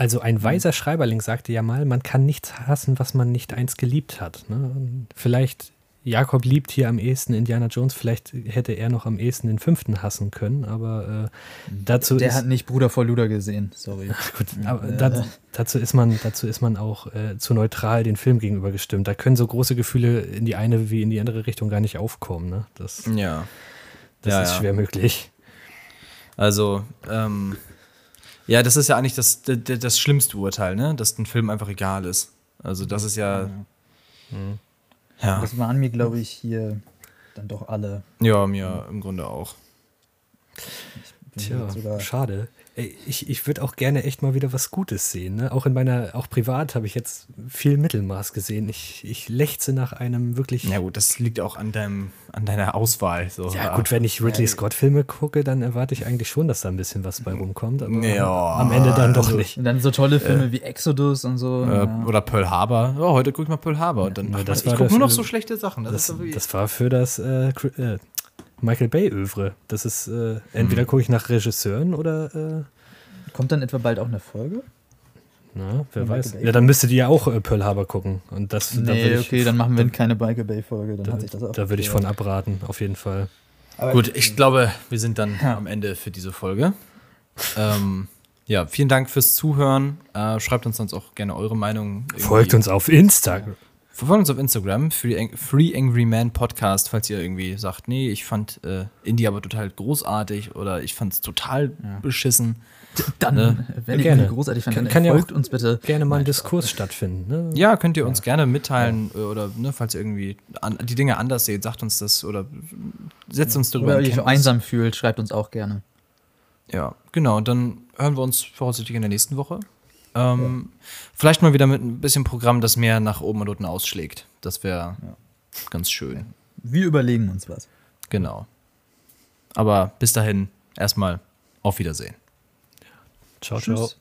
Also ein weiser Schreiberling sagte ja mal, man kann nichts hassen, was man nicht einst geliebt hat. Ne? Vielleicht, Jakob liebt hier am ehesten Indiana Jones, vielleicht hätte er noch am ehesten den fünften hassen können, aber äh, dazu Der ist, hat nicht Bruder vor Luder gesehen, sorry. gut, aber Äh. da, dazu ist man, dazu ist man auch äh, zu neutral den Film gegenüber gestimmt. Da können so große Gefühle in die eine wie in die andere Richtung gar nicht aufkommen. Ne? Das, Ja. das Ja, ist ja. schwer möglich. Also, ähm, ja, das ist ja eigentlich das, das, das schlimmste Urteil, ne? Dass ein Film einfach egal ist. Also, das ist ja. Ja, Das waren mir, glaube ich, hier dann doch alle. ja mir im Grunde auch. Tja, schade. Ich, ich würde auch gerne echt mal wieder was Gutes sehen. Ne? Auch in meiner, auch privat habe ich jetzt viel Mittelmaß gesehen. Ich, ich lechze nach einem wirklich. Ja, gut, das liegt auch an, deinem, an deiner Auswahl. So. Ja, gut, wenn ich Ridley Scott-Filme gucke, dann erwarte ich eigentlich schon, dass da ein bisschen was bei rumkommt. Aber Ja, am Ende dann doch also- nicht. Und dann so tolle Filme wie Exodus und so. Äh, ja. Oder Pearl Harbor. Oh, heute gucke ich mal Pearl Harbor. Und dann, Ja, ach, das ich gucke nur noch äh, so schlechte Sachen. Das, Das, das war für das äh, äh, Michael Bay-Övre. Das ist, äh, entweder Mhm. gucke ich nach Regisseuren oder, äh, Kommt dann etwa bald auch eine Folge? na, wer Michael weiß. Bay? Ja, dann müsstet ihr ja auch äh, Pearl Harbor gucken. Und das, da Nee, ich, okay, dann machen wir keine Michael Bay-Folge. Dann da, hat sich das auch da würde ich von abraten, auf jeden Fall. Aber Gut, ich glaube, wir sind dann Ja. am Ende für diese Folge. ähm, ja, vielen Dank fürs Zuhören. Äh, schreibt uns sonst auch gerne eure Meinung. irgendwie. Folgt uns auf Instagram. Folgt uns auf Instagram, Free, Ang- Free Angry Man Podcast, falls ihr irgendwie sagt, nee, ich fand äh, Indie aber total großartig oder ich fand es total beschissen. dann, Ne? wenn ihr Gerne. ihn großartig Kann- fandet, kann ja folgt auch uns bitte. Gerne mal ein Diskurs stattfinden. Ne? Ja, könnt ihr uns gerne mitteilen äh, oder ne, falls ihr irgendwie an, die Dinge anders seht, sagt uns das oder setzt uns darüber Oder in euch einsam fühlt, schreibt uns auch gerne. Ja, genau. Und dann hören wir uns voraussichtlich in der nächsten Woche. Ähm, Vielleicht mal wieder mit ein bisschen Programm, das mehr nach oben und unten ausschlägt. Das wäre ganz schön. Wir überlegen uns was. Genau. Aber bis dahin erstmal auf Wiedersehen. Ciao, ciao. Tschüss.